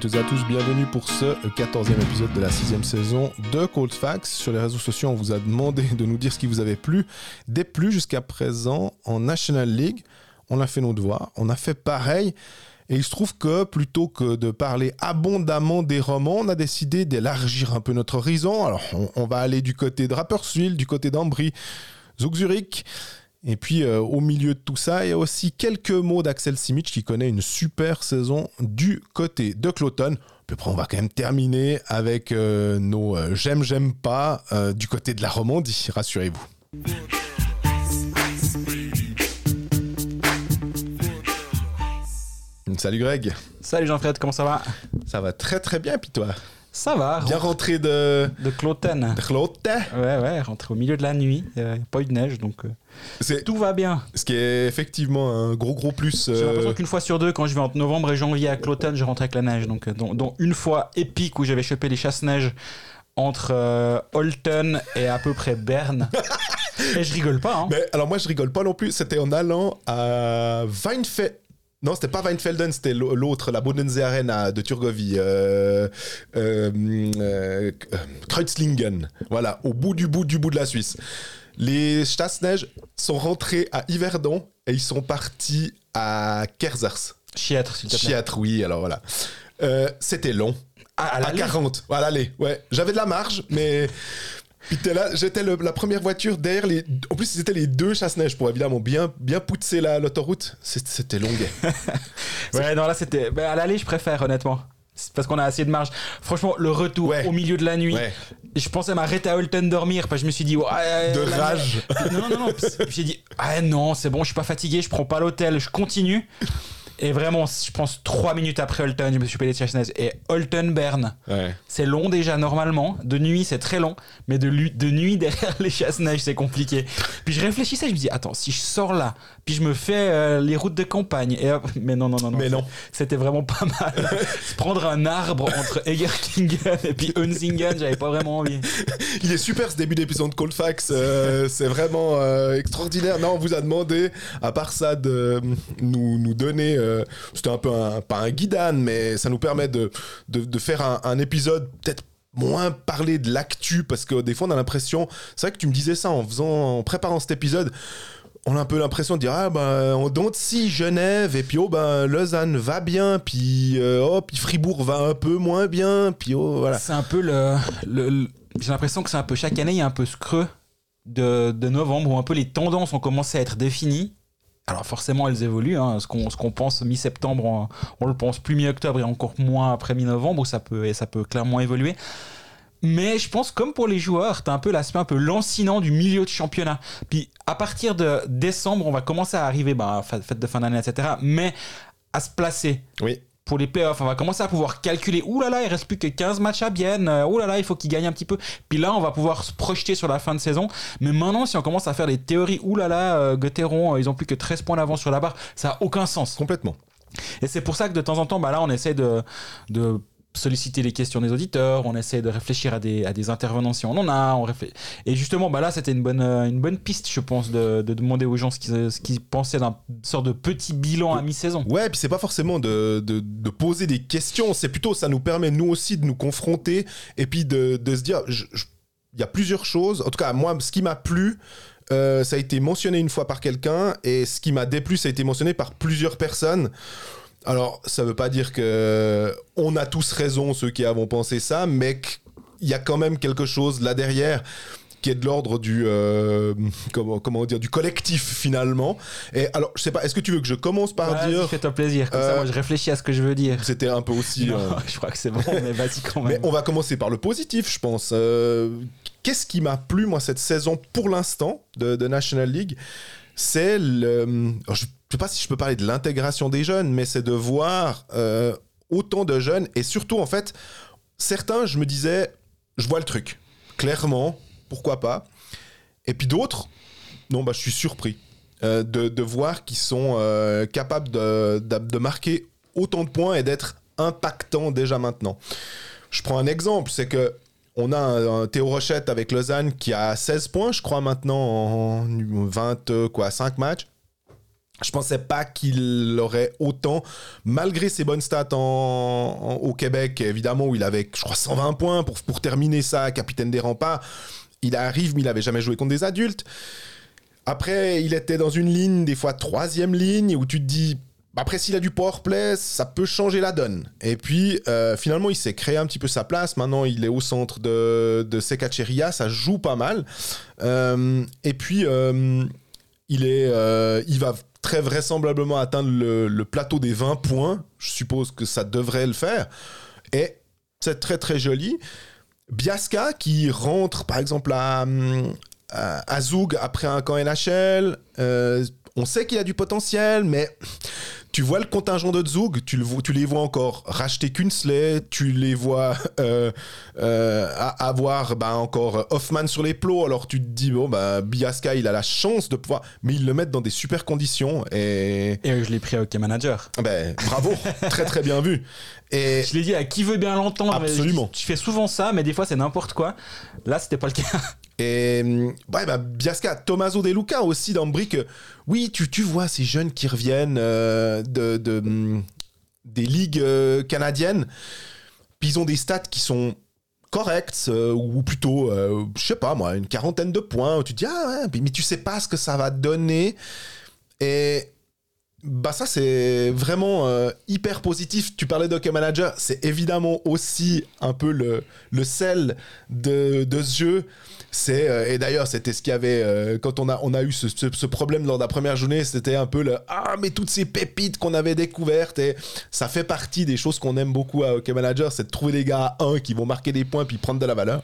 toutes et à tous, bienvenue pour ce 14e épisode de la 6 saison de Cold Facts. Sur les réseaux sociaux, on vous a demandé de nous dire ce qui vous avait plu, déplu jusqu'à présent en National League. On a fait nos devoirs, on a fait pareil. Et il se trouve que plutôt que de parler abondamment des romans, on a décidé d'élargir un peu notre horizon. Alors, on, va aller du côté de Rapperswil, du côté d'Ambry, Zug Zurich. Et puis euh, au milieu de tout ça, il y a aussi quelques mots d'Axel Simic qui connaît une super saison du côté de Cloton. Puis après, on va quand même terminer avec euh, nos euh, j'aime, j'aime pas du côté de la Romandie, rassurez-vous. Salut Greg. Salut Jean-Fred, comment ça va? Ça va très très bien, puis toi? Ça va. Bien rentré de. De Cloten. De Cloten Ouais, ouais, rentré au milieu de la nuit. Il n'y a pas eu de neige, donc. Euh, tout va bien. Ce qui est effectivement un gros gros plus. J'ai l'impression euh, qu'une fois sur deux, quand je vais entre novembre et janvier à Cloten, je rentre avec la neige. Donc, euh, dont, une fois épique où j'avais chopé les chasse-neige entre Holton et à peu près Berne. et je rigole pas. Hein. Mais alors moi je rigole pas non plus. C'était en allant à Weinfeld. Non, c'était pas Weinfelden, c'était l'autre, la Bodense Arena de Turgovie. Euh, euh, euh, Kreuzlingen. Voilà, au bout du bout du bout de la Suisse. Les Chasse-Neige sont rentrés à Yverdon et ils sont partis à Kerzers. Chiatre, s'il te plaît. Chiatre, oui, alors voilà. C'était long. Ah, à, à 40. Voilà, allez, ouais. J'avais de la marge, mais puis là, j'étais la première voiture derrière les. En plus, c'était les deux chasse-neige pour évidemment bien, bien pousser l'autoroute. C'était long. ouais, non, là, c'était. Ben, à l'aller, je préfère, honnêtement. Parce qu'on a assez de marge. Franchement, le retour au milieu de la nuit, je pensais m'arrêter à Holton dormir. Parce que je me suis dit, ouais, de rage. Non, non, non. J'ai dit, ah non, c'est bon, je suis pas fatigué, je prends pas l'hôtel, je continue. Et vraiment, je pense trois minutes après Holton, je me suis payé les chasse Et Holton Bern, c'est long déjà normalement. De nuit, c'est très long. Mais de, de nuit derrière les chasse-neige, c'est compliqué. Puis je réfléchissais, je me dis, attends, si je sors là, puis je me fais euh, les routes de campagne. Et mais non, non, non, non. Mais non. C'était vraiment pas mal. Prendre un arbre entre Egerkingen et puis Unzingen, j'avais pas vraiment envie. Il est super ce début d'épisode de Coldfax. Euh, c'est vraiment euh, extraordinaire. Non, on vous a demandé, à part ça, de nous, nous donner. C'était un peu un, pas un guidane, mais ça nous permet de, de, faire un, un épisode peut-être moins parler de l'actu parce que des fois on a l'impression c'est vrai que tu me disais ça en faisant en préparant cet épisode on a un peu l'impression de dire ah ben on donne si Genève et puis oh ben Lausanne va bien puis oh puis Fribourg va un peu moins bien puis oh voilà c'est un peu le, j'ai l'impression que c'est un peu chaque année il y a un peu ce creux de, de novembre où un peu les tendances ont commencé à être définies alors forcément, elles évoluent. Hein. Ce qu'on pense mi-septembre, on, le pense plus mi-octobre et encore moins après mi-novembre, où ça peut, et ça peut clairement évoluer. Mais je pense, comme pour les joueurs, tu as un peu l'aspect un peu lancinant du milieu de championnat. Puis à partir de décembre, on va commencer à arriver, bah, fête de fin d'année, etc. Mais à se placer. Oui pour les playoffs. On va commencer à pouvoir calculer. Ouh là là, il reste plus que 15 matchs à Bienne. Euh, ouh là là, il faut qu'il gagne un petit peu. Puis là, on va pouvoir se projeter sur la fin de saison. Mais maintenant, si on commence à faire des théories, ouh là là, euh, euh ils ont plus que 13 points d'avance sur la barre, ça a aucun sens. Complètement. Et c'est pour ça que de temps en temps, bah là, on essaie de, de solliciter les questions des auditeurs, on essaie de réfléchir à des, à des intervenants si on en a. On Et justement, bah là, c'était une bonne, euh, une bonne piste, je pense, de, de demander aux gens ce qu'ils, ce qu'ils pensaient d'un sorte de petit bilan à mi-saison. Ouais, puis c'est pas forcément de, de, de, poser des questions, c'est plutôt, ça nous permet, nous aussi, de nous confronter et puis de, de se dire, il y a plusieurs choses. En tout cas, moi, ce qui m'a plu, euh, ça a été mentionné une fois par quelqu'un, et ce qui m'a déplu, ça a été mentionné par plusieurs personnes. Alors, ça veut pas dire que on a tous raison, ceux qui avons pensé ça, mais qu'il y a quand même quelque chose là derrière qui est de l'ordre du euh, comment, comment dire du collectif finalement. Et alors, je sais pas, est-ce que tu veux que je commence par dire Fais-toi plaisir, comme ça, moi, je réfléchis à ce que je veux dire. C'était un peu aussi. Euh, je crois que c'est bon, mais vas-y quand même. Mais on va commencer par le positif, je pense. Euh, qu'est-ce qui m'a plu moi cette saison pour l'instant de, National League? C'est le je sais pas si je peux parler de l'intégration des jeunes, mais c'est de voir euh, autant de jeunes et surtout en fait, certains, je me disais, je vois le truc, clairement, pourquoi pas. Et puis d'autres, non, bah je suis surpris euh, de, voir qu'ils sont euh, capables de, de, marquer autant de points et d'être impactants déjà maintenant. Je prends un exemple, c'est que on a un, Théo Rochette avec Lausanne qui a 16 points, je crois, maintenant en 20, quoi, 5 matchs. Je pensais pas qu'il aurait autant, malgré ses bonnes stats au Québec, évidemment, où il avait, je crois, 120 points pour, pour terminer ça, capitaine des remparts. Il arrive, mais il avait jamais joué contre des adultes. Après, il était dans une ligne, des fois troisième ligne, où tu te dis, après, s'il a du powerplay, ça peut changer la donne. Et puis, euh, finalement, il s'est créé un petit peu sa place. Maintenant, il est au centre de, de Sekacheria. Ça joue pas mal. Euh, et puis, euh, il, est, il va très vraisemblablement atteindre le, plateau des 20 points. Je suppose que ça devrait le faire. Et c'est très très joli. Biasca qui rentre par exemple à, à, Zoug après un camp NHL. Euh, on sait qu'il a du potentiel, mais tu vois le contingent de Zug, tu, le, tu les vois encore racheter Kunsley, tu les vois euh, euh, avoir bah, encore Hoffman sur les plots, alors tu te dis, bon, bah, Biasca, il a la chance de pouvoir, mais ils le mettent dans des super conditions. Et, et je l'ai pris à Hockey Manager. Ben, bravo, très très bien vu. Et je l'ai dit à qui veut bien l'entendre. Absolument. Tu fais souvent ça, mais des fois c'est n'importe quoi. Là, c'était pas le cas. Et ouais, bah, Biasca, Tommaso De Luca aussi dans Brick. Oui, tu, vois ces jeunes qui reviennent euh, de, de, mm, des ligues euh, canadiennes. Puis ils ont des stats qui sont corrects, euh, ou plutôt, je sais pas moi, une quarantaine de points. Où tu te dis, ah ouais, mais tu sais pas ce que ça va donner. Et bah ça c'est vraiment euh, hyper positif. Tu parlais d'Hockey Manager, c'est évidemment aussi un peu le, le sel de, de ce jeu. C'est euh, et d'ailleurs c'était ce qu'il y avait euh, quand on a on a eu ce, ce, problème lors de la première journée, c'était un peu le ah mais toutes ces pépites qu'on avait découvertes et ça fait partie des choses qu'on aime beaucoup à Hockey Manager, c'est de trouver des gars à 1 qui vont marquer des points puis prendre de la valeur.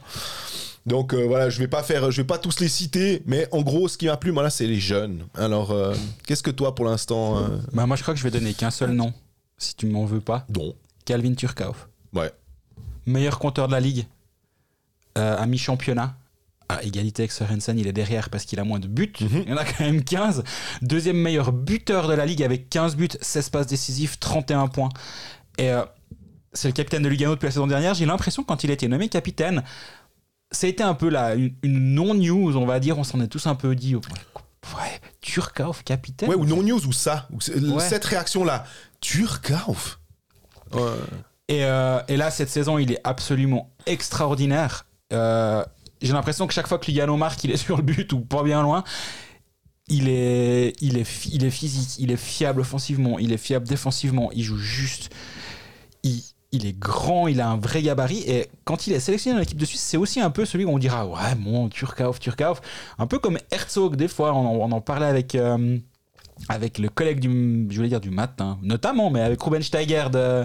Donc euh, voilà, je vais pas faire, je vais pas tous les citer, mais en gros, ce qui m'a plu, moi là, c'est les jeunes. Alors, euh, qu'est-ce que toi, pour l'instant euh, Bah moi, je crois que je vais donner qu'un seul nom, si tu m'en veux pas. Don. Calvin Turkauf. Ouais. Meilleur compteur de la ligue, à mi-championnat. À égalité avec Sorensen, il est derrière parce qu'il a moins de buts. Mhm. Il en a quand même 15. Deuxième meilleur buteur de la ligue avec 15 buts, 16 passes décisives, 31 points. Et c'est le capitaine de Lugano depuis la saison dernière. J'ai l'impression quand il a été nommé capitaine, ça a été un peu là, une, non-news, on va dire. On s'en est tous un peu dit. Ouais, Turkauf, capitaine. Ouais, ou non-news, ou ça. Cette réaction-là. Turkauf. Et, euh, et, là, cette saison, il est absolument extraordinaire. Euh, j'ai l'impression que chaque fois que Lugano marque, il est sur le but ou pas bien loin. Il est, il, est, il est physique, il est fiable offensivement, il est fiable défensivement, il joue juste. Il, il est grand, il a un vrai gabarit. Et quand il est sélectionné dans l'équipe de Suisse, c'est aussi un peu celui où on dira Ouais, bon, Turkauf, Turkauf. Un peu comme Herzog, des fois, on en, parlait avec. Euh, avec le collègue du, je voulais dire du matin, notamment, mais avec Ruben Steiger de,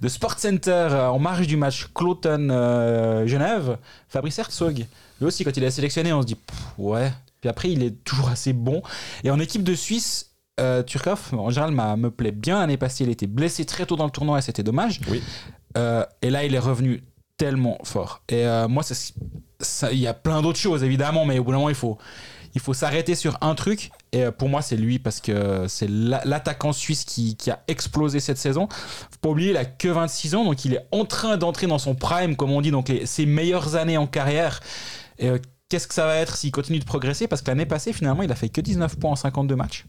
de Sport Center euh, en marge du match Cloton-Genève, euh, Fabrice Herzog. Lui aussi, quand il est sélectionné, on se dit, ouais. Puis après, il est toujours assez bon. Et en équipe de Suisse, euh, Turkov, en général, me plaît bien. L'année passée, il était blessé très tôt dans le tournoi et c'était dommage. Oui. Euh, et là, il est revenu tellement fort. Et euh, moi, il y a plein d'autres choses, évidemment, mais au bout d'un moment, il faut, il faut s'arrêter sur un truc. Et pour moi, c'est lui parce que c'est l'attaquant suisse qui, a explosé cette saison. Faut pas oublier, il a que 26 ans, donc il est en train d'entrer dans son prime, comme on dit, donc ses meilleures années en carrière. Et qu'est-ce que ça va être s'il continue de progresser? Parce que l'année passée, finalement, il a fait que 19 points en 52 matchs.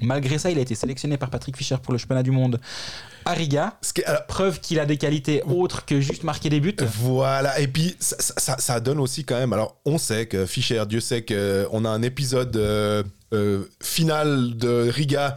Malgré ça, il a été sélectionné par Patrick Fischer pour le championnat du monde à Riga. preuve qu'il a des qualités autres que juste marquer des buts. Voilà, et puis ça, donne aussi quand même. Alors, on sait que Fischer, Dieu sait qu'on a un épisode euh, euh, final de Riga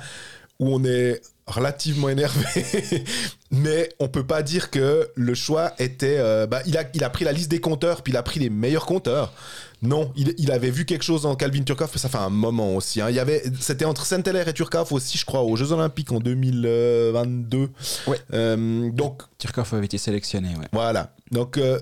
où on est relativement énervé, mais on peut pas dire que le choix était. Euh, bah, il, a, il a pris la liste des compteurs, puis il a pris les meilleurs compteurs. Non, il, avait vu quelque chose en Calvin Turkov, mais ça fait un moment aussi. Hein. Il y avait, c'était entre Saint-Hilaire et Turkov aussi, je crois, aux Jeux Olympiques en 2022. Ouais. Euh, donc avait été sélectionné. Ouais. Voilà. Donc euh,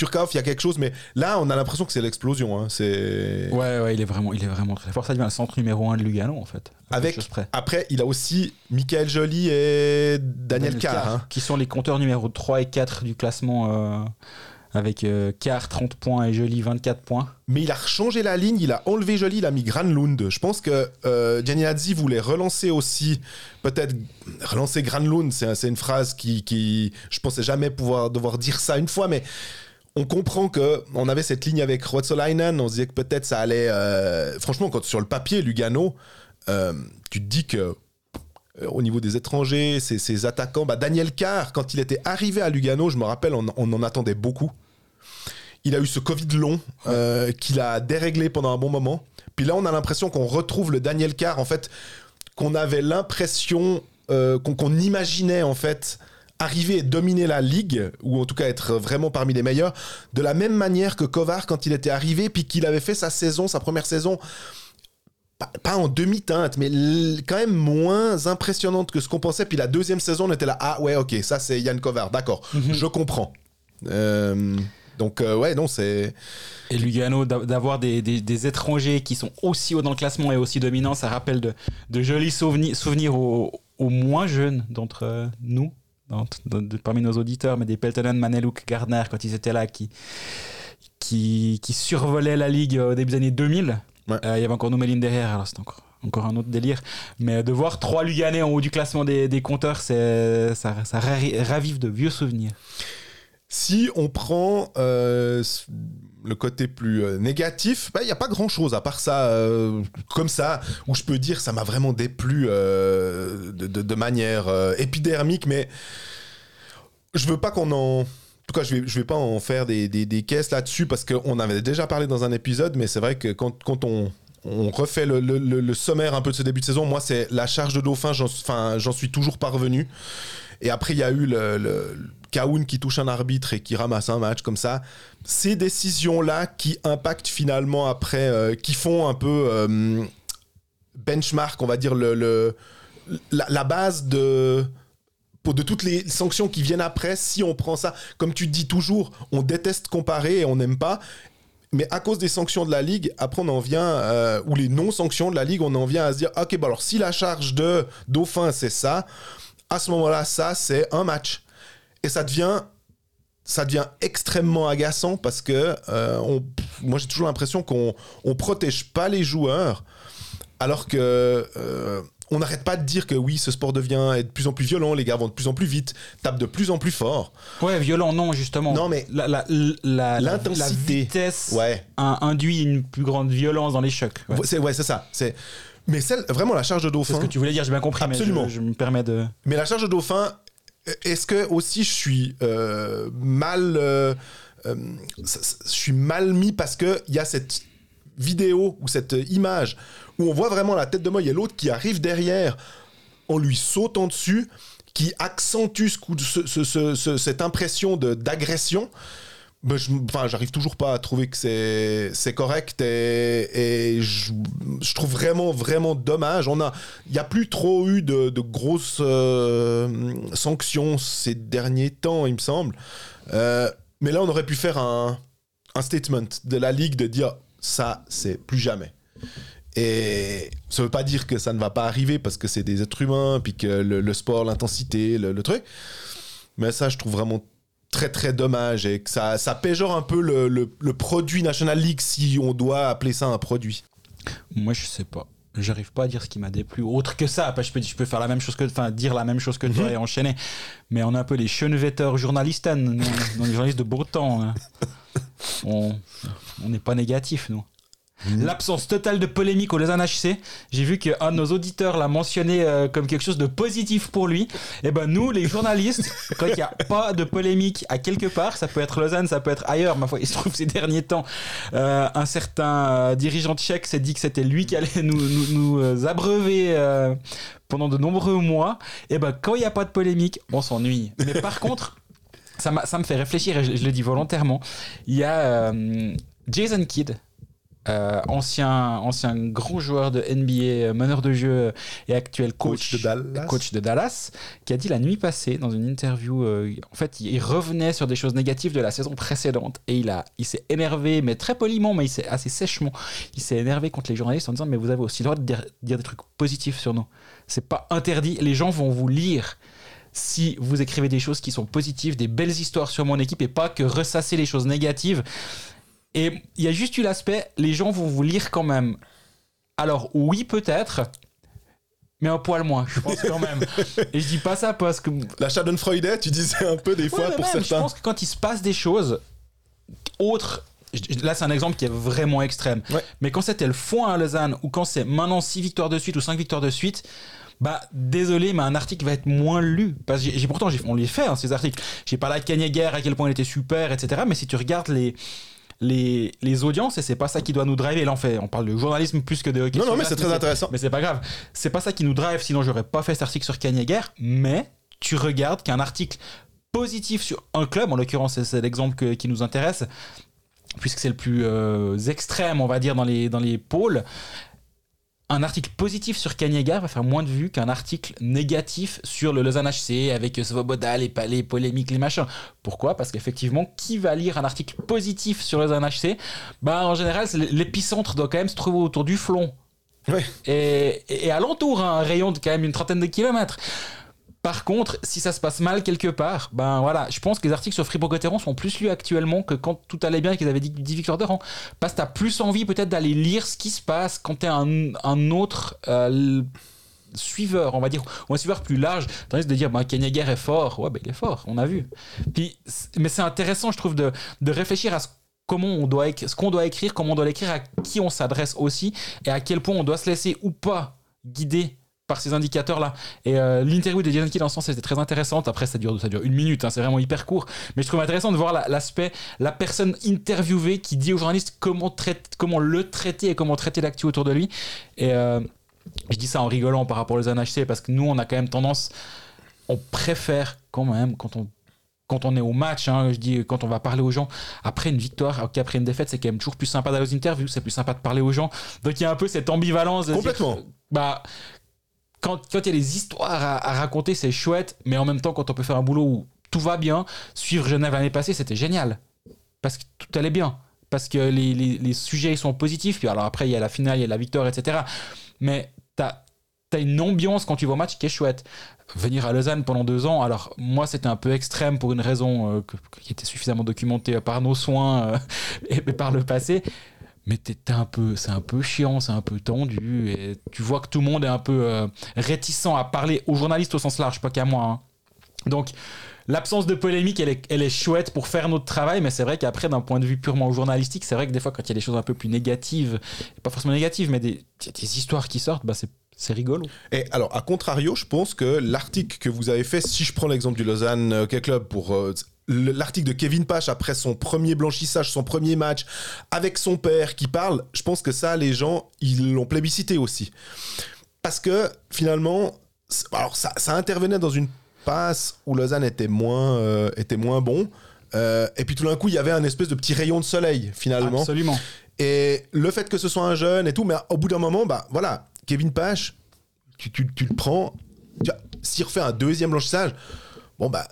il y a quelque chose, mais là, on a l'impression que c'est l'explosion. Hein. C'est. Ouais, ouais, il est vraiment, il est vraiment très fort. Ça devient le centre numéro 1 de Lugano, en fait. Avec. Après, il a aussi Michael Joly et Daniel, Carr, hein. qui sont les compteurs numéro 3 et 4 du classement. Euh, avec euh, 30 points et Joly 24 points. Mais il a changé la ligne, il a enlevé Joly, il a mis Granlund. Je pense que euh, Gianni Azzi voulait relancer aussi, peut-être relancer Granlund, c'est une phrase qui, qui, je pensais jamais pouvoir devoir dire ça une fois, mais on comprend que on avait cette ligne avec Ruotsalainen, on se disait que peut-être ça allait. Euh, franchement, quand sur le papier, Lugano, euh, tu te dis que euh, au niveau des étrangers, ces, attaquants, bah, Daniel Carr, quand il était arrivé à Lugano, je me rappelle, on en attendait beaucoup. Il a eu ce Covid long euh, qu'il a déréglé pendant un bon moment. Puis là, on a l'impression qu'on retrouve le Daniel Carr, en fait, qu'on avait l'impression, euh, qu'on imaginait, en fait, arriver et dominer la ligue, ou en tout cas être vraiment parmi les meilleurs, de la même manière que Kovar quand il était arrivé, puis qu'il avait fait sa saison, sa première saison, pas, pas en demi-teinte, mais quand même moins impressionnante que ce qu'on pensait. Puis la deuxième saison, on était là, ah ouais, ok, ça c'est Yann Kovar, d'accord, je comprends. Euh, donc euh, ouais, non, c'est... Et Lugano, d'a- d'avoir des, des- des étrangers qui sont aussi haut dans le classement et aussi dominants, ça rappelle de, de jolis souvenirs, souvenirs aux, aux moins jeunes d'entre euh, nous, de- de- parmi nos auditeurs, mais des Peltonen, Maneluk, Gardner, quand ils étaient là, qui, qui, qui survolaient la ligue au début des années 2000. Ouais. Euh, il y avait encore Noumeline derrière, alors c'était encore, encore un autre délire. Mais de voir trois Luganais en haut du classement des, des compteurs, c'est, ça, ça ravi- ravive de vieux souvenirs. Si on prend euh, le côté plus euh, négatif, il n'y a pas grand-chose à part ça, euh, comme ça, où je peux dire ça m'a vraiment déplu de, manière épidermique, mais je veux pas qu'on en... En tout cas, je je vais pas en faire des, caisses là-dessus parce qu'on avait déjà parlé dans un épisode, mais c'est vrai que quand, on, refait le, sommaire un peu de ce début de saison, moi, c'est la charge de Dauphin, j'en suis toujours parvenu. Et après, il y a eu le Kaoun qui touche un arbitre et qui ramasse un match comme ça. Ces décisions-là qui impactent finalement après, euh, qui font un peu euh, benchmark, on va dire, le, la, base de, de toutes les sanctions qui viennent après. Si on prend ça, comme tu dis toujours, on déteste comparer et on n'aime pas. Mais à cause des sanctions de la Ligue, après on en vient, euh, ou les non-sanctions de la Ligue, on en vient à se dire, ok, bon alors si la charge de Dauphin c'est ça, à ce moment-là, ça c'est un match. Et ça devient, ça devient extrêmement agaçant parce que euh, on, moi j'ai toujours l'impression qu'on on protège pas les joueurs, alors que euh, on n'arrête pas de dire que oui, ce sport devient est de plus en plus violent, les gars vont de plus en plus vite, tapent de plus en plus fort. Ouais, violent, non, justement. Non, mais la, la, la, la- vitesse Ouais. in- induit une plus grande violence dans les chocs. Ouais. C'est ouais, c'est ça. C'est mais celle vraiment la charge de C'est Dauphin. ce que tu voulais dire, j'ai bien compris, Absolument. mais je, je me permets de. Mais la charge de Dauphin, est-ce que aussi je suis euh, mal, euh, euh, mal mis parce que il y a cette vidéo ou cette image où on voit vraiment la tête de Moy et l'autre qui arrive derrière en lui sautant dessus, qui accentue cette impression d'agression. Enfin, j'arrive toujours pas à trouver que c'est correct et, je, trouve vraiment vraiment dommage. On a, il y a plus trop eu de, grosses euh, sanctions ces derniers temps, il me semble. Euh, mais là, on aurait pu faire un, statement de la ligue de dire ça, c'est plus jamais. Et ça veut pas dire que ça ne va pas arriver parce que c'est des êtres humains, puis que le, le sport, l'intensité, le, le truc. Mais ça, je trouve vraiment très très dommage et que ça, ça péjore un peu le, le- le produit National League si on doit appeler ça un produit. Moi, je sais pas. J'arrive pas à dire ce qui m'a déplu autre que ça. Après, je peux, je peux faire la même chose que, enfin, dire la même chose que toi Mhm. et enchaîner. Mais on est un peu les Schönwetter journalistes, les journalistes de beau temps. hein. On on n'est pas négatif, nous. L'absence totale de polémique au Lausanne HC. J'ai vu qu'un de nos auditeurs l'a mentionné euh, comme quelque chose de positif pour lui. Et ben nous, les journalistes, quand il n'y a pas de polémique à quelque part, ça peut être Lausanne, ça peut être ailleurs. Ma foi, il se trouve ces derniers temps, euh, un certain euh, dirigeant tchèque s'est dit que c'était lui qui allait nous, nous, nous, abreuver pendant de nombreux mois. Et ben quand il n'y a pas de polémique, on s'ennuie. Mais par contre, ça, ça me fait réfléchir et je, je le dis volontairement. Il y a Jason Kidd. Euh, ancien, ancien grand joueur de NBA, euh, meneur de jeu et actuel coach, Coach de Dallas. coach de Dallas, qui a dit la nuit passée dans une interview, euh, en fait, il revenait sur des choses négatives de la saison précédente et il a, il s'est énervé, mais très poliment, mais il s'est assez sèchement, il s'est énervé contre les journalistes en disant mais vous avez aussi le droit de dire, dire des trucs positifs sur nous. C'est pas interdit, les gens vont vous lire si vous écrivez des choses qui sont positives, des belles histoires sur mon équipe et pas que ressasser les choses négatives. Et il y a juste eu l'aspect, les gens vont vous lire quand même. Alors oui peut-être, mais un poil moins, je pense quand même. et je dis pas ça parce que La Schadenfreude, tu disais un peu des fois Ouais, pour même, Je certains. pense que quand il se passe des choses autres, là c'est un exemple qui est vraiment extrême. Ouais. Mais quand c'était le foin à Lausanne ou quand c'est maintenant 6 victoires de suite ou 5 victoires de suite, bah désolé, mais un article va être moins lu. Parce que j'ai pourtant, j'ai- on les fait, hein, ces articles. J'ai parlé à Kanye à quel point il était super, etc. Mais si tu regardes les. Les, les audiences, et c'est pas ça qui doit nous driver. Là, on, fait, on parle de journalisme plus que de hockey. Non, non, mais c'est très intéressant. Mais c'est pas grave. C'est pas ça qui nous drive, sinon j'aurais pas fait cet article sur Kanye Mais tu regardes qu'un article positif sur un club, en l'occurrence, c'est- l'exemple qui nous intéresse, puisque c'est le plus euh, extrême, on va dire, dans les, dans les pôles. Un article positif sur Kanyega va faire moins de vues qu'un article négatif sur le Lausanne HC avec Svoboda, les, pa- les polémiques, les machins. Pourquoi? Parce qu'effectivement, qui va lire un article positif sur le Lausanne HC bah, En général, l'épicentre doit quand même se trouver autour du flon. Ouais. Et, et, et alentour, hein, un rayon de quand même une trentaine de kilomètres. Par contre, si ça se passe mal quelque part, ben voilà, je pense que les articles sur Fribourg-Gotteron sont plus lus actuellement que quand tout allait bien et qu'ils avaient dit 10 victoires de rang. Parce que t'as plus envie peut-être d'aller lire ce qui se passe quand t'es un, un autre euh, suiveur, on va dire, ou un suiveur plus large, tandis de dire, ben, Kenyager est fort, ouais, ben, il est fort, on a vu. Puis, mais c'est intéressant, je trouve, de, de réfléchir à ce comment on doit ce qu'on doit écrire, comment on doit l'écrire, à qui on s'adresse aussi, et à quel point on doit se laisser ou pas guider par ces indicateurs-là. Et euh, l'interview de Jason Kidd en ce sens, c'était très intéressante. Après, ça dure, ça dure une minute, hein, c'est vraiment hyper court. Mais je trouve intéressant de voir la- l'aspect, la personne interviewée qui dit aux journalistes comment, traite, comment le traiter et comment traiter l'actu autour de lui. Et euh, je dis ça en rigolant par rapport aux NHC parce que nous, on a quand même tendance, on préfère quand même, quand on quand on est au match, hein, je dis quand on va parler aux gens après une victoire, ok, après une défaite, c'est quand même toujours plus sympa d'aller aux interviews, c'est plus sympa de parler aux gens. Donc il y a un peu cette ambivalence. De dire, Complètement. bah, quand quand il y a des histoires à, raconter, c'est chouette, mais en même temps, quand on peut faire un boulot où tout va bien, suivre Genève l'année passée, c'était génial. Parce que tout allait bien. Parce que les, sujets sont positifs. Puis alors après, il y a la finale, il y a la victoire, etc. Mais t'as as une ambiance quand tu vas au match qui est chouette. Venir à Lausanne pendant deux ans, alors moi c'était un peu extrême pour une raison euh, qui était suffisamment documentée par nos soins euh, et par le passé. Mais t'es- un peu, c'est un peu chiant, c'est un peu tendu, et tu vois que tout le monde est un peu euh, réticent à parler aux journalistes au sens large, pas qu'à moi. hein. Donc l'absence de polémique, elle est, elle est chouette pour faire notre travail, mais c'est vrai qu'après, d'un point de vue purement journalistique, c'est vrai que des fois, quand il y a des choses un peu plus négatives, pas forcément négatives, mais des, des histoires qui sortent, bah c'est c'est rigolo. Et alors, à contrario, je pense que l'article que vous avez fait, si je prends l'exemple du Lausanne euh, Hockey Club pour euh, l'article de Kevin Pache après son premier blanchissage, son premier match, avec son père qui parle, je pense que ça, les gens, ils l'ont plébiscité aussi. Parce que finalement, alors ça, ça intervenait dans une passe où Lausanne était moins, euh, était moins bon. Euh, et puis tout d'un coup, il y avait un espèce de petit rayon de soleil finalement. Absolument. Et le fait que ce soit un jeune et tout, mais au bout d'un moment, bah voilà, Kevin Pache, tu, tu- tu le prends, s'il refait un deuxième blanchissage, bon bah,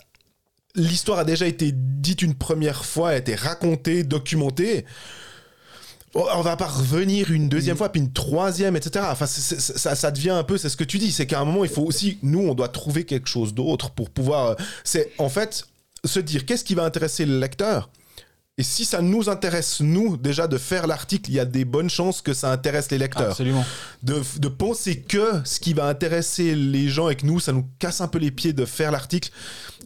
l'histoire a déjà été dite une première fois, a été racontée, documentée. Bon, on va pas revenir une deuxième fois, puis une troisième, etc. Enfin, ça, ça devient un peu, c'est ce que tu dis, c'est qu'à un moment, il faut aussi, nous, on doit trouver quelque chose d'autre pour pouvoir. euh, C'est en fait se dire qu'est-ce qui va intéresser le lecteur? Et si ça nous intéresse, nous, déjà, de faire l'article, il y a des bonnes chances que ça intéresse les lecteurs. Absolument. De, de penser que ce qui va intéresser les gens et que nous, ça nous casse un peu les pieds de faire l'article,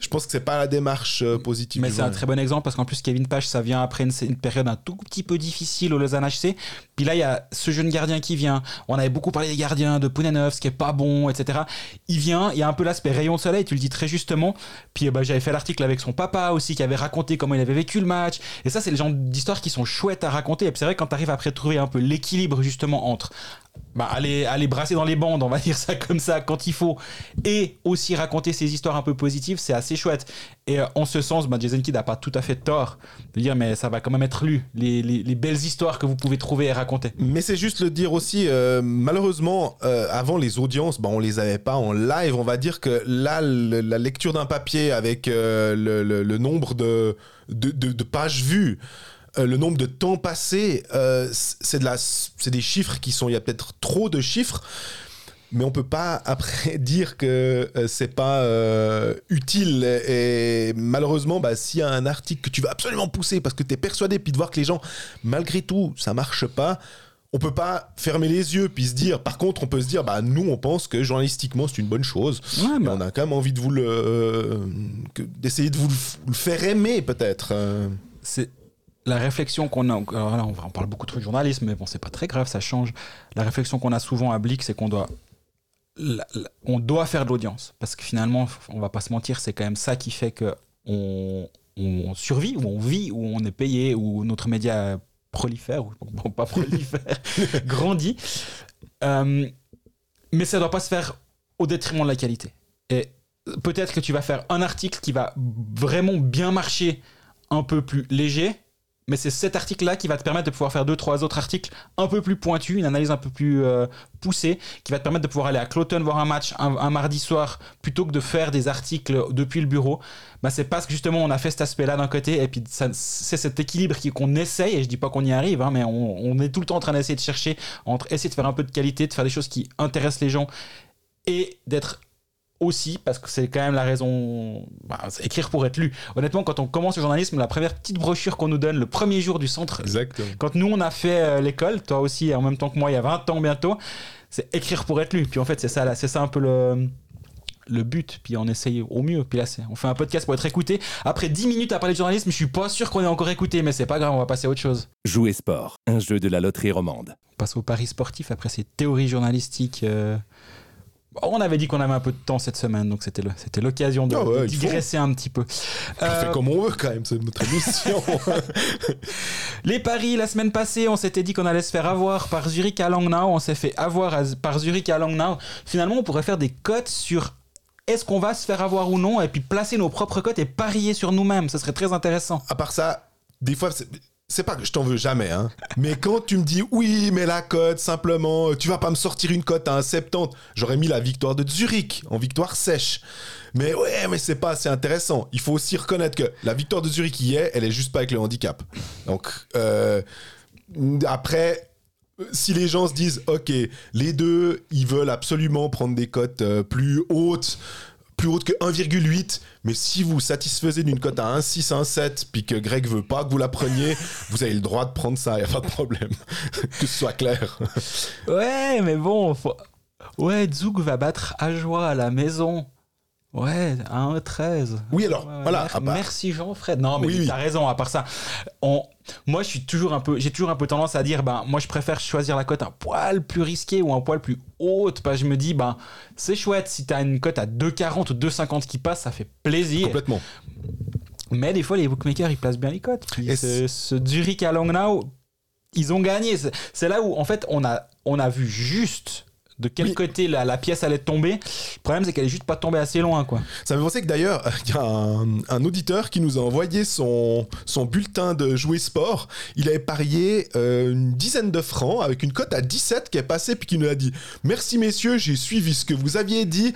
je pense que c'est pas la démarche euh, positive. Mais c'est un très bon exemple parce qu'en plus, Kevin Page, ça vient après une, une période un tout petit peu difficile au Lausanne HC. Puis là, il y a ce jeune gardien qui vient. On avait beaucoup parlé des gardiens, de Pouneneuf, ce qui est pas bon, etc. Il vient, il y a un peu l'aspect rayon de soleil, tu le dis très justement. Puis euh, bah, j'avais fait l'article avec son papa aussi, qui avait raconté comment il avait vécu le match. Et ça, c'est le genre d'histoires qui sont chouettes à raconter. Et c'est vrai, quand tu arrives après à trouver un peu l'équilibre justement entre bah, aller, aller brasser dans les bandes, on va dire ça comme ça, quand il faut, et aussi raconter ces histoires un peu positives, c'est assez chouette. Et euh, en ce sens, bah, Jason Kidd n'a pas tout à fait tort de dire, mais ça va quand même être lu, les, les- les belles histoires que vous pouvez trouver et raconter. Mais c'est juste le dire aussi, euh, malheureusement, euh, avant les audiences, bah, on les avait pas en live. On va dire que là, la lecture d'un papier avec le nombre de, de, pages vues, euh, le nombre de temps passé, euh, c'est de la, c'est des chiffres qui sont, il y a peut-être trop de chiffres. Mais on peut pas après dire que euh, c'est pas utile et malheureusement bah, s'il y a un article que tu veux absolument pousser parce que tu es persuadé puis de voir que les gens malgré tout ça marche pas on peut pas fermer les yeux puis se dire par contre on peut se dire bah nous on pense que journalistiquement c'est une bonne chose Ouais, mais on a quand même envie de vous le euh, d'essayer de vous le, faire aimer peut-être euh. c'est la réflexion qu'on a, alors là, on, parle beaucoup trop de journalisme, mais bon, c'est pas très grave, ça change. La réflexion qu'on a souvent à Blick, c'est qu'on doit, la- la- on doit faire de l'audience. Parce que finalement, on va pas se mentir, c'est quand même ça qui fait que on, on survit, ou on vit, ou on est payé, ou notre média prolifère, ou pas prolifère, grandit. Euh, mais ça doit pas se faire au détriment de la qualité. Et peut-être que tu vas faire un article qui va vraiment bien marcher un peu plus léger, mais c'est cet article-là qui va te permettre de pouvoir faire deux, trois autres articles un peu plus pointus, une analyse un peu plus euh, poussée, qui va te permettre de pouvoir aller à Cloton voir un match un, mardi soir plutôt que de faire des articles depuis le bureau. Bah, c'est parce que justement on a fait cet aspect-là d'un côté et puis c'est cet équilibre qui- qu'on essaye, et je dis pas qu'on y arrive, hein, mais on, on est tout le temps en train d'essayer de chercher entre essayer de faire un peu de qualité, de faire des choses qui intéressent les gens et d'être aussi, parce que c'est quand même la raison, bah, c'est écrire pour être lu. Honnêtement, quand on commence le journalisme, la première petite brochure qu'on nous donne le premier jour du centre, Exactement. quand nous on a fait euh, l'école, toi aussi en même temps que moi, il y a 20 ans bientôt, c'est écrire pour être lu. Puis en fait, c'est ça, là, c'est ça un peu le, le but. Puis on essaye au mieux. Puis là, on fait un podcast pour être écouté. Après 10 minutes à parler de journalisme, je suis pas sûr qu'on est encore écouté, mais c'est pas grave, on va passer à autre chose. Jouer sport, un jeu de la loterie romande. On passe au paris sportif après ces théories journalistiques. euh, On avait dit qu'on avait un peu de temps cette semaine, donc c'était l'occasion de, Ah ouais, de digresser un petit peu. On Euh, fait comme on veut quand même, c'est notre émission. Les paris, la semaine passée, on s'était dit qu'on allait se faire avoir par Zurich à Langnau. On s'est fait avoir à- par Zurich à Langnau. Finalement, on pourrait faire des cotes sur est-ce qu'on va se faire avoir ou non, et puis placer nos propres cotes et parier sur nous-mêmes. Ce serait très intéressant. à part ça, des fois, c'est- pas que je t'en veux jamais, hein. Mais quand tu me dis oui, mais la cote, simplement, tu vas pas me sortir une cote à un 70, j'aurais mis la victoire de Zurich en victoire sèche. Mais ouais, mais c'est pas assez intéressant. Il faut aussi reconnaître que la victoire de Zurich y est, elle est juste pas avec le handicap. Donc, euh, après, si les gens se disent, ok, les deux, ils veulent absolument prendre des cotes euh, plus hautes, plus hautes que 1,8, mais si vous satisfaisez d'une cote à 1,6, 1,7, puis que Greg veut pas que vous la preniez, vous avez le droit de prendre ça, y a pas de problème. que ce soit clair. Ouais, mais bon. faut- Ouais, Zug va battre Ajoie à la maison. Ouais, 1-13. Oui, alors, Ouais, voilà, mer- à part- Merci Jean-Fred. Non, mais Oui, oui. t'as raison. À part ça, on, moi, je suis toujours un peu, j'ai toujours un peu tendance à dire, ben, moi, je préfère choisir la cote un poil plus risquée ou un poil plus haute. Parce que je me dis, ben, c'est chouette si t'as une cote à 2,40 ou 2,50 qui passe, ça fait plaisir. Complètement. Mais des fois, les bookmakers, ils placent bien les cotes. Et ce, ce Zurich à Langnau, ils ont gagné. C'est- C'est là où, en fait, on a, on a vu juste de quel Oui. côté la, la pièce allait tomber. Le problème, c'est qu'elle est juste pas tombée assez loin, quoi. Ça me penser que d'ailleurs, il y a un, un auditeur qui nous a envoyé son, son bulletin de jouer sport. Il avait parié euh, une dizaine de francs avec une cote à 17 qui est passée puis qui nous a dit Merci messieurs, j'ai suivi ce que vous aviez dit.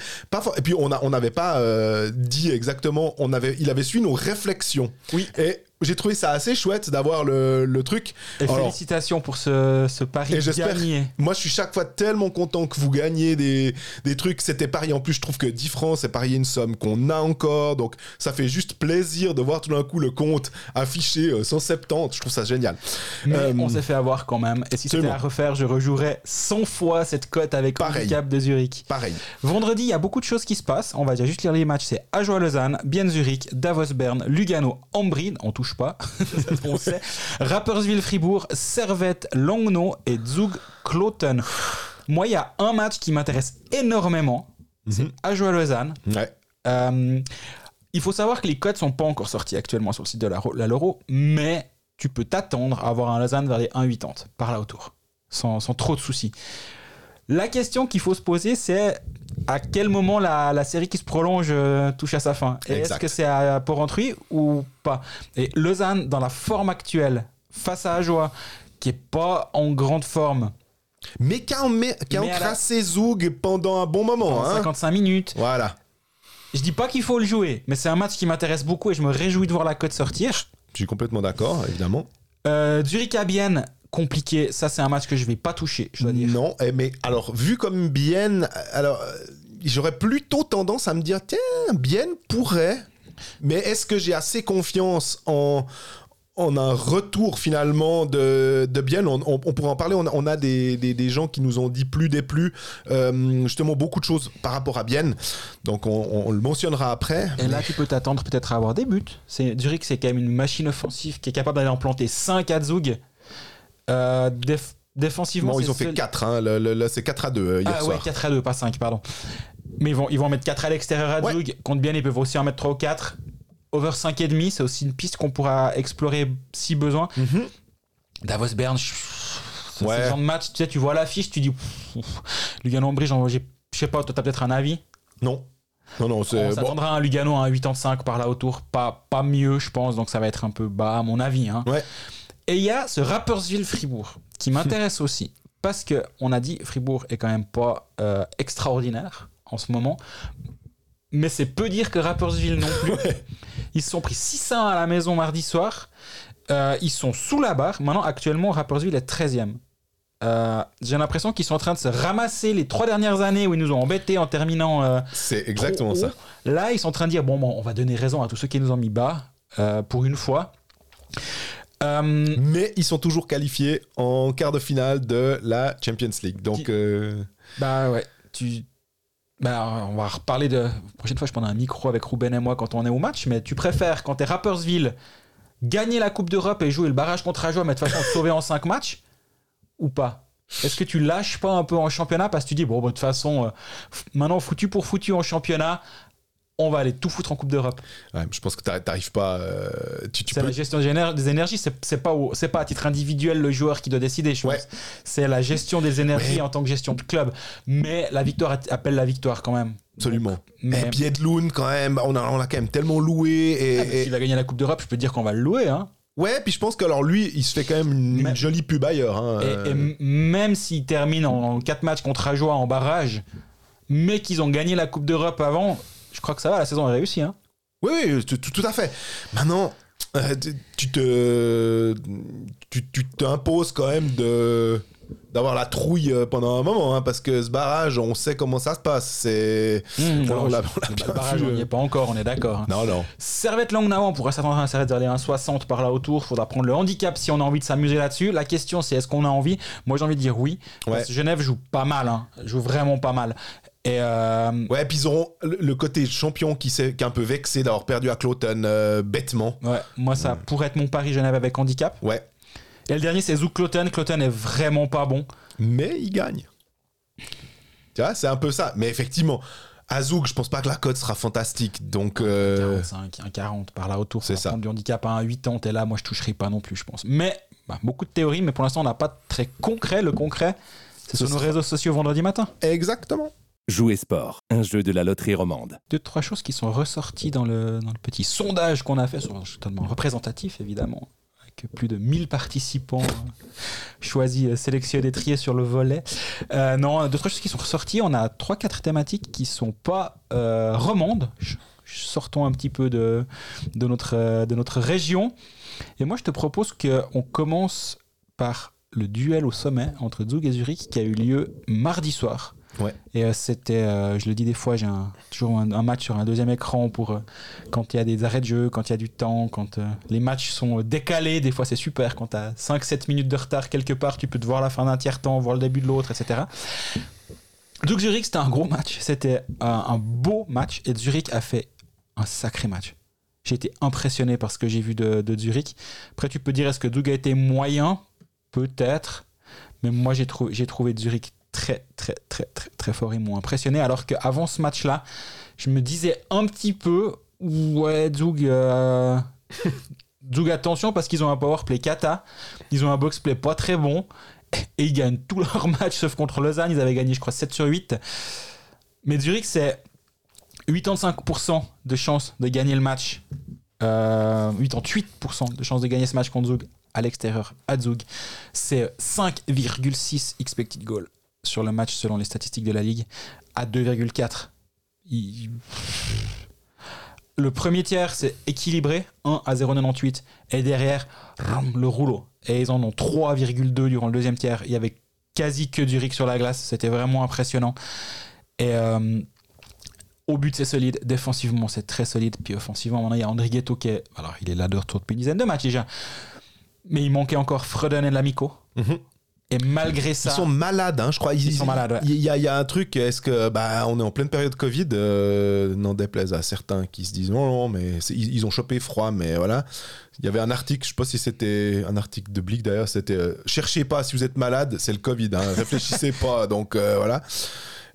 Et puis on a- on n'avait pas euh, dit exactement, on avait, il avait suivi nos réflexions. Oui. Et j'ai trouvé ça assez chouette d'avoir le, le truc. Et Alors, félicitations pour ce, ce pari Et gagné. Moi, je suis chaque fois tellement content que vous gagnez des, des trucs. C'était parié. En plus, je trouve que 10 francs, c'est parier une somme qu'on a encore. Donc, ça fait juste plaisir de voir tout d'un coup le compte affiché euh, 170. Je trouve ça génial. Mais Euh, on s'est fait avoir quand même. Et si c'était à refaire, je rejouerais 100 fois cette cote avec Pareil. handicap de Zurich. Pareil. Vendredi, il y a beaucoup de choses qui se passent. On va déjà juste lire les matchs. C'est Ajoie Lausanne, Bien Zurich, Davos Berne, Lugano, Ambry, on touche pas, on sait. Rapperswil Fribourg, Servette, Langnau et Zug Kloten. Moi, il y a un match qui m'intéresse énormément. C'est Mhm. Ajoie Lausanne. Ouais. Euh, il faut savoir que les codes sont pas encore sortis actuellement sur le site de la, la Loro, mais tu peux t'attendre à avoir un Lausanne vers les 1,80 par là autour, sans, sans trop de soucis. La question qu'il faut se poser, c'est à quel moment la, la série qui se prolonge euh, touche à sa fin? Est-ce que c'est à Porrentruy ou pas? Et Lausanne, dans la forme actuelle, face à Ajoie, qui est pas en grande forme, Mais qui a, mais, qui a la- Zoug pendant un bon moment. pendant hein. 55 minutes, Voilà. je dis pas qu'il faut le jouer, mais c'est un match qui m'intéresse beaucoup et je me réjouis de voir la cote sortir. Je suis complètement d'accord, évidemment. Euh, Zurich à Bienne, compliqué. Ça, c'est un match que je vais pas toucher, je dois dire. Non, eh, mais alors, vu comme Bienne, alors, euh, j'aurais plutôt tendance à me dire, tiens, Bienne pourrait. Mais est-ce que j'ai assez confiance en, on a un retour finalement de, de Bienne. On, on, on pourrait en parler. On a, on a des, des, des gens qui nous ont dit plus des plus, euh, justement beaucoup de choses par rapport à Bienne. Donc on, le mentionnera après. Et là, tu peux t'attendre peut-être à avoir des buts. C'est Zurich, c'est quand même une machine offensive qui est capable d'aller en planter 5 à Zug. Euh, déf- défensivement, Bon, ils ont fait seul- 4. Hein. Là, c'est 4 à 2 euh, hier Ah ouais, soir. 4 à 2, pas 5, pardon. Mais ils vont, ils vont en mettre 4 à l'extérieur à Ouais. Zug. Contre bien, ils peuvent aussi en mettre 3 ou 4. Over 5,5, c'est aussi une piste qu'on pourra explorer si besoin. Mhm. Davos Bern, c'est Ouais. ce genre de match, tu sais, tu vois l'affiche, tu dis, pff, Lugano Bridge, j'ai- je sais pas, toi t'as peut-être un avis? Non. Non, non, On c'est. Bon. s'attendra à un Lugano à un 85 par là autour, pas, pas mieux, je pense, donc ça va être un peu bas à mon avis. hein. Ouais. Et il y a ce Rapperswil-Fribourg qui m'intéresse aussi, parce que on a dit Fribourg est quand même pas euh, extraordinaire en ce moment, mais c'est peu dire que Rapperswil non plus. Ils se sont pris 6-1 à la maison mardi soir. Euh, ils sont sous la barre. Maintenant, actuellement, Rapperswil est 13e. Euh, J'ai l'impression qu'ils sont en train de se ramasser les trois dernières années où ils nous ont embêtés en terminant. euh, C'est exactement ça. Là, ils sont en train de dire bon, bon, on va donner raison à tous ceux qui nous ont mis bas euh, pour une fois. Mais ils sont toujours qualifiés en quart de finale de la Champions League. Donc, bah ouais, tu. Bah, on va reparler de. La prochaine fois, je prendrai un micro avec Ruben et moi quand on est au match. Mais tu préfères, quand t'es Rappersville, gagner la Coupe d'Europe et jouer le barrage contre Ajoie, mais de toute façon sauver en 5 matchs Ou pas? Est-ce que tu lâches pas un peu en championnat parce que tu dis, bon, de toute façon, euh, maintenant foutu pour foutu en championnat, on va aller tout foutre en Coupe d'Europe ouais, je pense que t'arri- t'arrives pas. euh, tu, tu C'est peux. la gestion des éner- des énergies, c'est pas, c'est pas à titre individuel le joueur qui doit décider, je Ouais. pense. C'est la gestion des énergies Ouais. en tant que gestion de club. Mais la victoire appelle la victoire quand même. Absolument. Mais Et puis Edloun, quand même, on a, on a quand même tellement loué. Et, Ah, s'il va gagner la Coupe d'Europe, je peux te dire qu'on va le louer. Hein. Ouais, puis je pense que alors lui, il se fait quand même une, Mais- jolie pub ailleurs. hein, Et, euh, et m- même s'il termine en 4 matchs contre Ajoie en barrage, mais qu'ils ont gagné la Coupe d'Europe avant, crois que ça va, la saison est réussie. Hein. Oui, oui, tout, tout- à fait. Maintenant, euh, tu- te, tu, tu t'imposes quand même de d'avoir la trouille euh, pendant un moment, hein, parce que ce barrage, on sait comment ça se passe. C'est Mmh, on alors, l'a- je- on l'a le bien barrage, vu, on n'y euh. est pas encore, on est d'accord. hein. non, non. Servette Langnau, on pourrait s'attendre à un Servette vers les 1,60 par là autour. Faudra prendre le handicap si on a envie de s'amuser là-dessus. La question, c'est est-ce qu'on a envie? Moi, j'ai envie de dire oui. Ouais. Parce que Genève joue pas mal, hein. joue vraiment pas mal. Et euh, Ouais, puis ils auront le, côté champion qui, s'est- un peu vexé d'avoir perdu à Cloton euh, bêtement. ouais, moi, ça pourrait être mon pari Genève avec handicap. Ouais, Et le dernier, c'est Zouk Cloten. Cloten est vraiment pas bon. mais il gagne. Tu vois, c'est un peu ça. Mais effectivement, à Zouk, je pense pas que la cote sera fantastique. Donc, euh, 45, un 40 par là autour. C'est ça. du handicap à un 80. Et là, moi, je toucherai pas non plus, je pense. Mais bah, beaucoup de théories, mais pour l'instant, on n'a pas de très concret. Le concret, c'est Ce sur nos réseaux sociaux vendredi matin. exactement. Jouer sport, un jeu de la loterie romande. deux, trois choses qui sont ressorties dans le, petit sondage qu'on a fait, sur, totalement représentatif évidemment, avec plus de 1000 participants euh, choisis, euh, sélectionnés, triés sur le volet. Euh, non, deux, trois choses qui sont ressorties. On a trois, quatre thématiques qui sont pas euh, romandes. Sortons un petit peu de, notre, de notre région. Et moi, je te propose qu'on commence par le duel au sommet entre Zug et Zurich qui a eu lieu mardi soir. Et euh, c'était, euh, je le dis des fois, j'ai toujours un, match sur un deuxième écran pour euh, quand il y a des arrêts de jeu, quand il y a du temps, quand les matchs sont décalés. Des fois, c'est super. Quand tu as 5-7 minutes de retard quelque part, tu peux te voir la fin d'un tiers-temps, voir le début de l'autre, etc. Donc Zurich, c'était un gros match. C'était un, beau match. Et Zurich a fait un sacré match. J'ai été impressionné par ce que j'ai vu de, Zurich. Après, tu peux dire, est-ce que Doug a été moyen? Peut-être. Mais moi, j'ai trouvé Zurich très, très, très, très, très fort. Ils m'ont impressionné. Alors qu'avant ce match-là, je me disais un petit peu, ouais, Zug, euh, Zug, attention, parce qu'ils ont un powerplay kata. Ils ont un box-play pas très bon. Et ils gagnent tous leurs matchs, sauf contre Lausanne. Ils avaient gagné, je crois, 7 sur 8. Mais Zurich, c'est 85% de chances de gagner le match. Euh, 88% de chances de gagner ce match contre Zug à l'extérieur à Zug. C'est 5,6 expected goal sur le match selon les statistiques de la ligue à 2,4. Il- Le premier tiers, c'est équilibré, 1 à 0,98. Et derrière, le rouleau. Et ils en ont 3,2 durant le deuxième tiers. Il y avait quasi que du Rick sur la glace. C'était vraiment impressionnant. Euh, Au but, c'est solide. Défensivement, c'est très solide. Puis offensivement, maintenant, il y a André qui est. Il est là de retour depuis une dizaine de matchs déjà. Mais il manquait encore Freuden et Lamico. Mhm. Et malgré ça. Ils sont malades, hein, je crois. Ils sont malades, ouais. Il y, a- il y a un truc, est-ce que bah, on est en pleine période Covid, euh, n'en déplaise à certains qui se disent non, non, mais ils, ils ont chopé froid, mais voilà. Il y avait un article, je sais pas si c'était un article de Blick d'ailleurs, c'était euh, cherchez pas si vous êtes malade, c'est le Covid, hein, réfléchissez pas, donc euh, voilà.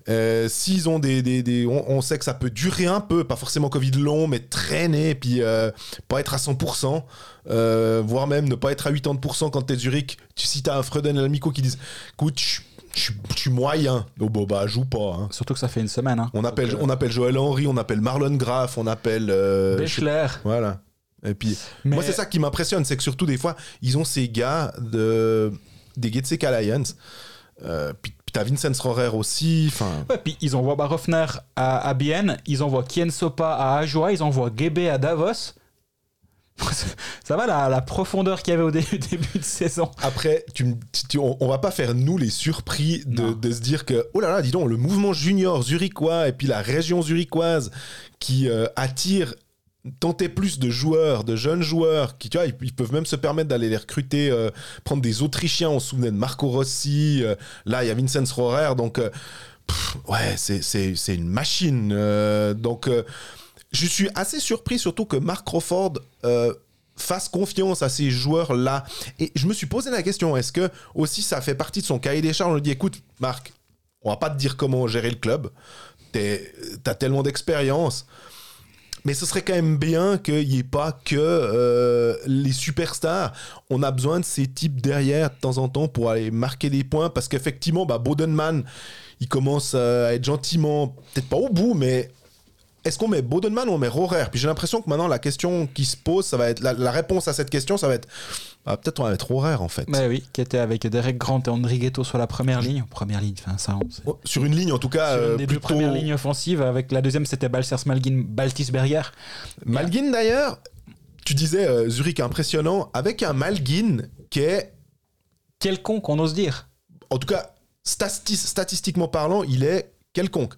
Euh, S'ils ont des, des, des- on, on sait que ça peut durer un peu, pas forcément Covid long, mais traîner, puis euh, pas être à 100%, euh, voire même ne pas être à 80% quand t'es Zurich. Tu, si t'as un Freuden et l'Amico qui disent, écoute, je suis moyen, donc bon bah joue pas. hein. Surtout que ça fait une semaine. Hein. On appelle, Donc, on appelle Joël Henry, on appelle Marlon Graff, on appelle. euh, Bechler. voilà. Et puis, Mais- moi, c'est ça qui m'impressionne, c'est que surtout, des fois, ils ont ces gars de, des Getsek Alliance. Euh, puis puis t'as Vincent Rohrer aussi. Ouais, puis ils envoient Barofner à, à Bienne, ils envoient Kien Sopa à Ajoa, ils envoient Gebe à Davos. Ça va la, la profondeur qu'il y avait au dé- début de saison. après, tu, tu- on, on va pas faire, nous, les surpris de se dire que, oh là là, dis donc, le mouvement junior zurichois et puis la région zurichoise qui euh, attire tenter plus de joueurs, de jeunes joueurs, qui, tu vois, ils, peuvent même se permettre d'aller les recruter, euh, prendre des Autrichiens, on se souvenait de Marco Rossi, euh, là, il y a Vincent Rohrer, donc, euh, ouais, c'est- une machine. donc, je suis assez surpris, surtout que Mark Crawford fasse confiance à ces joueurs-là. Et je me suis posé la question, est-ce que aussi ça fait partie de son cahier des charges? On lui dit, écoute, Marc, on va pas te dire comment gérer le club, t'as tellement d'expérience. Mais ce serait quand même bien qu'il n'y ait pas que euh, les superstars. On a besoin de ces types derrière de temps en temps pour aller marquer des points. Parce qu'effectivement, bah, Bodenman, il commence à être gentiment, peut-être pas au bout, mais est-ce qu'on met Bodenman ou on met Rohrer Puis j'ai l'impression que maintenant, la question qui se pose, ça va être la réponse à cette question, ça va être ah, peut-être on va mettre Rohrer en fait. Bah oui, qui était avec Derek Grant et André Ghetto sur la première ligne. Première ligne, enfin ça, on sait. Oh, Sur une ligne en tout cas, Sur une euh, des deux plutôt- premières lignes offensives, avec la deuxième c'était Balsers Malgin Baltisberger. Malgin d'ailleurs, tu disais euh, Zurich impressionnant, avec un Malgin qui est Quelconque, on ose dire. en tout cas, stati- statistiquement parlant, il est quelconque.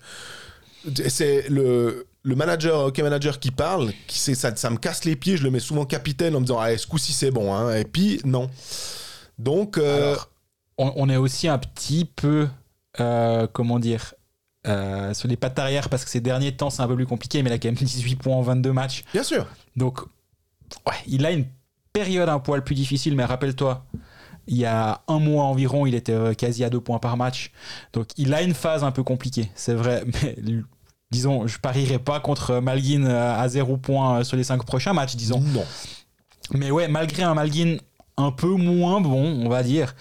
C'est le, le manager, hockey manager qui parle, qui c'est ça, ça me casse les pieds, je le mets souvent capitaine en me disant ah, ce coup-ci c'est bon, hein. et puis non. Donc, euh, Alors, on, on est aussi un petit peu, euh, comment dire, euh, sur les pattes arrière parce que ces derniers temps c'est un peu plus compliqué, mais il a quand même 18 points en 22 matchs. bien sûr, Donc, ouais, il a une période un poil plus difficile, mais rappelle-toi, il y a un mois environ, il était quasi à deux points par match. Donc, il a une phase un peu compliquée, c'est vrai. Mais disons, je parierais pas contre Malguin euh, à zéro point euh, sur les cinq prochains matchs, disons. non. Mais ouais, malgré un Malguin un peu moins bon, on va dire,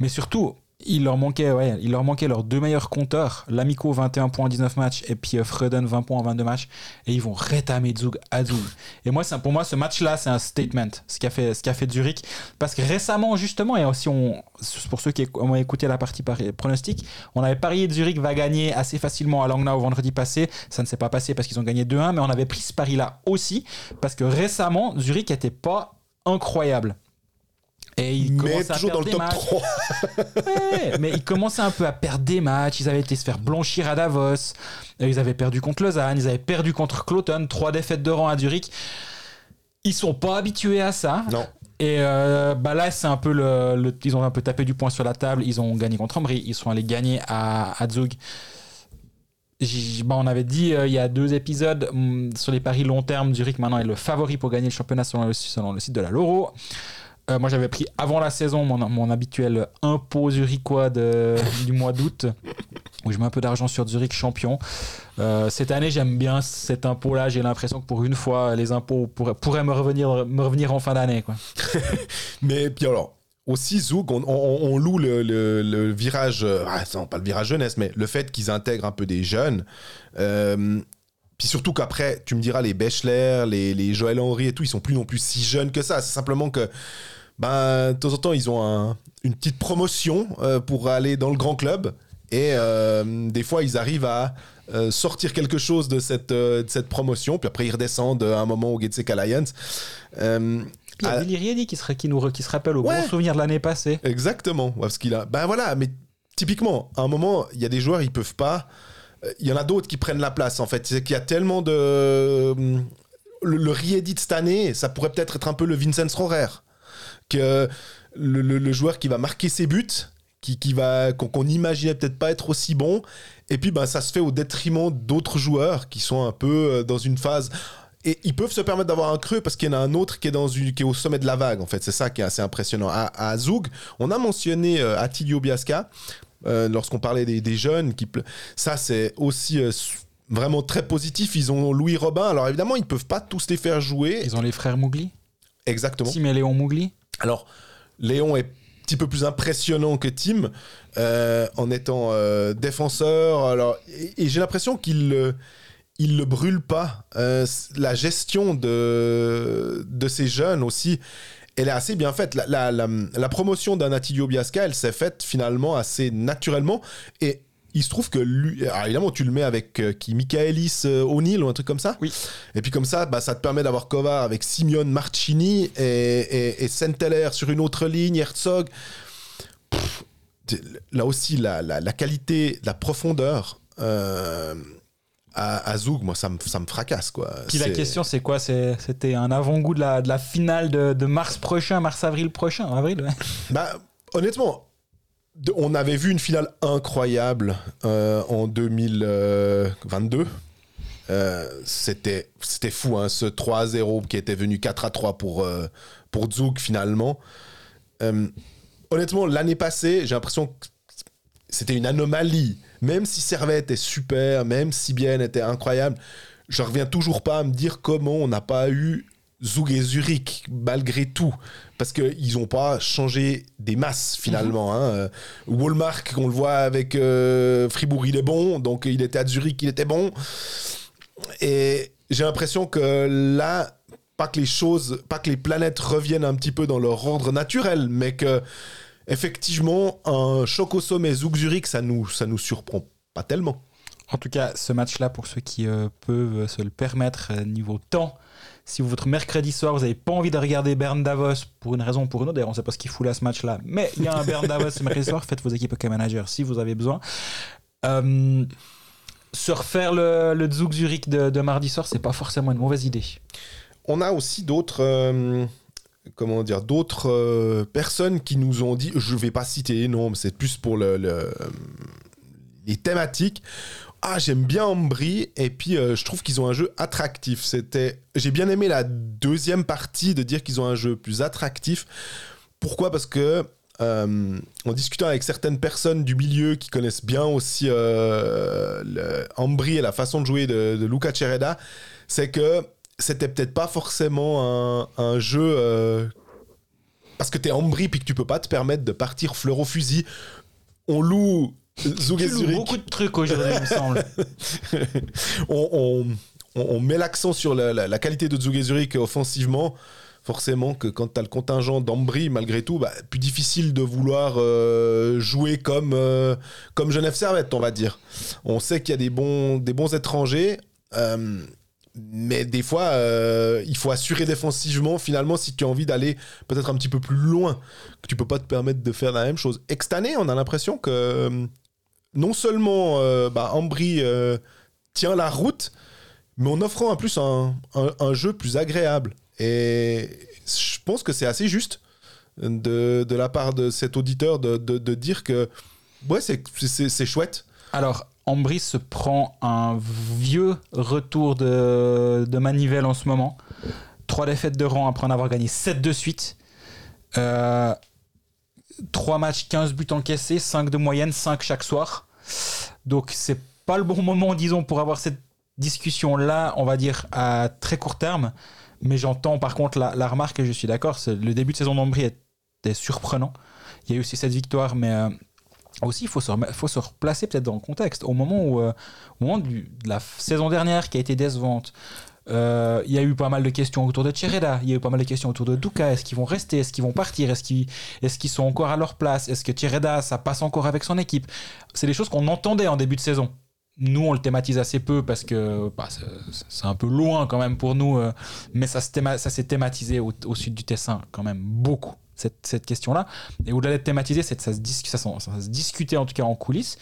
mais surtout, il leur manquait, ouais, il leur manquait leurs deux meilleurs compteurs, l'Amico 21 points en 19 matchs et puis euh, Freuden 20 points en 22 matchs, et ils vont rétamer Zug à Zug. Et moi, pour moi, ce match-là, c'est un statement, ce qu'a fait, Zurich, parce que récemment, justement, et aussi on, pour ceux qui ont écouté la partie pronostic, on avait parié Zurich va gagner assez facilement à Langnau vendredi passé. Ça ne s'est pas passé parce qu'ils ont gagné 2-1, mais on avait pris ce pari-là aussi parce que récemment, Zurich n'était pas incroyable. Et ils Mais commençaient à toujours dans le top matchs. 3. Ouais, mais ils commençaient un peu à perdre des matchs. Ils avaient été se faire blanchir à Davos. Euh, Ils avaient perdu contre Lausanne. Ils avaient perdu contre Cloton. Trois défaites de rang à Zurich. Ils sont pas habitués à ça. Non. Et euh, bah là, c'est un peu le, le- Ils ont un peu tapé du poing sur la table. Ils ont gagné contre Ambry. Ils sont allés gagner à, à Zug. Bah, on avait dit euh, il y a deux épisodes hum, sur les paris long terme, Zurich maintenant est le favori pour gagner le championnat selon le, selon le site de la Loro. Euh, moi j'avais pris avant la saison mon, mon habituel impôt zurichois de- du mois d'août où je mets un peu d'argent sur Zurich champion. Euh, cette année j'aime bien cet impôt là, j'ai l'impression que pour une fois les impôts pourraient, me, revenir, me revenir en fin d'année. quoi. Mais puis alors, aussi Zouk, on, loue le, le- virage, euh, ah, pas le virage jeunesse, mais le fait qu'ils intègrent un peu des jeunes. Euh, puis surtout qu'après, tu me diras, les Bechler, les, les Joël Henry et tout, ils sont plus non plus si jeunes que ça. C'est simplement que, ben, de temps en temps, ils ont un- une petite promotion euh, pour aller dans le grand club. Et euh, des fois, ils arrivent à euh, sortir quelque chose de cette, de cette promotion. Puis après, ils redescendent à un moment au Getsek Alliance. Il y a Ah. Billy qui, serait- qui, nous, re- qui se rappelle au Ouais. bon souvenir de l'année passée. Exactement, parce qu'il a. Ben voilà, mais typiquement, à un moment, il y a des joueurs, ils peuvent pas il y en a d'autres qui prennent la place en fait. C'est qu'il y a tellement de. Le, le Riedi de cette année, ça pourrait peut-être être un peu le Vincent Rohrer. Que le, le- le joueur qui va marquer ses buts, qui, qui va qu'on qu'on imaginait peut-être pas être aussi bon, et puis ben, ça se fait au détriment d'autres joueurs qui sont un peu euh, dans une phase. Et ils peuvent se permettre d'avoir un creux parce qu'il y en a un autre qui est, dans une, qui est au sommet de la vague, en fait. C'est ça qui est assez impressionnant. À, à Zoug, on a mentionné euh, Attilio Biasca euh, lorsqu'on parlait des, des jeunes. Qui, ça, c'est aussi euh, vraiment très positif. Ils ont Louis Robin. Alors évidemment, ils peuvent pas tous les faire jouer. Ils ont les frères Mougli. Exactement. Tim et Léon Mougli. Alors, Léon est un petit peu plus impressionnant que Tim euh, en étant euh, défenseur. Alors, et, j'ai l'impression qu'il ne il le brûle pas. Euh, la gestion de, de ces jeunes aussi, elle est assez bien faite. La promotion d'un Attilio Biasca, elle s'est faite finalement assez naturellement. Et il se trouve que lui, alors évidemment, tu le mets avec euh, qui Michaelis euh, O'Neill ou un truc comme ça. Oui. Et puis comme ça, bah, ça te permet d'avoir Kovar avec Simeone Marcini et, et, et Senteler sur une autre ligne, Herzog. Pff, là aussi, la, la, la qualité, la profondeur euh, à, à Zoug, moi, ça me, ça me fracasse. Quoi. Puis la question, c'est quoi? C'était un avant-goût de la, de la finale de, de mars prochain, mars-avril prochain? Avril, ouais. Bah, honnêtement, on avait vu une finale incroyable euh, en 2022. Euh, c'était c'était fou hein, ce 3-0 qui était venu 4-3 pour euh, pour Zug finalement Euh, honnêtement l'année passée j'ai l'impression que c'était une anomalie même si Servette est super même si Bien était incroyable je reviens toujours pas à me dire comment on n'a pas eu Zug et Zurich malgré tout parce qu'ils n'ont pas changé des masses finalement. hein. Euh, Walmart, on le voit avec euh, Fribourg, il est bon, donc il était à Zurich, il était bon. Et j'ai l'impression que là, pas que les choses, pas que les planètes reviennent un petit peu dans leur ordre naturel, mais que effectivement, un choc au sommet Zug Zurich, ça nous, ça nous surprend pas tellement. En tout cas, ce match-là, pour ceux qui euh, peuvent se le permettre niveau temps, si votre mercredi soir, vous n'avez pas envie de regarder Bern Davos pour une raison ou pour une autre, d'ailleurs, on ne sait pas ce qu'il fout là ce match-là, mais il y a un Bern Davos ce mercredi soir, faites vos équipes OK Manager si vous avez besoin. Euh, se refaire le, le Zurich de, mardi soir, c'est pas forcément une mauvaise idée. On a aussi d'autres, euh, comment dire, d'autres euh, personnes qui nous ont dit, je vais pas citer les noms, c'est plus pour le, le- les thématiques. Ah, j'aime bien Ambry et puis euh, je trouve qu'ils ont un jeu attractif. C'était, j'ai bien aimé la deuxième partie de dire qu'ils ont un jeu plus attractif. Pourquoi? Parce que euh, en discutant avec certaines personnes du milieu qui connaissent bien aussi euh, Ambry et la façon de jouer de, Luca Cereda, c'est que c'était peut-être pas forcément un, un jeu euh, parce que t'es Ambry puis que tu peux pas te permettre de partir fleur au fusil. On loue Zug et Tu loues Zurich. beaucoup de trucs aujourd'hui, il me semble. on, on- on- on met l'accent sur la, la- la qualité de Zug et Zurich offensivement. Forcément que quand tu as le contingent d'Ambry, malgré tout, bah, plus difficile de vouloir euh, jouer comme, euh, comme Genève Servette, on va dire. On sait qu'il y a des bons, des bons étrangers, euh, mais des fois, il faut assurer défensivement, finalement, si tu as envie d'aller peut-être un petit peu plus loin, que tu peux pas te permettre de faire la même chose. Et que cette année, on a l'impression que non seulement euh, bah, euh, tient la route, mais en offrant en plus un, jeu plus agréable. Et je pense que c'est assez juste de, la part de cet auditeur de, dire que ouais, c'est- chouette. Alors, Ambry se prend un vieux retour de, manivelle en ce moment. Trois défaites de rang après en avoir gagné 7 de suite. Euh, 3 matchs, 15 buts encaissés, 5 de moyenne, 5 chaque soir. Donc, c'est pas le bon moment, disons, pour avoir cette discussion-là, on va dire, à très court terme. Mais j'entends par contre la, remarque et je suis d'accord. Le début de saison d'Ambry était surprenant. Il y a eu aussi cette victoire, mais euh, aussi il faut se, replacer peut-être dans le contexte. Au moment où, euh, au moment de la saison dernière qui a été décevante, euh, il y a eu pas mal de questions autour de Chereda, il y a eu pas mal de questions autour de Duka. Est-ce qu'ils vont rester Est-ce qu'ils vont partir Est-ce qu'ils sont encore à leur place Est-ce que Chereda, ça passe encore avec son équipe? C'est des choses qu'on entendait en début de saison. Nous, on le thématise assez peu parce que bah, c'est un peu loin quand même pour nous, euh, mais ça s'est thématisé au, sud du Tessin quand même beaucoup, cette, question-là. Et au-delà d'être thématisé, ça ça, ça se discutait en tout cas en coulisses.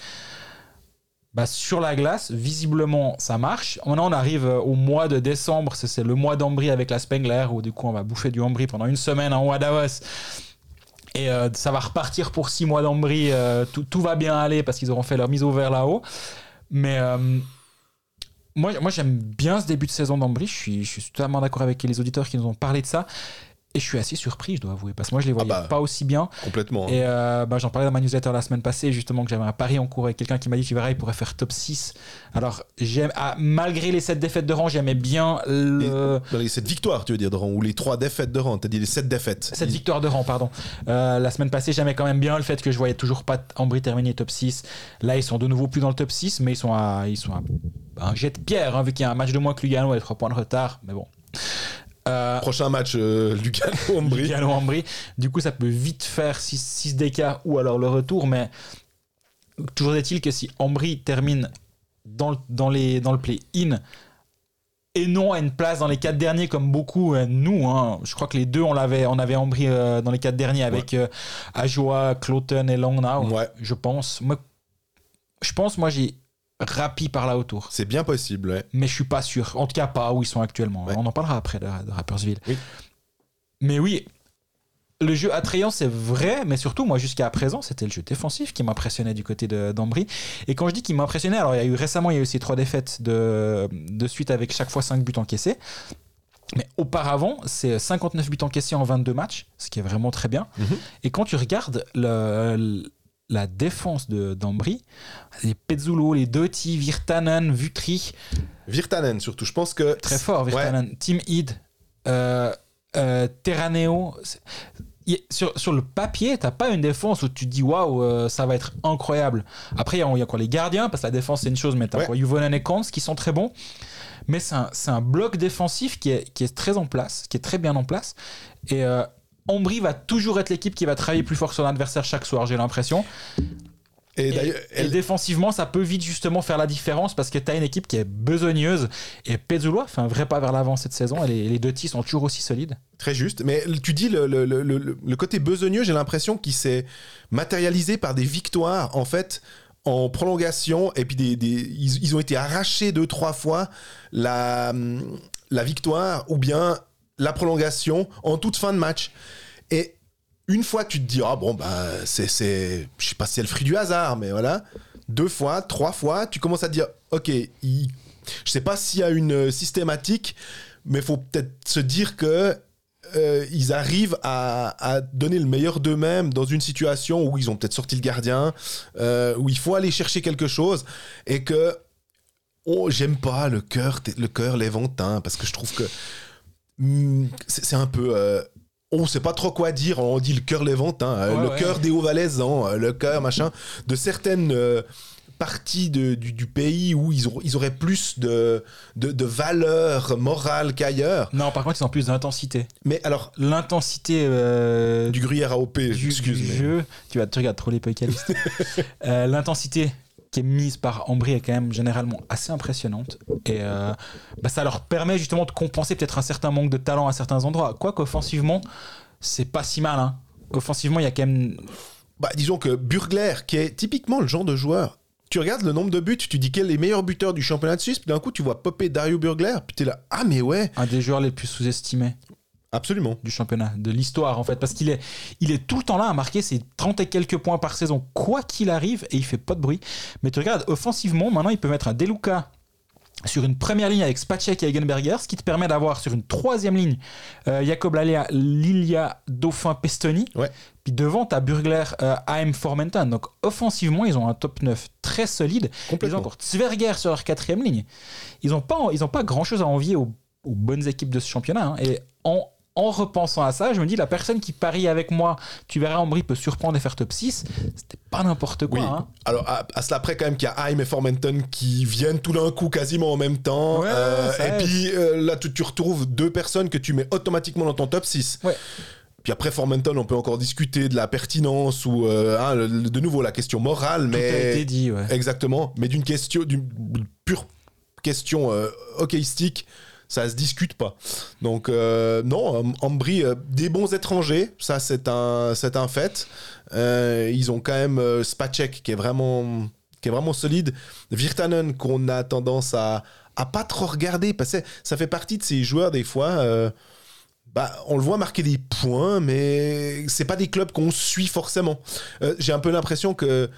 Bah, sur la glace, visiblement, ça marche. Maintenant, on arrive euh, au mois de décembre. C'est le mois d'Ambry avec la Spengler, où du coup, on va bouffer du Ambry pendant une semaine en haut à Davos. Et euh, ça va repartir pour six mois d'Ambry. euh, tout, va bien aller parce qu'ils auront fait leur mise au vert là-haut. Mais moi, moi j'aime bien ce début de saison d'Ambry. Je suis, je suis totalement d'accord avec les auditeurs qui nous ont parlé de ça. Et je suis assez surpris, je dois avouer, parce que moi, je les voyais bah. pas aussi bien. Complètement. hein. Et euh, bah, j'en parlais dans ma newsletter la semaine passée, justement, que j'avais un pari en cours avec quelqu'un qui m'a dit tu verras, il pourrait faire top 6. Alors, j'aime, ah, malgré les 7 défaites de rang, j'aimais bien le, Dans les 7 victoires, tu veux dire, de rang, ou les 3 défaites de rang. T'as dit les 7 défaites. cette victoire de rang, pardon. Euh, la semaine passée, j'aimais quand même bien le fait que je voyais toujours pas Ambry terminer top 6. Là, ils sont de nouveau plus dans le top 6, mais ils sont à, ils sont à un jet de pierre, hein, vu qu'il y a un match de moins que Lugano et 3 points de retard. Mais bon. Euh, Prochain match, euh, Lugano-Ambry. Lugano Ambry. Du coup, ça peut vite faire 6 DK ou alors le retour, mais toujours est-il que si Ambry termine dans, le- dans, les, dans le play-in et non à une place dans les quatre derniers comme beaucoup, euh, nous, hein, je crois que les deux, on, l'avait, on avait Ambry euh, dans les quatre derniers avec euh, Ajoa, Cloten et Langnau, Ouais. je pense. Moi, je pense, moi, j'ai Rapi par là autour. C'est bien possible, ouais. Mais je suis pas sûr. En tout cas, pas où ils sont actuellement. Ouais. On en parlera après de, de Rappersville. Oui. Mais oui, le jeu attrayant, c'est vrai, mais surtout, moi, jusqu'à présent, c'était le jeu défensif qui m'impressionnait du côté de- d'Ambry. Et quand je dis qu'il m'impressionnait, alors il y a eu récemment, il y a eu ces trois défaites de, de suite avec chaque fois 5 buts encaissés. Mais auparavant, c'est 59 buts encaissés en 22 matchs, ce qui est vraiment très bien. Mhm. Et quand tu regardes le- le- la défense de- d'Ambry, les Pezzulo, les Doty, Virtanen, Vutri, Virtanen, surtout. Je pense que. Très fort, Virtanen. Team Id, euh, euh, Terraneo. Sur, sur le papier, t'as pas une défense où tu dis waouh, euh, ça va être incroyable. Après, il y, a- quoi Les gardiens, parce que la défense c'est une chose, mais t'as Ouais. quoi Juvonen et Kans qui sont très bons. Mais c'est un, un bloc défensif qui est, qui est très en place, qui est très bien en place. Et euh, Ambry va toujours être l'équipe qui va travailler plus fort sur l'adversaire chaque soir, j'ai l'impression. Et, défensivement, ça peut vite justement faire la différence parce que tu as une équipe qui est besogneuse. Et Pezzulo fait un vrai pas vers l'avant cette saison. Et les, les deux tirs sont toujours aussi solides. Très juste. Mais tu dis le, le, le, le- le côté besogneux, j'ai l'impression qu'il s'est matérialisé par des victoires, en fait, en prolongation. Et puis, des, des- ils, ils ont été arrachés deux, trois fois la, la victoire ou bien la prolongation en toute fin de match. Et une fois, tu te dis, ah bon, bah, c'est, c'est, je sais pas si c'est le fruit du hasard, mais voilà. Deux fois, trois fois, tu commences à te dire, ok, il- je sais pas s'il y a une systématique, mais faut peut-être se dire que euh, ils arrivent à, à donner le meilleur d'eux-mêmes dans une situation où ils ont peut-être sorti le gardien, euh, où il faut aller chercher quelque chose, et que oh, j'aime pas le cœur, le cœur léventin, parce que je trouve que c'est c'est un peu. euh, on sait pas trop quoi dire, on dit le cœur léventin, Ouais, le ouais. cœur des Hauts-Valaisans, euh, le cœur machin, de certaines euh, parties de- du, du pays où ils, ont- ils auraient plus de, de, de valeur morale qu'ailleurs. Non, par contre, ils ont plus d'intensité. Mais alors, L'intensité euh, du gruyère AOP, du, excuse du mais jeu. Tu vas te regarder trop les. Euh, L'intensité qui est mise par Ambry est quand même généralement assez impressionnante. Et euh, bah, ça leur permet justement de compenser peut-être un certain manque de talent à certains endroits. Quoique offensivement, c'est pas si mal. hein. Offensivement, il y a quand même. Bah, disons que Burgler, qui est typiquement le genre de joueur, tu regardes le nombre de buts, tu dis quel est les meilleurs buteurs du championnat de Suisse, puis d'un coup tu vois popper Dario Burgler, puis t'es là, ah mais ouais, un des joueurs les plus sous-estimés absolument. du championnat, de l'histoire en fait, parce qu'il est, il est tout le temps là à marquer ses 30 et quelques points par saison, quoi qu'il arrive, et il fait pas de bruit. Mais tu regardes, offensivement, maintenant il peut mettre un Deluca sur une première ligne avec Spacek et Egenberger, ce qui te permet d'avoir sur une troisième ligne euh, Jacob Lalea, Lilia, Dauphin, Pestoni. Ouais. Puis devant, tu as Burgler, euh, AM, Formenton. Donc offensivement, ils ont un top 9 très solide. Ils ont encore Zwerger sur leur quatrième ligne. Ils n'ont pas, ils ont pas grand-chose à envier aux, aux bonnes équipes de ce championnat. hein. Et en, en repensant à ça, je me dis, la personne qui parie avec moi, tu verras, Ambry peut surprendre et faire top 6, c'était pas n'importe quoi. Oui. hein. Alors, à, à cela près, quand même, qu'il y a Haim et Formenton qui viennent tout d'un coup quasiment en même temps. Ouais, Euh, et puis euh, là, tu, tu retrouves deux personnes que tu mets automatiquement dans ton top 6. Ouais. Puis après, Formenton, on peut encore discuter de la pertinence ou, euh, hein, de nouveau, la question morale, Tout a mais. été dit, ouais. Exactement, mais d'une question, d'une pure question euh, hockeyistique, ça se discute pas. Donc euh, non, Ambry, euh, des bons étrangers, ça c'est un, c'est un fait. Euh, ils ont quand même Spacek qui est vraiment qui est vraiment solide. Virtanen, qu'on a tendance à, à pas trop regarder, parce que ça fait partie de ces joueurs, des fois. bah, on le voit marquer des points, mais c'est pas des clubs qu'on suit forcément. J'ai un peu l'impression que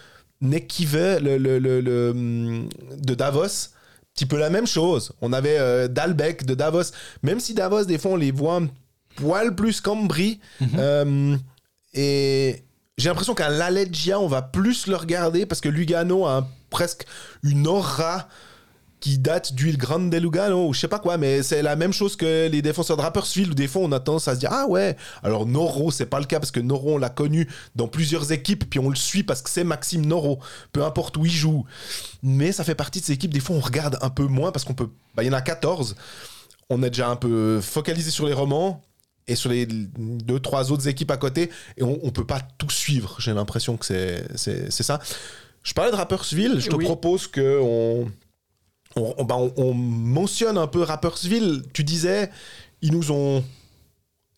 Nick Kive, le, le- le- le, hum, de Davos, petit peu la même chose. On avait euh, Dalbec de Davos, même si Davos, des fois, on les voit un poil plus qu'Ambry. Euh, et j'ai l'impression qu'à l'Alegia, on va plus le regarder parce que Lugano a un- presque une aura qui date du Il Grande Lugano ou je sais pas quoi, mais c'est la même chose que les défenseurs de Rapperswil où des fois on a tendance à se dire ah ouais, alors Noro c'est pas le cas parce que Noro on l'a connu dans plusieurs équipes puis on le suit parce que c'est Maxime Noro, peu importe où il joue. Mais ça fait partie de ces équipes, des fois on regarde un peu moins parce qu'on peut, bah il y en a 14, on est déjà un peu focalisé sur les romans et sur les deux trois autres équipes à côté et on, on peut pas tout suivre. J'ai l'impression que c'est ça. Je parlais de Rapperswil, je te Oui. propose que on on, on- bah, on- on mentionne un peu Rapperswil. Tu disais, ils nous ont.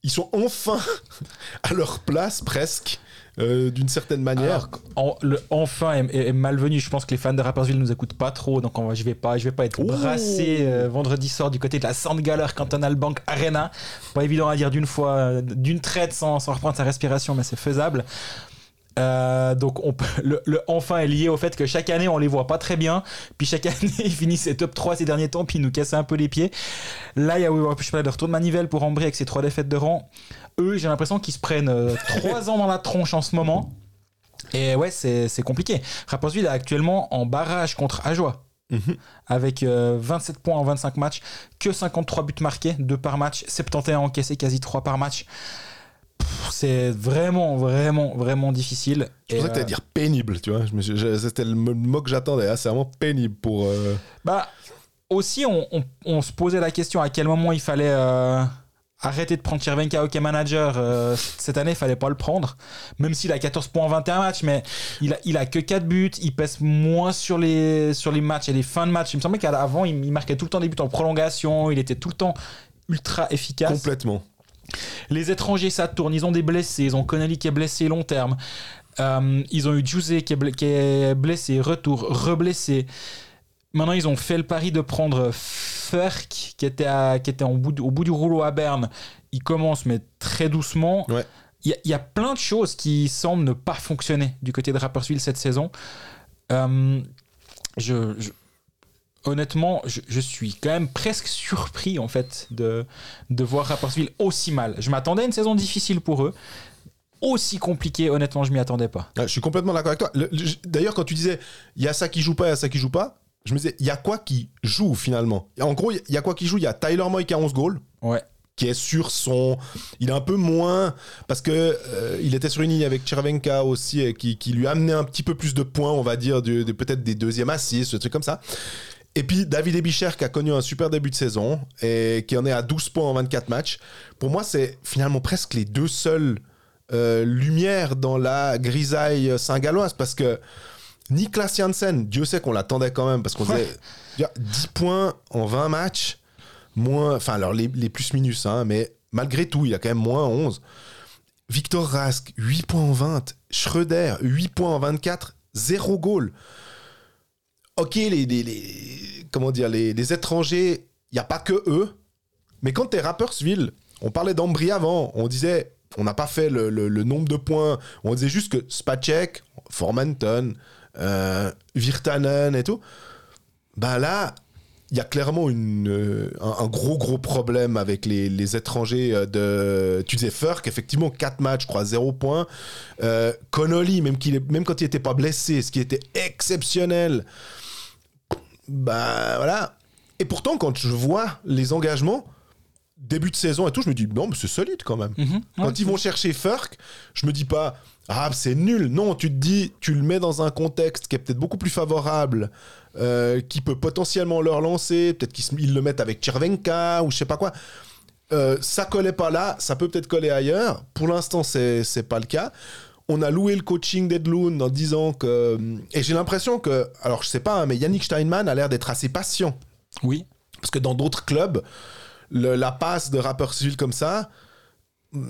Ils sont enfin à leur place, presque, euh, d'une certaine manière. Alors, en- le enfin est, est- est malvenu. Je pense que les fans de Rapperswil nous écoutent pas trop, donc on je vais pas, je vais pas être Ouh. brassé euh, vendredi soir du côté de la Sandgaller Cantonal Bank Arena. Pas évident à dire d'une fois, euh, d'une traite sans, sans reprendre sa respiration, mais c'est faisable. Euh, donc on le, le enfin est lié au fait que chaque année on les voit pas très bien, puis chaque année ils finissent ces top 3 ces derniers temps, puis ils nous cassent un peu les pieds. Là il y a je parlais de retour de manivelle pour Ambry avec ses trois défaites de rang. Eux j'ai l'impression qu'ils se prennent 3 ans dans la tronche en ce moment. Et ouais, c'est c'est compliqué. Rapperswil est actuellement en barrage contre Ajoie. Mhm. Avec euh, 27 points en 25 matchs, que 53 buts marqués, 2 par match, 71 encaissés, quasi 3 par match. C'est vraiment, vraiment, vraiment difficile. Je Et, pensais que t'allais euh, dire pénible, tu vois. C'était le mo- mot que j'attendais. hein. C'est vraiment pénible pour. euh, Bah, aussi, on, on- on se posait la question à quel moment il fallait euh, arrêter de prendre Chervenka hockey manager. euh, cette année, il fallait pas le prendre. Même s'il a 14 points en 21 matchs, mais il a, il a que 4 buts. Il pèse moins sur les, sur les matchs et les fins de match. Il me semblait qu'avant, il, il marquait tout le temps des buts en prolongation. Il était tout le temps ultra efficace. complètement. Les étrangers, ça tourne. Ils ont des blessés. Ils ont Connelly qui est blessé long terme. Euh, ils ont eu Juzé qui est, bl- qui est blessé, retour, reblessé. Maintenant, ils ont fait le pari de prendre Ferk, qui était, à- qui était en bout, du- au bout du rouleau à Berne. Il commence, mais très doucement. Ouais. Il y, a- il y a plein de choses qui semblent ne pas fonctionner du côté de Rapperswil cette saison. Euh, je, je- honnêtement, je, je suis quand même presque surpris en fait de, de voir Rapperswil aussi mal. Je m'attendais à une saison difficile pour eux. Aussi compliquée, honnêtement, je m'y attendais pas. Ah, je suis complètement d'accord avec toi. Le- le- D'ailleurs, quand tu disais il y a ça qui joue pas, il y a ça qui joue pas, je me disais il y a quoi qui joue finalement? En gros, il y a quoi qui joue? Il y a Tyler Moy qui a 11 goals. Ouais. qui est sur son. Il est un peu moins. Parce que euh, il était sur une ligne avec Chervenka aussi, et qui, qui lui a amené un petit peu plus de points, on va dire, de, de- peut-être des deuxièmes assises, ce truc comme ça. Et puis David Ebicher qui a connu un super début de saison et qui en est à 12 points en 24 matchs. Pour moi, c'est finalement presque les deux seules euh, lumières dans la grisaille saint-galloise parce que Niklas Janssen, Dieu sait qu'on l'attendait quand même parce qu'on faisait je veux dire, 10 points en 20 matchs, moins, enfin alors les, les plus-minus, hein, mais malgré tout, il a quand même moins 11. Victor Rask, 8 points en 20. Schröder, 8 points en 24, 0 goal. Ok, les, étrangers, il n'y a pas que eux. Mais quand t'es Rappersville, on parlait d'Ambry avant, on disait, on n'a pas fait le, le- nombre de points, on disait juste que Spacek, Formanton, euh, Virtanen et tout. Bah là, il y a clairement une, euh, un, gros gros problème avec les, étrangers euh, de... Tu disais Furk, effectivement, 4 matchs, je crois, 0 points. Connolly, même, quand il n'était pas blessé, ce qui était exceptionnel. Bah voilà. Et pourtant, quand je vois les engagements, début de saison et tout, je me dis, non, mais c'est solide quand même. Mhm. Quand Ouais, ils vont chercher Furk, je me dis pas ah c'est nul. Non, tu te dis tu le mets dans un contexte qui est peut-être beaucoup plus favorable, euh, qui peut potentiellement leur lancer. Peut-être qu'ils le mettent avec Chervenka ou je sais pas quoi. Euh, ça collait pas là, ça peut peut-être coller ailleurs. Pour l'instant, c'est pas le cas. On a loué le coaching d'Edlund en disant que et j'ai l'impression que alors je sais pas, hein, mais Yannick Steinman a l'air d'être assez patient. Oui. Parce que dans d'autres clubs, le- la passe de Rapperswil comme ça,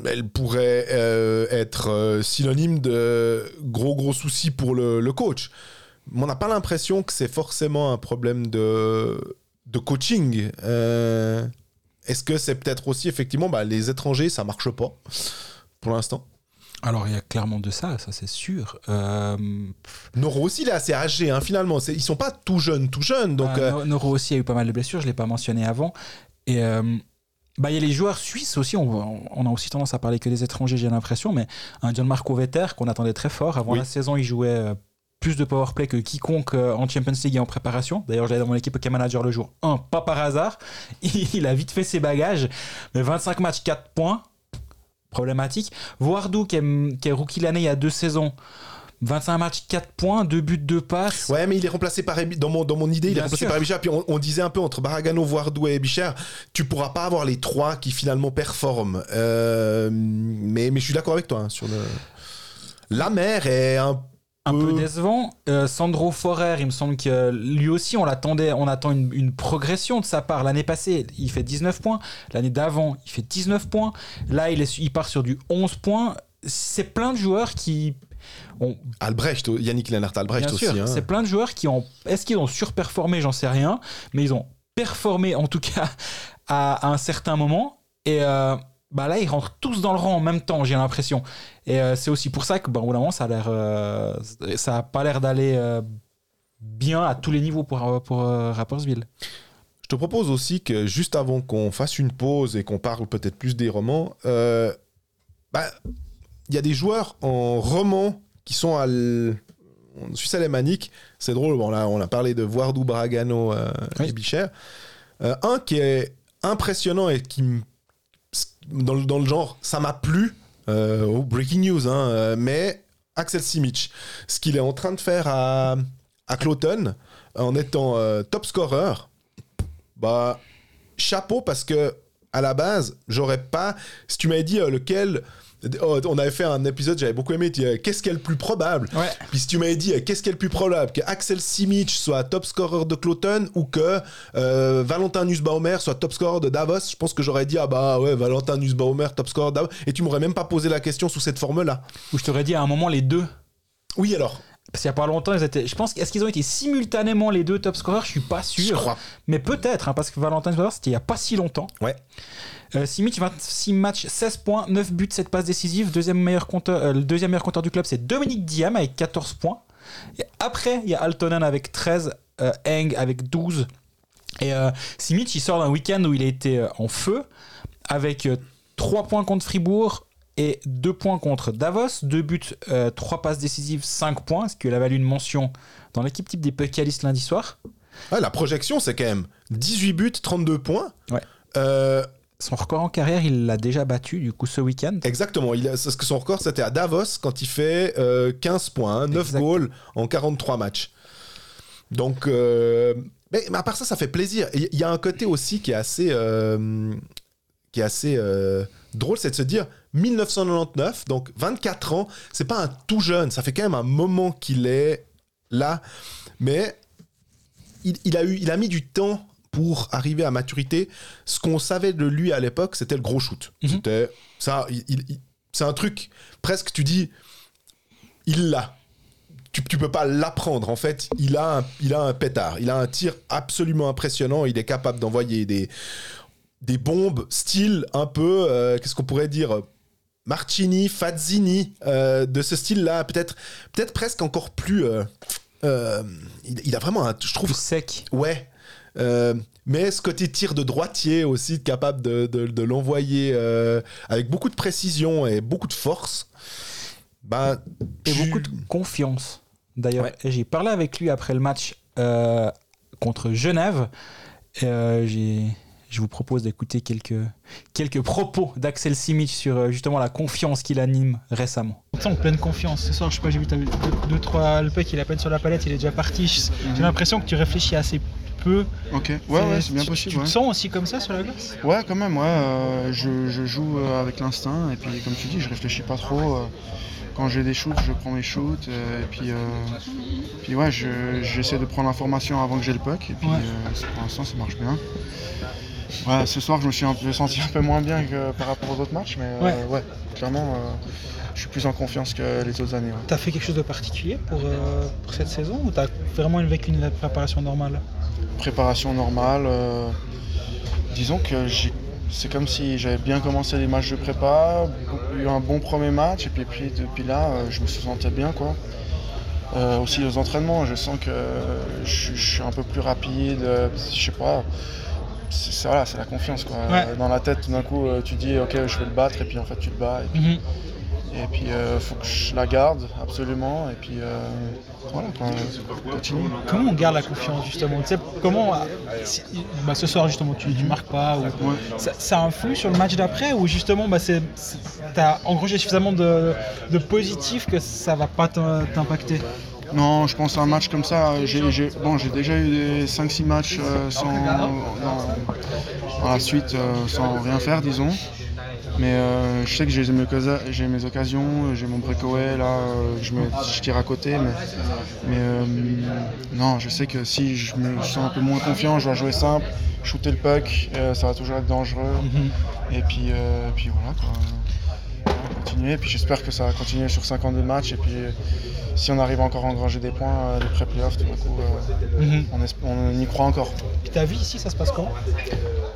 elle pourrait euh, être euh, synonyme de gros gros soucis pour le, le coach. Mais on n'a pas l'impression que c'est forcément un problème de, de coaching. Euh, Est-ce que c'est peut-être aussi, effectivement, bah, les étrangers, ça marche pas pour l'instant? Alors, il y a clairement de ça, ça c'est sûr. Euh, Noro aussi, il est assez âgé, hein, finalement. Ils sont pas tout jeunes, tout jeunes. Donc, Ah, euh, No- Noro aussi a eu pas mal de blessures, je ne l'ai pas mentionné avant. Et euh, bah, il y a les joueurs suisses aussi, on, on a aussi tendance à parler que des étrangers, j'ai l'impression, mais un Gianmarco Vetter qu'on attendait très fort. Avant Oui. la saison, il jouait euh, plus de powerplay que quiconque euh, en Champions League et en préparation. D'ailleurs, je l'avais dans mon équipe comme manager le jour 1, pas par hasard. Il a vite fait ses bagages, mais 25 matchs, 4 points, problématique. Voardou, qui est, qui est rookie l'année il y a deux saisons, 25 matchs, 4 points, 2 buts, 2 passes. Ouais, mais il est remplacé par Ebi- dans mon dans mon idée, il est remplacé sûr. par Ebichard. Puis on, on disait un peu entre Baragano, Voardou et Ebichard, tu pourras pas avoir les trois qui finalement performent. Euh, mais mais je suis d'accord avec toi hein, sur le. La mer est un un peu peu- décevant. Euh, Sandro Forer, il me semble que lui aussi, on l'attendait, on attend une, une progression de sa part. L'année passée, il fait 19 points. L'année d'avant, il fait 19 points. Là, il, est, il part sur du 11 points. C'est plein de joueurs qui ont Albrecht, Yannick Lennart Albrecht Bien aussi. hein. c'est plein de joueurs qui ont. Est-ce qu'ils ont surperformé? J'en sais rien. Mais ils ont performé, en tout cas, à, à un certain moment. Et euh, bah là, ils rentrent tous dans le rang en même temps, j'ai l'impression. Et euh, c'est aussi pour ça que, bah, au bout d'un moment, ça a l'air. euh, ça a pas l'air d'aller euh, bien à tous les niveaux pour, pour Rapperswil. Je te propose aussi que juste avant qu'on fasse une pause et qu'on parle peut-être plus des romans, bah, il y a des joueurs en roman qui sont à l- Suisse alémanique. C'est drôle, bon, là, on a parlé de euh, Oui. et Bicher. Euh, un qui est impressionnant et qui, me- dans, le- genre, ça m'a plu, euh, breaking news, hein, euh, mais Axel Simic, ce qu'il est en train de faire à, à Cloton, en étant euh, top scorer, bah, chapeau parce que à la base, j'aurais pas. Si tu m'avais dit lequel. Oh, on avait fait un épisode, j'avais beaucoup aimé. euh, Qu'est-ce qui est le plus probable Ouais. Puis si tu m'avais dit euh, qu'est-ce qui est le plus probable Que Axel Simic soit top scorer de Cloton ou que euh, Valentin Nussbaumer soit top scorer de Davos, je pense que j'aurais dit ah bah ouais, Valentin Nussbaumer top scorer de Davos. Et tu m'aurais même pas posé la question sous cette forme-là. Où je t'aurais dit à un moment les deux. Oui, alors Parce qu'il y a pas longtemps, ils étaient. Je pense est-ce qu'ils ont été simultanément les deux top scorers Je suis pas sûr. Je crois. Mais peut-être, hein, parce que Valentin c'était il y a pas si longtemps. Ouais. Euh, Simic, 26 matchs, 16 points, 9 buts, 7 passes décisives. Deuxième meilleur compteur, euh, le deuxième meilleur compteur du club, c'est Dominique Diam avec 14 points. Et après, il y a Altonen avec 13, euh, Eng avec 12. Et euh, Simic, il sort d'un week-end où il a été euh, en feu, avec 3 points contre Fribourg et 2 points contre Davos, 2 buts, 3 passes décisives, 5 points, ce qui lui a valu une mention dans l'équipe type des Pucalistes lundi soir. Ah, la projection, c'est quand même 18 buts, 32 points. Ouais. Euh, Son record en carrière, il l'a déjà battu du coup ce week-end. Exactement. Il a, parce que son record, c'était à Davos quand il fait euh, 15 points, hein, 9 Exact. goals en 43 matchs. Donc, euh, mais, mais à part ça, ça fait plaisir. Il y a un côté aussi qui est assez, euh, qui est assez euh, drôle, c'est de se dire 1999, donc 24 ans, c'est pas un tout jeune. Ça fait quand même un moment qu'il est là, mais il, il a eu, il a mis du temps pour arriver à maturité. Ce qu'on savait de lui à l'époque, c'était le gros shoot. Mhm. C'était ça. il- il- il- c'est un truc presque. Tu dis, il l'a. Tu, tu peux pas l'apprendre. En fait, il a, un, il a un pétard. Il a un tir absolument impressionnant. Il est capable d'envoyer des, des bombes, style un peu, euh, qu'est-ce qu'on pourrait dire Marcini, Fazzini, euh, de ce style-là. Peut-être peut presque encore plus. euh, il, il a vraiment un. Je trouve Plus sec. Ouais. Mais ce côté tir de droitier aussi, capable de, de- de l'envoyer avec beaucoup de précision et beaucoup de force. Ben, Et tu- beaucoup de confiance. D'ailleurs, Ouais. J'ai parlé avec lui après le match contre Genève. J'ai- je vous propose d'écouter quelques, quelques propos d'Axel Simic sur euh, justement la confiance qu'il anime récemment. On sent en pleine confiance. Ce soir, je sais pas, j'ai vu, t'as vu 2-3 le puck, il est à peine sur la palette, il est déjà parti. J'ai l'impression que tu réfléchis assez peu. Ok, ouais, ouais, c'est bien tu- possible. Tu ouais. te sens aussi comme ça sur la glace? Ouais, quand même, ouais. euh, je, je joue euh, avec l'instinct et puis, comme tu dis, je réfléchis pas trop. euh, quand j'ai des shoots, je prends mes shoots. euh, et puis, euh, puis ouais, je- j'essaie de prendre l'information avant que j'ai le puck. Et puis, Ouais. euh, pour l'instant, ça marche bien. Ouais, ce soir, je me suis un peu senti un peu moins bien que par rapport aux autres matchs, mais euh, Ouais. ouais. clairement, euh, je suis plus en confiance que les autres années. ouais. T'as fait quelque chose de particulier pour, euh, pour cette saison ou t'as vraiment vécu une préparation normale? Préparation normale. euh, disons que c'est comme si j'avais bien commencé les matchs de prépa, eu un bon premier match, et puis, puis depuis là, euh, je me sentais bien. quoi. Euh, aussi aux entraînements, je sens que je, je suis un peu plus rapide, euh, je sais pas. C'est voilà, c'est la confiance quoi. Ouais. Dans la tête, tout d'un coup, euh, tu dis ok, je vais le battre, et puis en fait, tu le bats. Et puis, et puis euh, faut que je la garde absolument. Et puis euh, voilà, quoi, continue. Comment on garde la confiance justement? Tu sais, comment euh, si- bah, ce soir justement tu, tu marques pas ou Ouais. ça, ça influe sur le match d'après ou justement bah, c'est- t'as engrangé suffisamment de, de positif que ça va pas t'im- t'impacter? Non, je pense à un match comme ça. J'ai bon, j'ai déjà eu des 5-6 matchs euh, sans, dans, dans la suite euh, sans rien faire, disons. Mais euh, je sais que j'ai mes, occasions- j'ai mes occasions, j'ai mon breakaway là, euh, je, me, je tire à côté. Mais, mais non, je sais que si je me sens un peu moins confiant, je dois jouer simple, shooter le puck, ça va toujours être dangereux. Et puis, puis voilà, quoi. Continuer. Puis j'espère que ça va continuer sur 52 matchs. Et puis euh, si on arrive encore à engranger des points, euh, des pré-playoffs, tout d'un coup, euh, Mhm. on, y croit encore. Ta vie ici ça se passe comment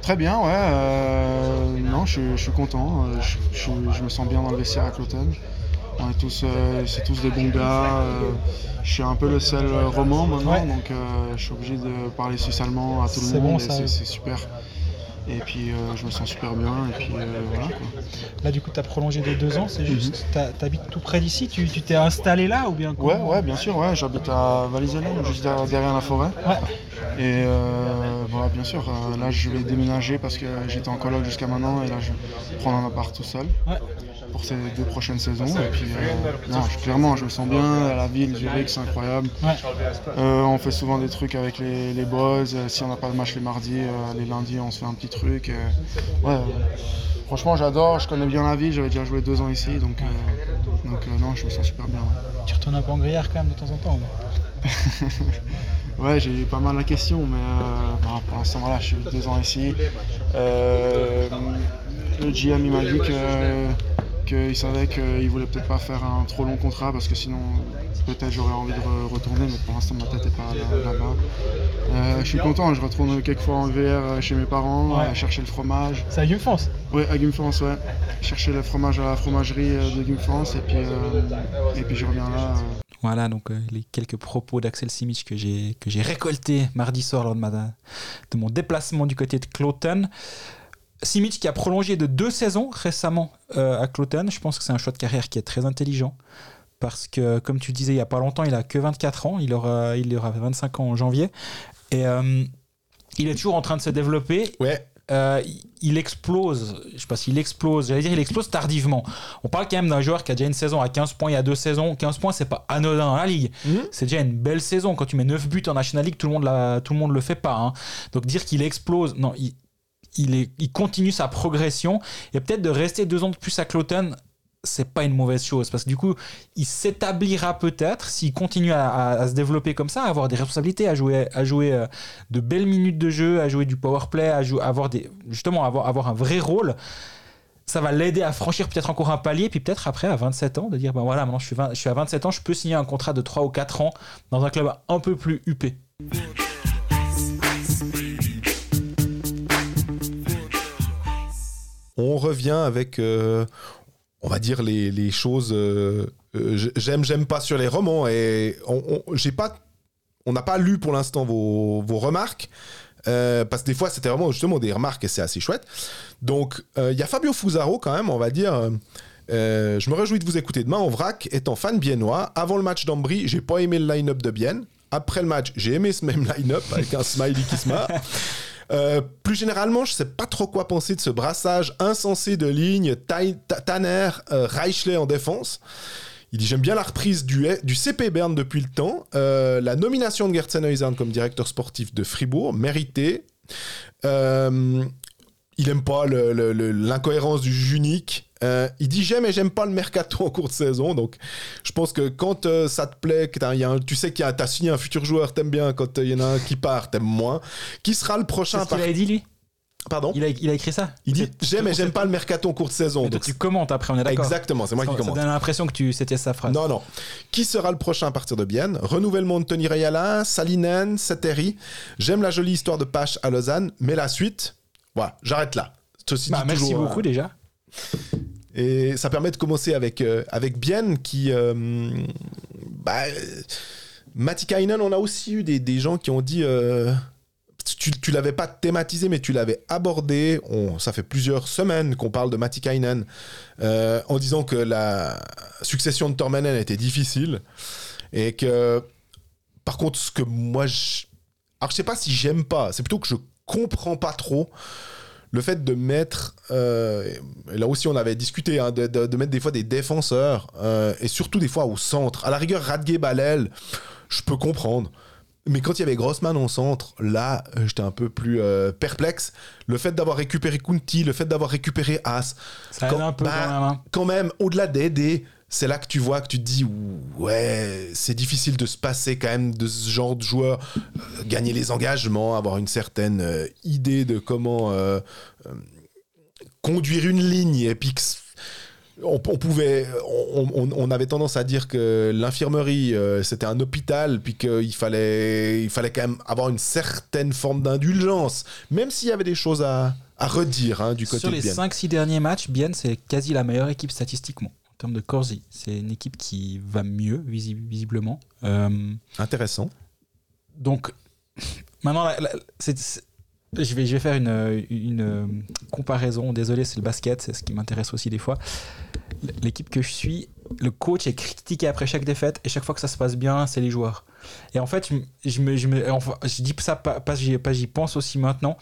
Très bien, ouais. euh, non, je, je suis content. euh, Je, je- je me sens bien dans le vestiaire à Cloton. On est tous, euh, c'est tous des bons gars. euh, je suis un peu le seul euh, roman maintenant, Ouais. donc euh, je suis obligé de parler suisse-allemand à tout le monde. bon, c'est super. Et puis euh, je me sens super bien. Et puis euh, voilà quoi. Là du coup t'as prolongé de deux ans, c'est juste t'as- t'habites tout près d'ici, tu, tu t'es installé là ou bien Ouais, ouais, bien sûr, ouais, j'habite à Valaiselon, juste derrière, la forêt. Ouais. Et euh, voilà, bien sûr, là je vais déménager parce que j'étais en coloc jusqu'à maintenant et là je vais prendre un appart tout seul Ouais. Pour ces deux prochaines saisons. Et puis, euh, non, je- clairement, je me sens bien, la ville, Zurich, c'est incroyable. Ouais. Euh, on fait souvent des trucs avec les, les boys, euh, si on n'a pas de match les mardis, les lundis, on se fait un petit truc. ouais, franchement, j'adore, je connais bien la ville, j'avais déjà joué deux ans ici, donc, donc non, je me sens super bien. ouais. Tu retournes un peu en gruyère quand même de temps en temps Ouais, j'ai eu pas mal la question, mais euh, bon, pour l'instant, voilà, je suis deux ans ici. Euh, le GM, il m'a dit que qu'il savait qu'il voulait peut-être pas faire un trop long contrat parce que sinon, peut-être j'aurais envie de re- retourner, mais pour l'instant, ma tête est pas là- là-bas. Euh, je suis content, je retourne quelques fois en VR chez mes parents, Ouais. euh, chercher le fromage. C'est à Gumfance Ouais, à Gumfrance, ouais. Chercher le fromage à la fromagerie euh, de Gumfrance et puis, euh, et puis je reviens là. euh, Voilà donc euh, les quelques propos d'Axel Simic que j'ai que j'ai récoltés mardi soir lors de, ma, de mon déplacement du côté de Cloton. Simic qui a prolongé de deux saisons récemment euh, à Cloton. Je pense que c'est un choix de carrière qui est très intelligent. Parce que, comme tu disais il n'y a pas longtemps, il a que 24 ans. Il aura, il aura 25 ans en janvier. Et euh, il est toujours en train de se développer. Ouais. Euh, il- explose, je sais pas s'il explose, j'allais dire il explose tardivement. On parle quand même d'un joueur qui a déjà une saison à 15 points il y a deux saisons. 15 points, c'est pas anodin dans la ligue. Mhm. C'est déjà une belle saison. Quand tu mets 9 buts en National League, tout le monde, l'a- tout le, monde le fait pas. hein. Donc dire qu'il explose, non, il, il, continue sa progression. Et peut-être de rester deux ans de plus à Cloton, c'est pas une mauvaise chose. Parce que du coup, il s'établira peut-être, s'il continue à, se développer comme ça, à avoir des responsabilités, à jouer, à jouer euh, de belles minutes de jeu, à jouer du power play, à avoir des, justement avoir, un vrai rôle. Ça va l'aider à franchir peut-être encore un palier, puis peut-être après, à 27 ans, de dire ben voilà, maintenant je suis, 20 je suis à 27 ans, je peux signer un contrat de 3 ou 4 ans dans un club un peu plus huppé. On revient avec, euh, on va dire, les, choses. euh, euh, j'aime, j'aime pas sur les romans. Et on, j'ai pas, on n'a pas lu pour l'instant vos, vos remarques. parce que des fois, c'était vraiment justement des remarques et c'est assez chouette. Donc, il y a Fabio Fusaro quand même, on va dire. je me réjouis de vous écouter demain en vrac. Étant fan biennois, avant le match d'Ambry, j'ai pas aimé le line-up de Bienne. Après le match, j'ai aimé ce même line-up avec un smiley qui se marre. Euh, plus généralement, je sais pas trop quoi penser de ce brassage insensé de Ta- Tanner, euh, en défense. Il dit J'aime bien la reprise du, CP Berne depuis le temps. Euh, la nomination de Gertsen comme directeur sportif de Fribourg, méritée. Euh, il aime pas l'incohérence du juge unique. Euh, il dit j'aime et j'aime pas le mercato en cours de saison. Donc, je pense que quand euh, ça te plaît, que y a un- tu sais qu'il y a t'as signé un futur joueur, t'aimes bien. Quand euh, il y en a un qui part, t'aimes moins. Qui sera le prochain C'est ce qu'il avait dit lui? Pardon? Il a, il a écrit ça? Il dit J'aime et j'aime pas le mercato en courte saison. Mais toi, Donc, tu commentes après, on est d'accord exactement, c'est moi qui commence. Ça donne l'impression que tu, c'était sa phrase. Non, non. Qui sera le prochain à partir de Bienne? Renouvellement de Tony Rayala, Salinen, Sateri. J'aime la jolie histoire de Pache à Lausanne, mais la suite, voilà, j'arrête là. Ceci Bah, dit merci toujours, beaucoup euh, déjà. Et ça permet de commencer avec, euh, avec Bienne qui. Euh, bah, euh, Matikainen, on a aussi eu des, des gens qui ont dit. euh, tu, tu l'avais pas thématisé, mais tu l'avais abordé. On, ça fait plusieurs semaines qu'on parle de Matikainen euh, en disant que la succession de Tormanen était difficile et que. Par contre, ce que moi. Alors, je sais pas si j'aime pas, c'est plutôt que je comprends pas trop le fait de mettre, euh, et là aussi on avait discuté, hein, de, de- de mettre des fois des défenseurs, euh, et surtout des fois au centre. À la rigueur, Radge Balel, je peux comprendre. Mais quand il y avait Grossman au centre, là, euh, j'étais un peu plus euh, perplexe. Le fait d'avoir récupéré Kunti, le fait d'avoir récupéré As, Ça aide quand- un peu bah, quand même. hein. quand même, au-delà d'aider, c'est là que tu vois que tu te dis ouais, c'est difficile de se passer quand même de ce genre de joueur, Euh, gagner les engagements, avoir une certaine euh, idée de comment euh, conduire une ligne et puis on, on pouvait, on, on- on avait tendance à dire que l'infirmerie c'était un hôpital, puis qu'il fallait, il fallait quand même avoir une certaine forme d'indulgence, même s'il y avait des choses à, à redire hein, du côté Sur les Bienne. 5-6 derniers matchs, Bienne, c'est quasi la meilleure équipe statistiquement. Termes de Corsi, c'est une équipe qui va mieux, visi- visiblement. Euh, Intéressant. donc, maintenant, la- la- je, vais, je vais faire une, une, euh, comparaison. Désolé, c'est le basket, c'est ce qui m'intéresse aussi des fois. L'équipe que je suis, le coach est critiqué après chaque défaite et chaque fois que ça se passe bien, c'est les joueurs. Et en fait, je, me- je, me, je, me- enfin, je dis ça pas parce que j'y pas- j'y pense aussi maintenant.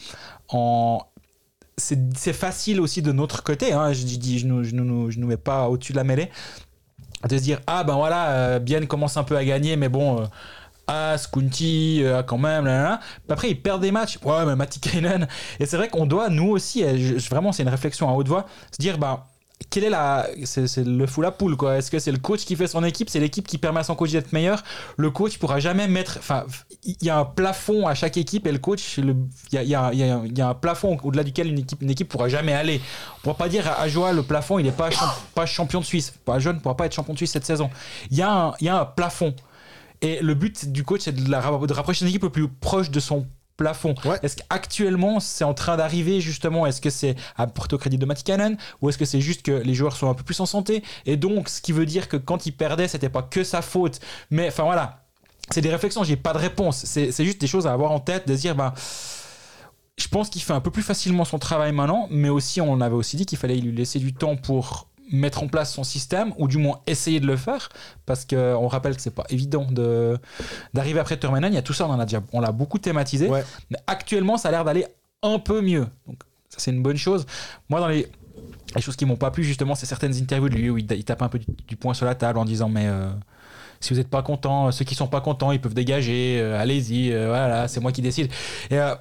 En, c'est facile aussi de notre côté, hein, je dis, je ne je nous, je mets pas au-dessus de la mêlée, de se dire ah ben voilà, euh, Bien commence un peu à gagner, mais bon, euh, As, Kunti, euh, quand même, là, là, là. Après ils perdent des matchs, ouais mais Matikainen, et c'est vrai qu'on doit nous aussi, vraiment c'est une réflexion à haute voix, se dire bah quelle est la c'est le fou la poule quoi. Est-ce que c'est le coach qui fait son équipe? C'est l'équipe qui permet à son coach d'être meilleur. Le coach pourra jamais mettre enfin il y a un plafond à chaque équipe et le coach il y y y a- un plafond au-delà duquel une équipe une équipe pourra jamais aller. On pourra pas dire à Joie le plafond il n'est pas pas champion de Suisse. Pas jeune pourra pas être champion de Suisse cette saison. Il y a un, y a un plafond. Et le but du coach c'est de, de rapprocher son équipe le plus proche de son plafond. Ouais. Est-ce qu'actuellement c'est en train d'arriver justement? Est-ce que c'est à porter au crédit de Matikanen ou est-ce que c'est juste que les joueurs sont un peu plus en santé? Et donc ce qui veut dire que quand il perdait c'était pas que sa faute. Mais enfin voilà. C'est des réflexions j'ai pas de réponse. C'est c'est juste des choses à avoir en tête de se dire ben je pense qu'il fait un peu plus facilement son travail maintenant mais aussi on avait aussi dit qu'il fallait lui laisser du temps pour mettre en place son système ou du moins essayer de le faire parce que on rappelle que c'est pas évident de d'arriver après Turmanen il y a tout ça on en a déjà on l'a beaucoup thématisé. Ouais. mais actuellement ça a l'air d'aller un peu mieux. Donc ça c'est une bonne chose. Moi dans les les choses qui m'ont pas plu justement c'est certaines interviews de lui où il, il tape un peu du, du poing sur la table en disant mais euh, si vous n'êtes pas content ceux qui sont pas contents ils peuvent dégager euh, allez-y euh, voilà c'est moi qui décide. Et euh,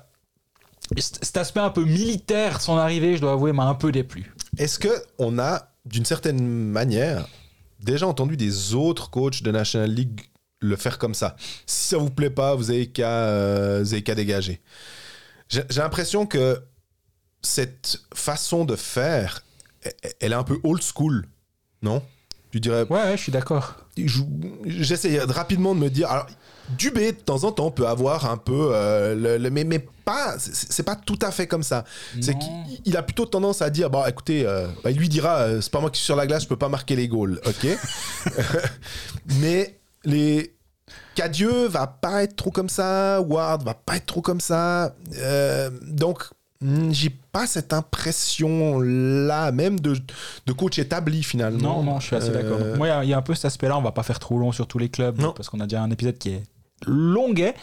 cet aspect un peu militaire de son arrivée je dois avouer m'a un peu déplu. Est-ce que on a, d'une certaine manière, déjà entendu des autres coachs de National League le faire comme ça Si ça vous plaît pas, vous avez qu'à euh, qu'à dégager. J'ai l'impression que cette façon de faire, elle est un peu old school, non? Tu dirais. ouais, ouais je suis d'accord je- J'essaie rapidement de me dire. Alors, Dubé, de temps en temps, peut avoir un peu. euh, le, le- mais, mais pas. C'est pas tout à fait comme ça. C'est qu'il il a plutôt tendance à dire bon, écoutez, euh, bah, il lui dira euh, c'est pas moi qui suis sur la glace, je peux pas marquer les goals, ok? Mais les. Cadieux va pas être trop comme ça, Ward va pas être trop comme ça. euh, donc, j'ai pas cette impression-là, même de, de coach établi finalement. Non, non, je suis assez Euh, d'accord. Moi, il y a- il y, a un peu cet aspect-là. On va pas faire trop long sur tous les clubs Non. parce qu'on a déjà un épisode qui est longuet.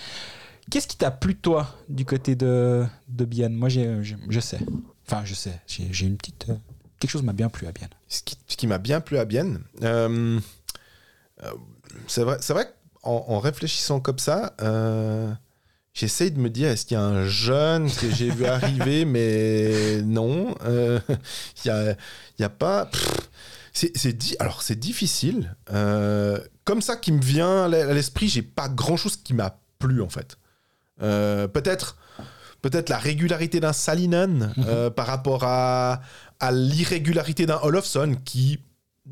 Qu'est-ce qui t'a plu, toi, du côté de, de Bienne? Moi, j'ai, je sais. Enfin, je sais. J'ai, une petite. euh, quelque chose m'a bien plu à Bienne. ce qui, ce qui m'a bien plu à Bienne, euh, euh, c'est vrai, c'est vrai qu'en en réfléchissant comme ça, euh, j'essaye de me dire est-ce qu'il y a un jeune que j'ai vu arriver, mais non, euh, il y a, il y a pas. c'est, c'est di- alors c'est difficile. euh, comme ça qui me vient à l'esprit, j'ai pas grand chose qui m'a plu en fait. Euh, peut-être peut-être la régularité d'un Salinan euh, par rapport à, à l'irrégularité d'un Olofsson qui,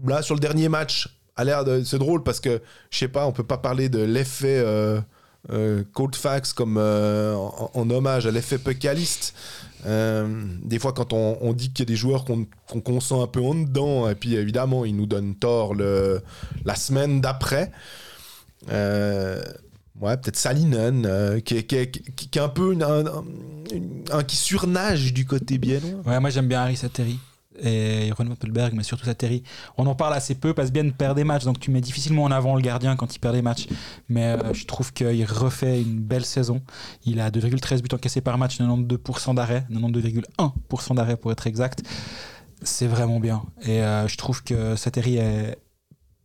là, sur le dernier match, a l'air de. C'est drôle parce que, je sais pas, on peut pas parler de l'effet. Euh, euh, Coldfax comme euh, en, hommage à l'effet Pucaliste. Euh, des fois, quand on, dit qu'il y a des joueurs qu'on qu'on qu'on sent un peu en dedans, et puis évidemment, ils nous donnent tort le, la semaine d'après. Ouais, peut-être Salinen, qui, est- qui, qui- est un peu un qui surnage du côté biennois. Ouais, moi j'aime bien Harry Sateri et Ron Wappelberg, mais surtout Sateri. On en parle assez peu parce bien perd des matchs, donc tu mets difficilement en avant le gardien quand il perd des matchs. Mais euh, je trouve qu'il refait une belle saison. Il a 2,13 buts encaissés par match, 92% d'arrêt, 92,1% d'arrêt pour être exact. C'est vraiment bien. Et euh, je trouve que Sateri est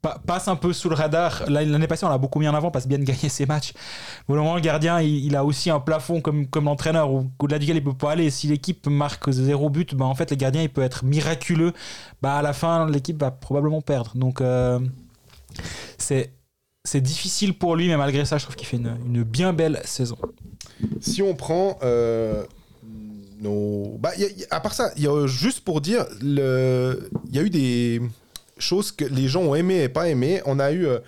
pa- passe un peu sous le radar. L'année passée, on l'a beaucoup mis en avant parce bien gagner ses matchs. Au le gardien, il, a aussi un plafond comme, comme l'entraîneur au- au-delà duquel il peut pas aller. Si l'équipe marque zéro but, bah, en fait, le gardien, il peut être miraculeux. Bah, à la fin, l'équipe va probablement perdre. Donc, euh, c'est. Difficile pour lui, mais malgré ça, je trouve qu'il fait une, bien belle saison. Si on prend euh, nos. Bah, à part ça, juste pour dire, il y a eu des choses que les gens ont aimé et pas aimé. On a eu. euh,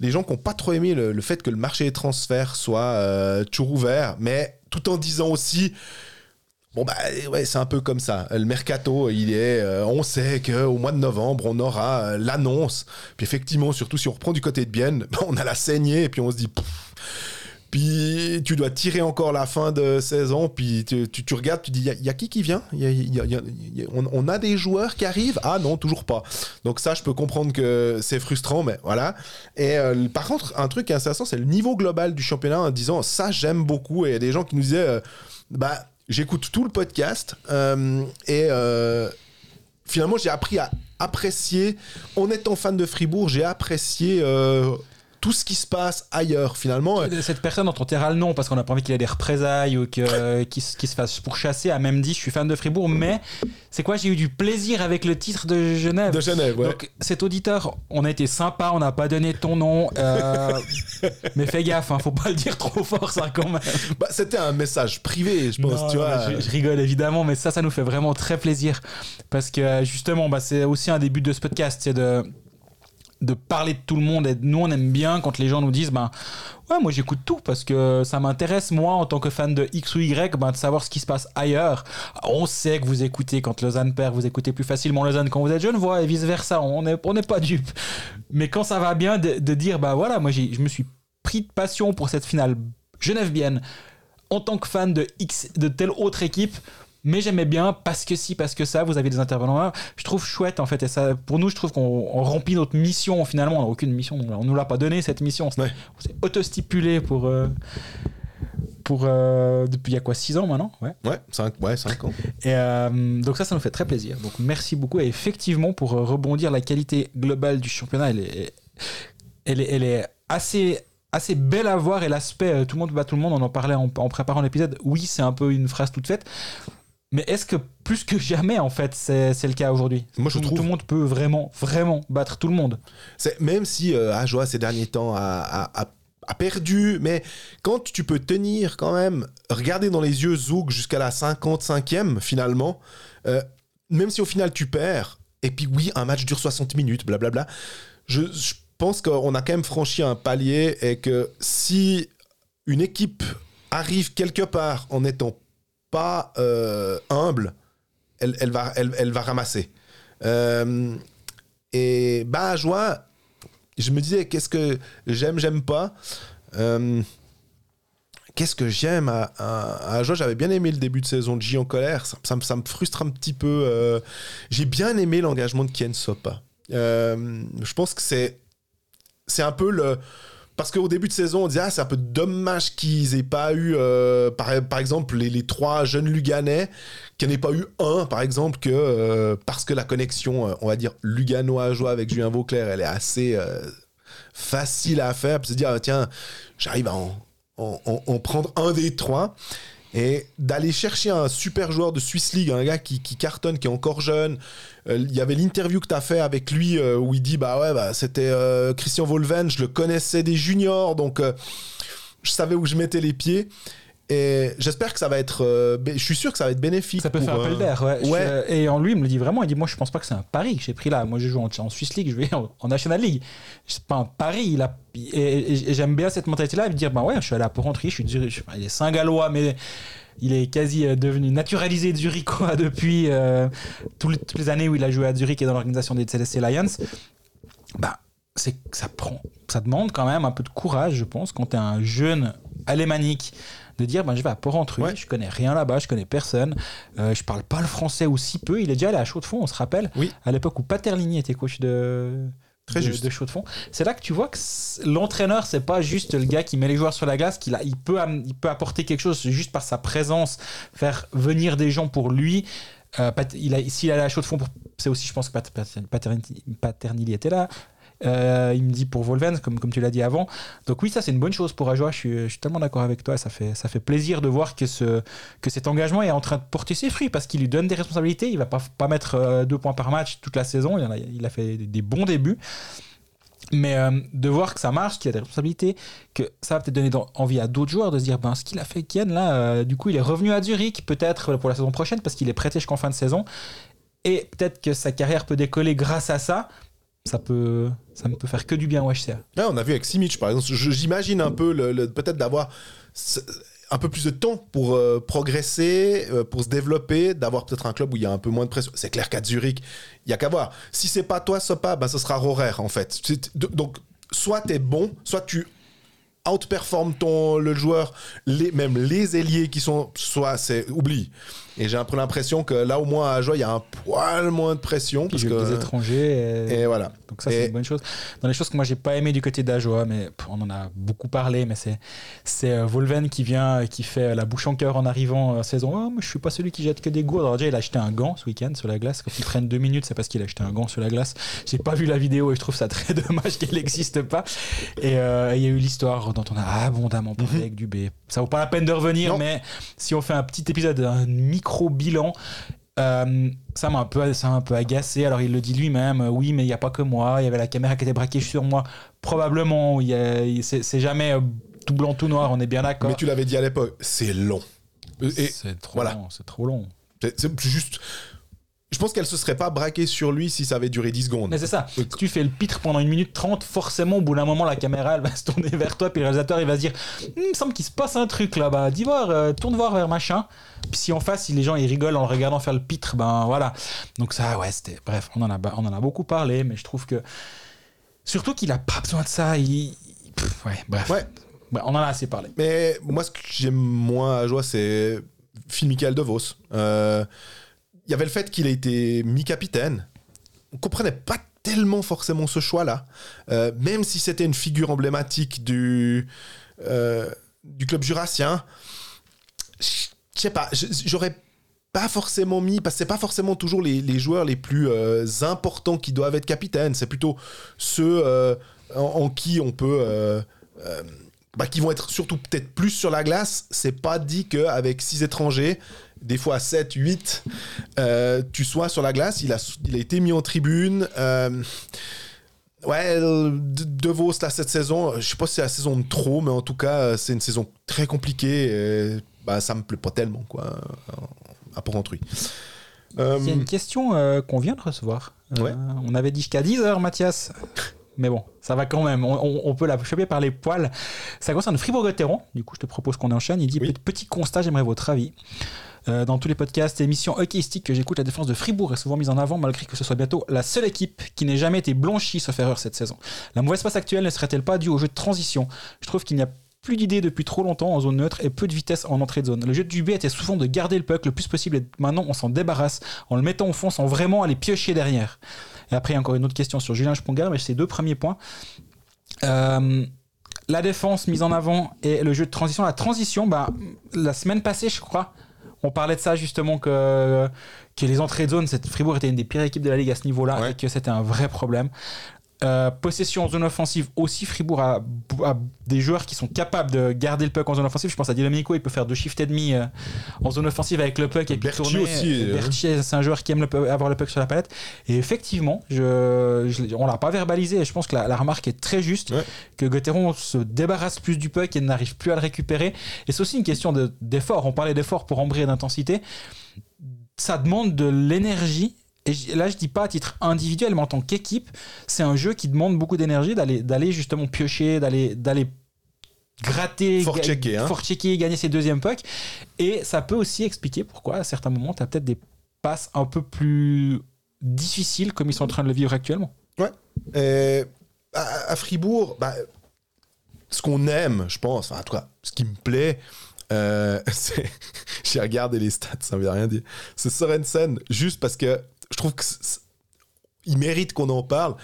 les gens qui n'ont pas trop aimé le, fait que le marché des transferts soit euh, toujours ouvert, mais tout en disant aussi. Bon bah ouais c'est un peu comme ça. Le mercato il est, euh, on sait que au mois de novembre on aura l'annonce. Puis effectivement surtout si on reprend du côté de Bienne, on a la saignée et puis on se dit puis tu dois tirer encore la fin de saison, puis tu, tu, tu regardes, tu dis, il y, a qui qui vient? On, a des joueurs qui arrivent? Ah non, toujours pas. Donc ça, je peux comprendre que c'est frustrant, mais voilà. Et euh, par contre, un truc qui est intéressant, c'est le niveau global du championnat en disant, ça, j'aime beaucoup. Et il y a des gens qui nous disaient, euh, bah, j'écoute tout le podcast, euh, et finalement, j'ai appris à apprécier, en étant fan de Fribourg, j'ai apprécié... euh, tout ce qui se passe ailleurs finalement Cette personne dont on taira le nom parce qu'on n'a pas envie qu'il ait des représailles ou que- qu'il se fasse pourchasser a même dit je suis fan de Fribourg, mais c'est quoi J'ai eu du plaisir avec le titre de Genève. de Genève ouais. Donc cet auditeur, on a été sympa, on n'a pas donné ton nom, euh, mais fais gaffe, hein, faut pas le dire trop fort ça quand même. Bah, c'était un message privé, je pense, Non, tu non, vois. je, je rigole évidemment, mais ça, ça nous fait vraiment très plaisir parce que euh, justement, bah, c'est aussi un des buts de ce podcast, c'est de de parler de tout le monde et nous on aime bien quand les gens nous disent ben ouais moi j'écoute tout parce que ça m'intéresse moi en tant que fan de X ou Y ben, de savoir ce qui se passe ailleurs. On sait que vous écoutez quand Lausanne perd vous écoutez plus facilement Lausanne. Quand vous êtes jeune voix et vice versa on n'est on pas dupe. Mais quand ça va bien de, de dire bah voilà moi je me suis pris de passion pour cette finale Genève-Bienne en tant que fan de X de telle autre équipe mais j'aimais bien parce que si parce que ça vous avez des intervenants je trouve chouette en fait et ça pour nous je trouve qu'on on remplit notre mission finalement on n'a aucune mission on nous l'a pas donné cette mission Ouais. on s'est auto-stipulé pour euh, pour euh, depuis il y a quoi 6 ans maintenant? Ouais Ouais, 5 ouais, ans. et euh, donc ça, ça nous fait très plaisir. Donc merci beaucoup. Et effectivement, pour rebondir, la qualité globale du championnat, elle est, elle est, elle est assez, assez belle à voir. Et l'aspect, tout le monde bat tout le monde, on en parlait en, en préparant l'épisode. Oui, c'est un peu une phrase toute faite. Mais est-ce que plus que jamais, en fait, c'est c'est le cas aujourd'hui? Moi, je tout, trouve. tout le monde peut vraiment, vraiment battre tout le monde. C'est- Même si euh, Ajoie, ces derniers temps, a, a- a- a perdu, mais quand tu peux tenir quand même, regarder dans les yeux Zouk jusqu'à la 55e, finalement, euh, même si au final tu perds, et puis oui, un match dure 60 minutes, blablabla, je, je pense qu'on a quand même franchi un palier et que si une équipe arrive quelque part en n'étant pas euh, humble, elle, va, ramasser. Euh, et bah, joie, je me disais, qu'est-ce que j'aime, j'aime pas. Euh, qu'est-ce que j'aime à, à, Joie J'avais bien aimé le début de saison de J en colère. Ça, me- frustre un petit peu. euh, J'ai bien aimé l'engagement de Ken Sopa. Je pense que c'est c'est un peu le. Parce qu'au début de saison, on disait, ah, c'est un peu dommage qu'ils aient pas eu, euh, par, exemple, les, trois jeunes Luganais, qu'il n'y en ait pas eu un, par exemple, que euh, parce que la connexion, euh, on va dire, Luganois-Joie avec Julien Vauclair, elle est assez facile à faire, puis se dire, ah, tiens, j'arrive à en prendre un des trois. Et d'aller chercher un super joueur de Swiss League, un gars qui, qui cartonne, qui est encore jeune. Euh, Il y avait l'interview que tu as fait avec lui euh, où il dit Bah ouais, bah, c'était euh, Christian Volven, je le connaissais des juniors, donc je savais où je mettais les pieds. Et j'espère que ça va être. euh, je suis sûr que ça va être bénéfique. Ça peut pour, faire un euh, peu d'air, ouais. Je- ouais. et en lui, il me le dit vraiment. Il dit Moi, je pense pas que c'est un pari que j'ai pris là. Moi, je joue en, en Swiss League, je vais en, en National League. C'est pas un pari. Il a, et et- et j'aime bien cette mentalité-là. De dire Ben ouais, je suis allé à Porrentruy, je suis du- je- il est Saint-Gallois, mais il est quasi euh, devenu naturalisé Zurichois depuis euh, toutes les années où il a joué à Zurich et dans l'organisation des CDC Lions. Bah, c'est que ça prend, ça demande quand même un peu de courage, je pense, quand tu es un jeune alémanique, de dire ben, je vais à Porrentruy, Ouais. je connais rien là-bas, je connais personne, euh, je parle pas le français ou si peu. Il est déjà allé à Chaux-de-Fonds, on se rappelle, Oui. à l'époque où Paterlini était coach de. Très de, juste. de Chaux-de-Fonds. C'est là que tu vois que l'entraîneur, c'est pas juste le gars qui met les joueurs sur la glace, qu'il il peut, il peut apporter quelque chose juste par sa présence, faire venir des gens pour lui. Euh, Pat- il a, s'il allait à Chaux-de-Fonds, pour- c'est aussi, je pense que Pat- Pat- Paternini, Paternini était là. Euh, il me dit pour Volven, comme, tu l'as dit avant. Donc oui, ça c'est une bonne chose pour Ajoa. Je suis, tellement d'accord avec toi. Ça fait, ça fait plaisir de voir que, ce, que cet engagement est en train de porter ses fruits parce qu'il lui donne des responsabilités. Il va pas, pas mettre euh, deux points par match toute la saison. Il, a, il a fait des, bons débuts. Mais euh, de voir que ça marche, qu'il y a des responsabilités, que ça va peut-être donner envie à d'autres joueurs de se dire ben, ce qu'il a fait Kian là, du coup il est revenu à Zurich peut-être pour la saison prochaine parce qu'il est prêté jusqu'en fin de saison et peut-être que sa carrière peut décoller grâce à ça. Ça peut, ça ne peut faire que du bien au HCA. Ouais, on a vu avec Simic, par exemple. J'imagine un peu le, peut-être d'avoir un peu plus de temps pour euh, progresser, euh, pour se développer, d'avoir peut-être un club où il y a un peu moins de pression. C'est clair qu'à Zurich, il y a qu'à voir. Si c'est pas toi, Sopa, ben ce sera Rorer en fait. Donc, soit tu es bon, soit tu outperformes ton le joueur, même les ailiers qui sont, soit c'est oublie. Et j'ai un peu l'impression que là au moins à Joie, il y a un poil moins de pression parce que étrangers. et- et voilà. Donc ça, Et- c'est une bonne chose. Dans les choses que moi, j'ai pas aimé du côté d'Ajoa, mais on en a beaucoup parlé, mais c'est c'est euh, Volven qui vient et qui fait euh, la bouche en cœur en arrivant à saison. Oh, moi, je suis pas celui qui jette que des gourdes. Alors déjà, il a acheté un gant ce week-end sur la glace. Quand ils prennent deux minutes, c'est parce qu'il a acheté un gant sur la glace. J'ai pas vu la vidéo et je trouve ça très dommage qu'elle n'existe pas. Et euh, il y a eu l'histoire dont on a abondamment parlé avec Dubé. Ça vaut pas la peine de revenir, Non. mais si on fait un petit épisode, un micro-bilan, euh, ça m'a un peu, ça un peu agacé. Alors il le dit lui-même. euh, Oui, mais il n'y a pas que moi. Il y avait la caméra qui était braquée sur moi. Probablement. C'est jamais euh, tout blanc, tout noir. On est bien d'accord. Mais tu l'avais dit à l'époque, c'est long. Et C'est trop voilà. long. C'est trop long. c'est c'est juste. Je pense qu'elle se serait pas braquée sur lui si ça avait duré 10 secondes. Mais c'est ça. Si tu fais le pitre pendant une minute trente, forcément, au bout d'un moment, la caméra, elle va se tourner vers toi, puis le réalisateur, il va se dire Hum, Il me semble qu'il se passe un truc là-bas. Dis voir, euh, tourne voir vers machin. Puis si en face, si les gens ils rigolent en le regardant faire le pitre, ben voilà. Donc ça, ouais, c'était. Bref, on en, a, on en a beaucoup parlé, mais je trouve que. Surtout qu'il a pas besoin de ça. Il. pff, ouais, bref. Ouais. Ouais, on en a assez parlé. Mais moi, ce que j'aime moins à Joie, c'est Phil Michael De Vos. Euh, Il y avait le fait qu'il ait été mi-capitaine. On comprenait pas tellement forcément ce choix-là. Euh, même si c'était une figure emblématique du, euh, club jurassien. Je sais pas, j'aurais pas forcément mis, parce que c'est pas forcément toujours les, joueurs les plus euh, importants qui doivent être capitaines, c'est plutôt ceux en, qui on peut... bah, qui vont être surtout peut-être plus sur la glace. C'est pas dit qu'avec six étrangers, des fois 7, 8, euh, tu sois sur la glace. Il a, il a été mis en tribune. euh, Ouais, De Vos, là, cette saison, je sais pas si c'est la saison de trop, mais en tout cas, euh, c'est une saison très compliquée. Et, bah, ça me plaît pas tellement, quoi, à Porrentruy. Il y a une question qu'on vient de recevoir. Ouais. on avait dit jusqu'à 10h, Mathias. Mais bon, ça va quand même. On, on- on peut la choper par les poils. Ça concerne Fribourg-Gotteron. Du coup, je te propose qu'on enchaîne. Il dit Oui. Petit constat, j'aimerais votre avis. Euh, dans tous les podcasts et émissions hockeyistiques que j'écoute, la défense de Fribourg est souvent mise en avant, malgré que ce soit bientôt la seule équipe qui n'ait jamais été blanchie, sauf erreur, cette saison. La mauvaise passe actuelle ne serait-elle pas due au jeu de transition? Je trouve qu'il n'y a plus d'idées depuis trop longtemps en zone neutre et peu de vitesse en entrée de zone. Le jeu de Dubé était souvent de garder le puck le plus possible et maintenant on s'en débarrasse en le mettant au fond sans vraiment aller piocher derrière. Et après, encore une autre question sur Julien Spongar, mais ces deux premiers points. Euh, la défense mise en avant et le jeu de transition. La transition, bah, la semaine passée, je crois, on parlait de ça justement que, que les entrées de zone, cette Fribourg était une des pires équipes de la ligue à ce niveau-là Ouais. et que c'était un vrai problème. Euh, possession en zone offensive aussi, Fribourg a, a des joueurs qui sont capables de garder le puck en zone offensive. Je pense à Dilamico, il peut faire deux shifts et demi euh, en zone offensive avec le puck et puis tourner. aussi, euh. Berthier, c'est un joueur qui aime le avoir le puck sur la palette. Et effectivement, je, je- on l'a pas verbalisé et je pense que la, la remarque est très juste Ouais. que Gauthieron se débarrasse plus du puck et n'arrive plus à le récupérer. Et c'est aussi une question de- d'effort. On parlait d'effort pour Ambry et d'intensité. Ça demande de l'énergie. Et là, je dis pas à titre individuel, mais en tant qu'équipe, c'est un jeu qui demande beaucoup d'énergie d'aller d'aller justement piocher, d'aller d'aller gratter, Fort checker, hein. checker, gagner ses deuxièmes pucks. Et ça peut aussi expliquer pourquoi, à certains moments, tu as peut-être des passes un peu plus difficiles comme ils sont en train de le vivre actuellement. À, à Fribourg, bah, ce qu'on aime, je pense, enfin, en tout cas, ce qui me plaît, euh, c'est. J'ai regardé les stats, ça ne veut rien dire. C'est Sorensen, juste parce que je trouve que. il mérite qu'on en parle.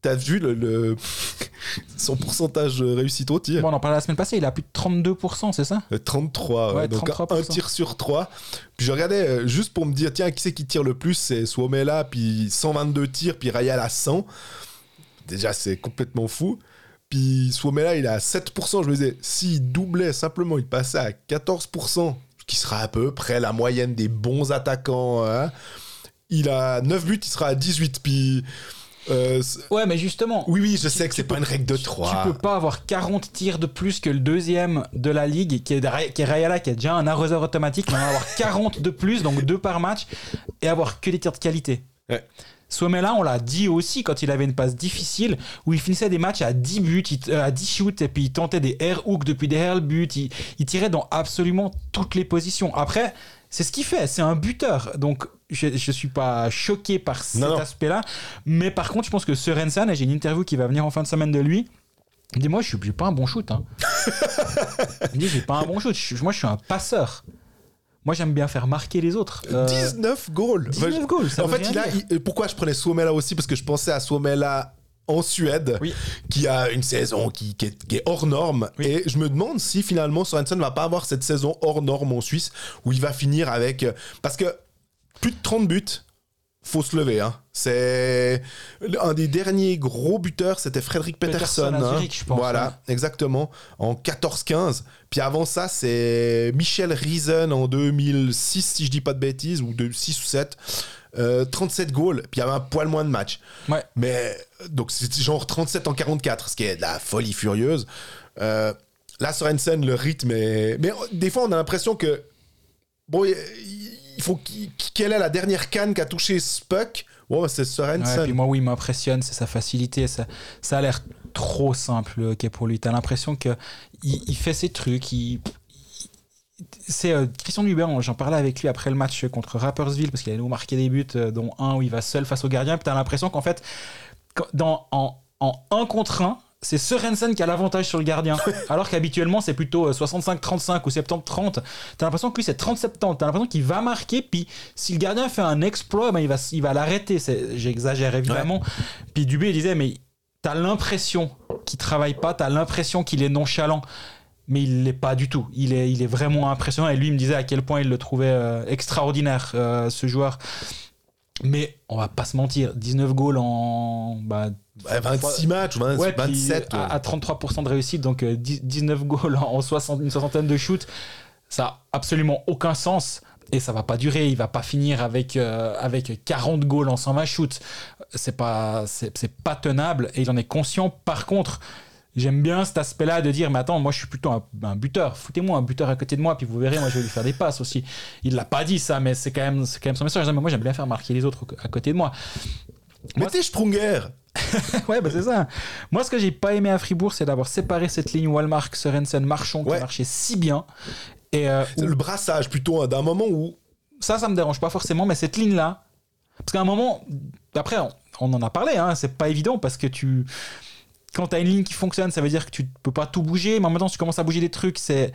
T'as vu le, le- son pourcentage de réussite au tir? Bon, on en parlait la semaine passée, il a plus de 32%, c'est ça? Euh, 33, ouais, Ouais, donc 33%. un tir sur 3. Puis je regardais euh, juste pour me dire, tiens, qui c'est qui tire le plus? C'est Suomela, puis 122 tirs, puis Rayal à 100. Déjà, c'est complètement fou. Puis Suomela, il est à 7%. Je me disais, s'il doublait simplement, il passait à 14%, ce qui sera à peu près la moyenne des bons attaquants. hein. Il a 9 buts, il sera à 18. Puis. euh, Ouais, mais justement, oui, oui, je sais Tu- que c'est tu pas peux- une règle de tu 3. peux pas avoir 40 tirs de plus que le deuxième de la ligue, qui est, qui est Rayala, qui est déjà un arroseur automatique, mais avoir 40 de plus, donc deux par match, et avoir que des tirs de qualité. Ouais. Sommet-là, on l'a dit aussi quand il avait une passe difficile, où il finissait des matchs à 10 buts, à 10 shoots, et puis il tentait des air hooks depuis des air buts, il, il tirait dans absolument toutes les positions. Après, c'est ce qu'il fait, c'est un buteur, donc je, je suis pas choqué par cet aspect-là, mais par contre, je pense que Sorensen, et j'ai une interview qui va venir en fin de semaine de lui, il dit Moi, je suis pas un bon shoot. Hein. il dit J'ai pas un bon shoot. Je moi, je suis un passeur. Moi, j'aime bien faire marquer les autres. Euh, 19 goals 19 goals, ça en fait, il a, il- pourquoi je prenais Suomela aussi? Parce que je pensais à Suomela en Suède, Oui. qui a une saison qui, qui est, qui est hors norme. Oui. Et je me demande si finalement Sorensen va pas avoir cette saison hors norme en Suisse, où il va finir avec... euh, Parce que plus de 30 buts, faut se lever. Hein. C'est un des derniers gros buteurs, c'était Frédéric Peterson. Hein. Je pense, Voilà, exactement. En 14-15. Puis avant ça, c'est Michel Riesen en 2006, si je dis pas de bêtises, ou de 6 ou 7. Euh, 37 goals, puis il y avait un poil moins de matchs. Ouais. Mais donc c'est genre 37 en 44, ce qui est de la folie furieuse. Euh, là, Sorensen, le rythme est. Mais euh, des fois, on a l'impression que. Bon, il- faut. Quelle est la dernière canne qui a touché Spuck Bon, bah, c'est Ouais, Sorensen. puis moi, oui, il m'impressionne, c'est sa facilité. Ça, ça a l'air trop simple le hockey pour lui. T'as l'impression que il, il fait ses trucs. Il- c'est euh, Christian Dubert, j'en parlais avec lui après le match contre Rappersville parce qu'il allait nous marquer des buts, euh, dont un où il va seul face au gardien. Puis t'as l'impression qu'en fait, dans, en, en 1 contre 1, c'est Sorensen qui a l'avantage sur le gardien. alors qu'habituellement, c'est plutôt euh, 65-35 ou 70-30. T'as l'impression que lui, c'est 30-70. T'as l'impression qu'il va marquer, puis si le gardien fait un exploit, ben, il va, il va l'arrêter. J'exagère évidemment. Puis Dubé il disait, mais t'as l'impression qu'il travaille pas, t'as l'impression qu'il est nonchalant. Mais il l'est pas du tout. Il est, il est vraiment impressionnant. Et lui il me disait à quel point il le trouvait euh, extraordinaire, euh, ce joueur. Mais on va pas se mentir, 19 goals en bah, Ouais, 26 matchs, 20 Ouais, puis 27. à, à 33% de réussite, donc euh, 10 19 goals en 60, une soixantaine de shoots, ça a absolument aucun sens. Et ça va pas durer, il va pas finir avec, euh, avec 40 goals en 120 shoots. C'est pas, c'est pas tenable et il en est conscient. Par contre, j'aime bien cet aspect-là de dire, mais attends, moi je suis plutôt un, un buteur, foutez-moi un buteur à côté de moi, puis vous verrez, moi je vais lui faire des passes aussi. Il l'a pas dit ça, mais c'est quand même, c'est quand même son message. Mais moi j'aime bien faire marquer les autres à côté de moi. Mais t'es Sprunger Ouais, bah c'est ça. Moi, ce que j'ai pas aimé à Fribourg, c'est d'avoir séparé cette ligne Walmark, Sorensen, Marchand qui marchait si bien. Et euh, le brassage plutôt, hein, d'un moment où. ça, ça me dérange pas forcément, mais cette ligne-là, parce qu'à un moment, après, on, on en a parlé, hein, c'est pas évident parce que tu. Quand tu as une ligne qui fonctionne, ça veut dire que tu peux pas tout bouger, mais en même temps, si tu commences à bouger des trucs, c'est.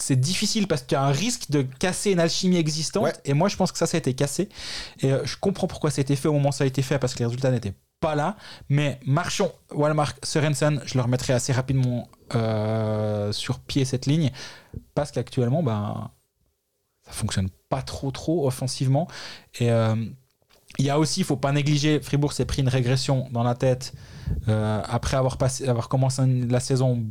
C'est difficile parce qu'il y a un risque de casser une alchimie existante. Ouais. Et moi, je pense que ça, ça a été cassé. Et euh, je comprends pourquoi ça a été fait au moment où ça a été fait parce que les résultats n'étaient pas là. Mais Marchand, Walmark, Sorensen, je le remettrai assez rapidement euh, sur pied cette ligne parce qu'actuellement, ben, ça fonctionne pas trop trop offensivement et euh, Il y a aussi, il faut pas négliger, Fribourg s'est pris une régression dans la tête euh, après avoir, passé, avoir commencé la saison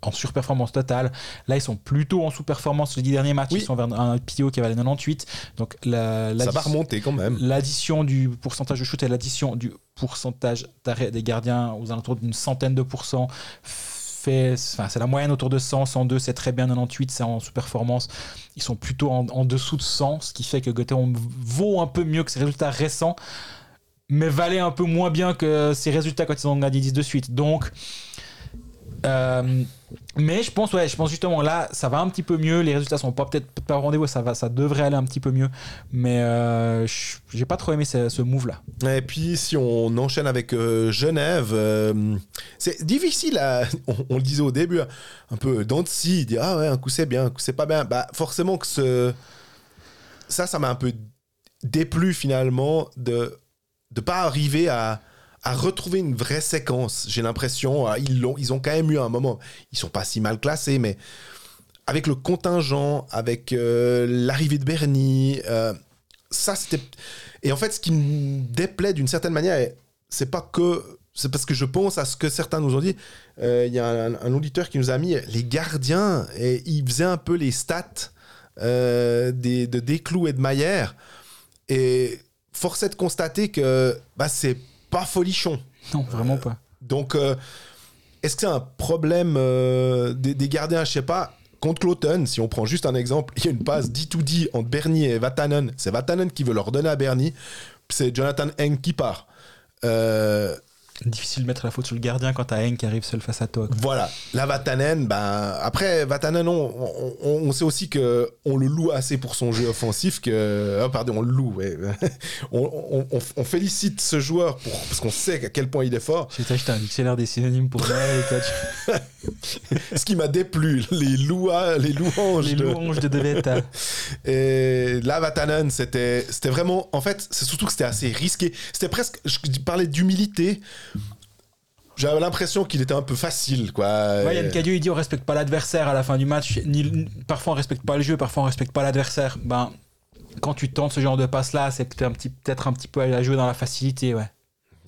en surperformance totale. Là, ils sont plutôt en sous-performance. Les dix derniers matchs, Oui. ils sont vers un PO qui valait 98. Donc, la, Ça va l'addition- remonter quand même. L'addition du pourcentage de shoot et l'addition du pourcentage d'arrêt des gardiens aux alentours d'une centaine de pourcents c'est la moyenne autour de 100, 102, c'est très bien, 98, c'est en sous-performance. Ils sont plutôt en, dessous de 100, ce qui fait que Göttingen vaut un peu mieux que ses résultats récents, mais valait un peu moins bien que ses résultats quand ils ont gagné 10 de suite. Donc, euh, mais je pense, ouais, je pense justement là, ça va un petit peu mieux. Les résultats sont pas peut-être pas au rendez-vous, ça va, ça devrait aller un petit peu mieux. Mais euh, j'ai pas trop aimé ce, ce move là. Et puis, si on enchaîne avec euh, Genève, euh, c'est difficile. On, le disait au début, un peu dans de scie, dire Ah ouais, un coup c'est bien, un coup c'est pas bien. Bah, forcément que ce. Ça, ça m'a un peu déplu finalement de ne pas arriver à, à retrouver une vraie séquence. J'ai l'impression, ah, ils, l'ont, ils ont quand même eu un moment. Ils sont pas si mal classés, mais avec le contingent, avec euh, l'arrivée de Bernie, euh, ça c'était. Et en fait, ce qui me déplaît d'une certaine manière, c'est pas que. C'est parce que je pense à ce que certains nous ont dit. Euh, Il y a un, auditeur qui nous a mis les gardiens, et il faisait un peu les stats des, de Desclous et de Maillère. Et force est de constater que bah, c'est pas folichon. Non, vraiment pas. Donc, euh, est-ce que c'est un problème euh, des, des gardiens? Je sais pas. Contre Cloton, si on prend juste un exemple, il y a une passe D2D entre Bernie et Vatanen. C'est Vatanen qui veut leur donner à Bernie. C'est Jonathan Heng qui part. Euh, Difficile de mettre la faute sur le gardien quand t'as Henk qui arrive seul face à toi. quoi. voilà. La Vatanen, ben, après, Vatanen, on, on- on- sait aussi que on le loue assez pour son jeu offensif. que ah, Pardon, on le loue. ouais. on, on- félicite ce joueur pour, parce qu'on sait à quel point il est fort. J'ai acheté un dictionnaire des synonymes pour tu- Ce qui m'a déplu, les, loua, les louanges. les de- louanges de Deveta. Et là, Vatanen, c'était, c'était vraiment. En fait, c'est surtout que c'était assez risqué. C'était presque. Je parlais d'humilité. J'avais l'impression qu'il était un peu facile, quoi. Ouais, Yann Cadieux, il dit on respecte pas l'adversaire à la fin du match. Ni, parfois on respecte pas le jeu, parfois on respecte pas l'adversaire. Ben, quand tu tentes ce genre de passe là, c'est peut-être un petit, peut-être un petit peu à jouer dans la facilité, ouais.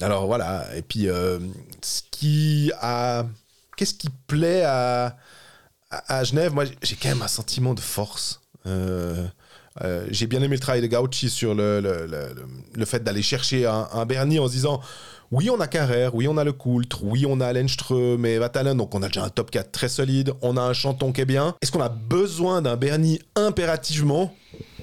Alors voilà. Et puis, euh, ce qui a. Qu'est-ce qui plaît à, à, à Genève? Moi, j'ai quand même un sentiment de force. Euh, euh, j'ai bien aimé le travail de Gauchi sur le, le, le, le- fait d'aller chercher un, un Bernie en se disant oui, on a Carrère, oui, on a le Coultre, oui, on a Lenström et Vatanen, donc on a déjà un top 4 très solide, on a un Chanton qui est bien. Est-ce qu'on a besoin d'un Bernie impérativement?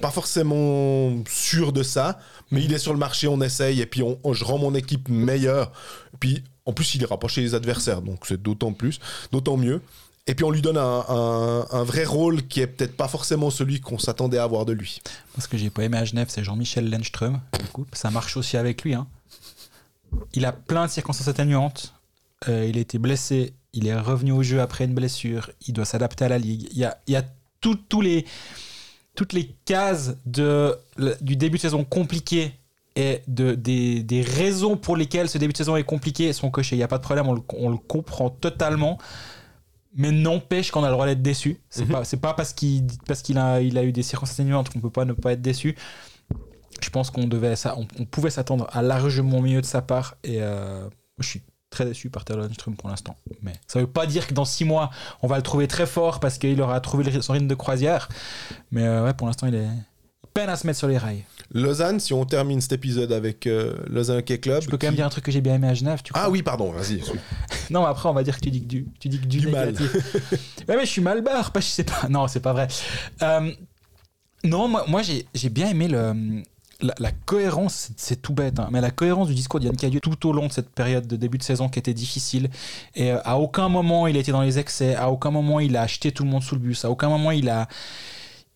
Pas forcément sûr de ça, mais il est sur le marché, on essaye, et puis on, je rends mon équipe meilleure. Puis, en plus, il est rapproché des adversaires, donc c'est d'autant plus, d'autant mieux. Et puis on lui donne un, vrai rôle qui est peut-être pas forcément celui qu'on s'attendait à avoir de lui. Moi, ce que j'ai pas aimé à Genève, c'est Jean-Michel Lenström. Du coup, ça marche aussi avec lui. hein. Il a plein de circonstances atténuantes. Euh, il a été blessé. Il est revenu au jeu après une blessure. Il doit s'adapter à la ligue. Il y a, il y a tout- tous les, toutes les cases de, du début de saison compliqué et de, des, des raisons pour lesquelles ce début de saison est compliqué sont cochées. Il n'y a pas de problème, on le, on le comprend totalement. Mais n'empêche qu'on a le droit d'être déçu. C'est Mhm. pas, pas parce qu'il parce qu'il a, il a eu des circonstances atténuantes qu'on peut pas ne pas être déçu. Je pense qu'on devait ça, on, on pouvait s'attendre à largement mieux de sa part. Et euh, je suis très déçu par Taylor Lundström pour l'instant. Mais ça veut pas dire que dans six mois on va le trouver très fort parce qu'il aura trouvé son rythme de croisière. Mais euh, ouais, pour l'instant il est peine à se mettre sur les rails. Lausanne, si on termine cet épisode avec euh, Lausanne Hockey Club. Je peux quand même dire un truc que j'ai bien aimé à Genève. Tu crois? Ah oui, pardon, vas-y. Non, mais après, on va dire que tu dis que du, tu dis que du, Du mal. ouais, mais je suis mal barre, pas, je sais pas. Non, c'est pas vrai. Euh, non, moi, moi j'ai j'ai bien aimé le, la, cohérence, c'est- tout bête, hein, mais la cohérence du discours d'Yann Cadieux tout au long de cette période de début de saison qui était difficile. Et euh, à aucun moment il a été dans les excès, à aucun moment il a acheté tout le monde sous le bus, à aucun moment il a.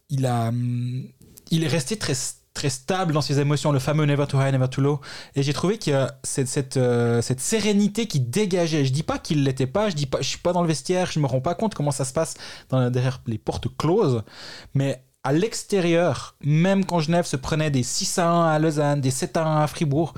Il, a, hum, il est resté très très stable dans ses émotions, le fameux never too high, never too low. Et j'ai trouvé que cette, cette, euh, cette sérénité qui dégageait, je dis pas qu'il l'était pas, je dis pas, je suis pas dans le vestiaire, je me rends pas compte comment ça se passe dans, derrière les portes closes, mais à l'extérieur, même quand Genève se prenait des 6 à 1 à Lausanne, des 7 à 1 à Fribourg,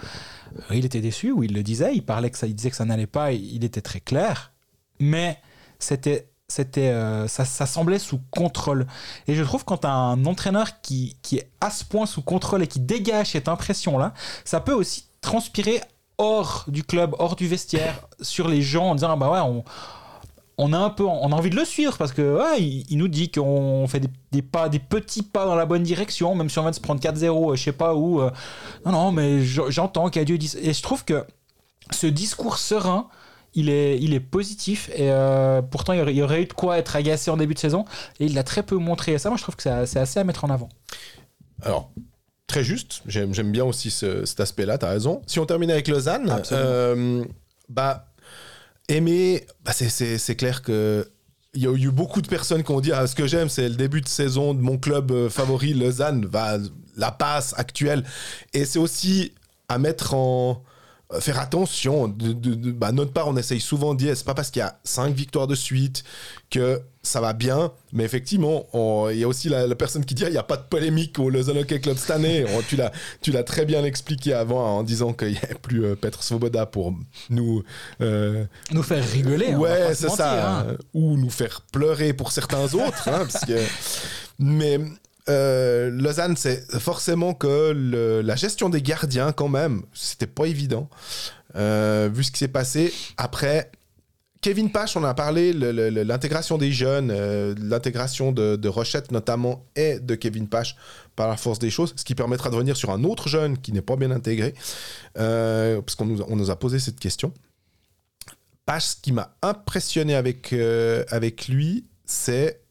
euh, il était déçu, ou il le disait, il parlait que ça, il disait que ça n'allait pas, il était très clair, mais c'était c'était, euh, ça, semblait sous contrôle. Et je trouve quand un entraîneur qui, qui est à ce point sous contrôle et qui dégage cette impression-là, ça peut aussi transpirer hors du club, hors du vestiaire, sur les gens en disant ah bah ouais, on, on a un peu, on a envie de le suivre parce que ouais, il, il nous dit qu'on fait des, des pas, des petits pas dans la bonne direction, même si on de se prendre 4-0, euh, je sais pas où. euh, non non, mais je- j'entends qu'il y a Dieu dit. Et je trouve que ce discours serein, il est, il est positif et euh, pourtant il y, aurait, eu de quoi être agacé en début de saison et il l'a très peu montré. Et ça, moi, je trouve que c'est assez à mettre en avant. Alors, très juste, j'aime bien aussi ce- cet aspect-là, tu as raison. Si on termine avec Lausanne, euh, bah, aimer, bah, c'est- clair que. Il y a eu beaucoup de personnes qui ont dit ah, ce que j'aime, c'est le début de saison de mon club euh, favori, Lausanne, va la passe actuelle. Et c'est aussi à mettre en. Euh, Faire attention, de, de- de- bah, notre part, on essaye souvent de dire, c'est pas parce qu'il y a cinq victoires de suite que ça va bien, mais effectivement, il y a aussi la, la personne qui dit, Ah, il n'y a pas de polémique au Lausanne Hockey Club cette année. On- tu l'as, tu l'as très bien expliqué avant en disant qu'il n'y avait plus euh, Petr Svoboda pour nous, euh, Nous faire rigoler. ouais, c'est mentir, ça. hein. euh, Ou nous faire pleurer pour certains autres. hein, parce que... Mais euh, Lausanne, c'est forcément que la gestion des gardiens, quand même, c'était pas évident. Euh, vu ce qui s'est passé. Après, Kevin Pache, on a parlé, l'intégration des jeunes, euh, l'intégration de, Rochette notamment, et de Kevin Pache par la force des choses, ce qui permettra de revenir sur un autre jeune qui n'est pas bien intégré, parce qu'on nous, on nous a posé cette question. Pache, ce qui m'a impressionné avec, avec lui, c'est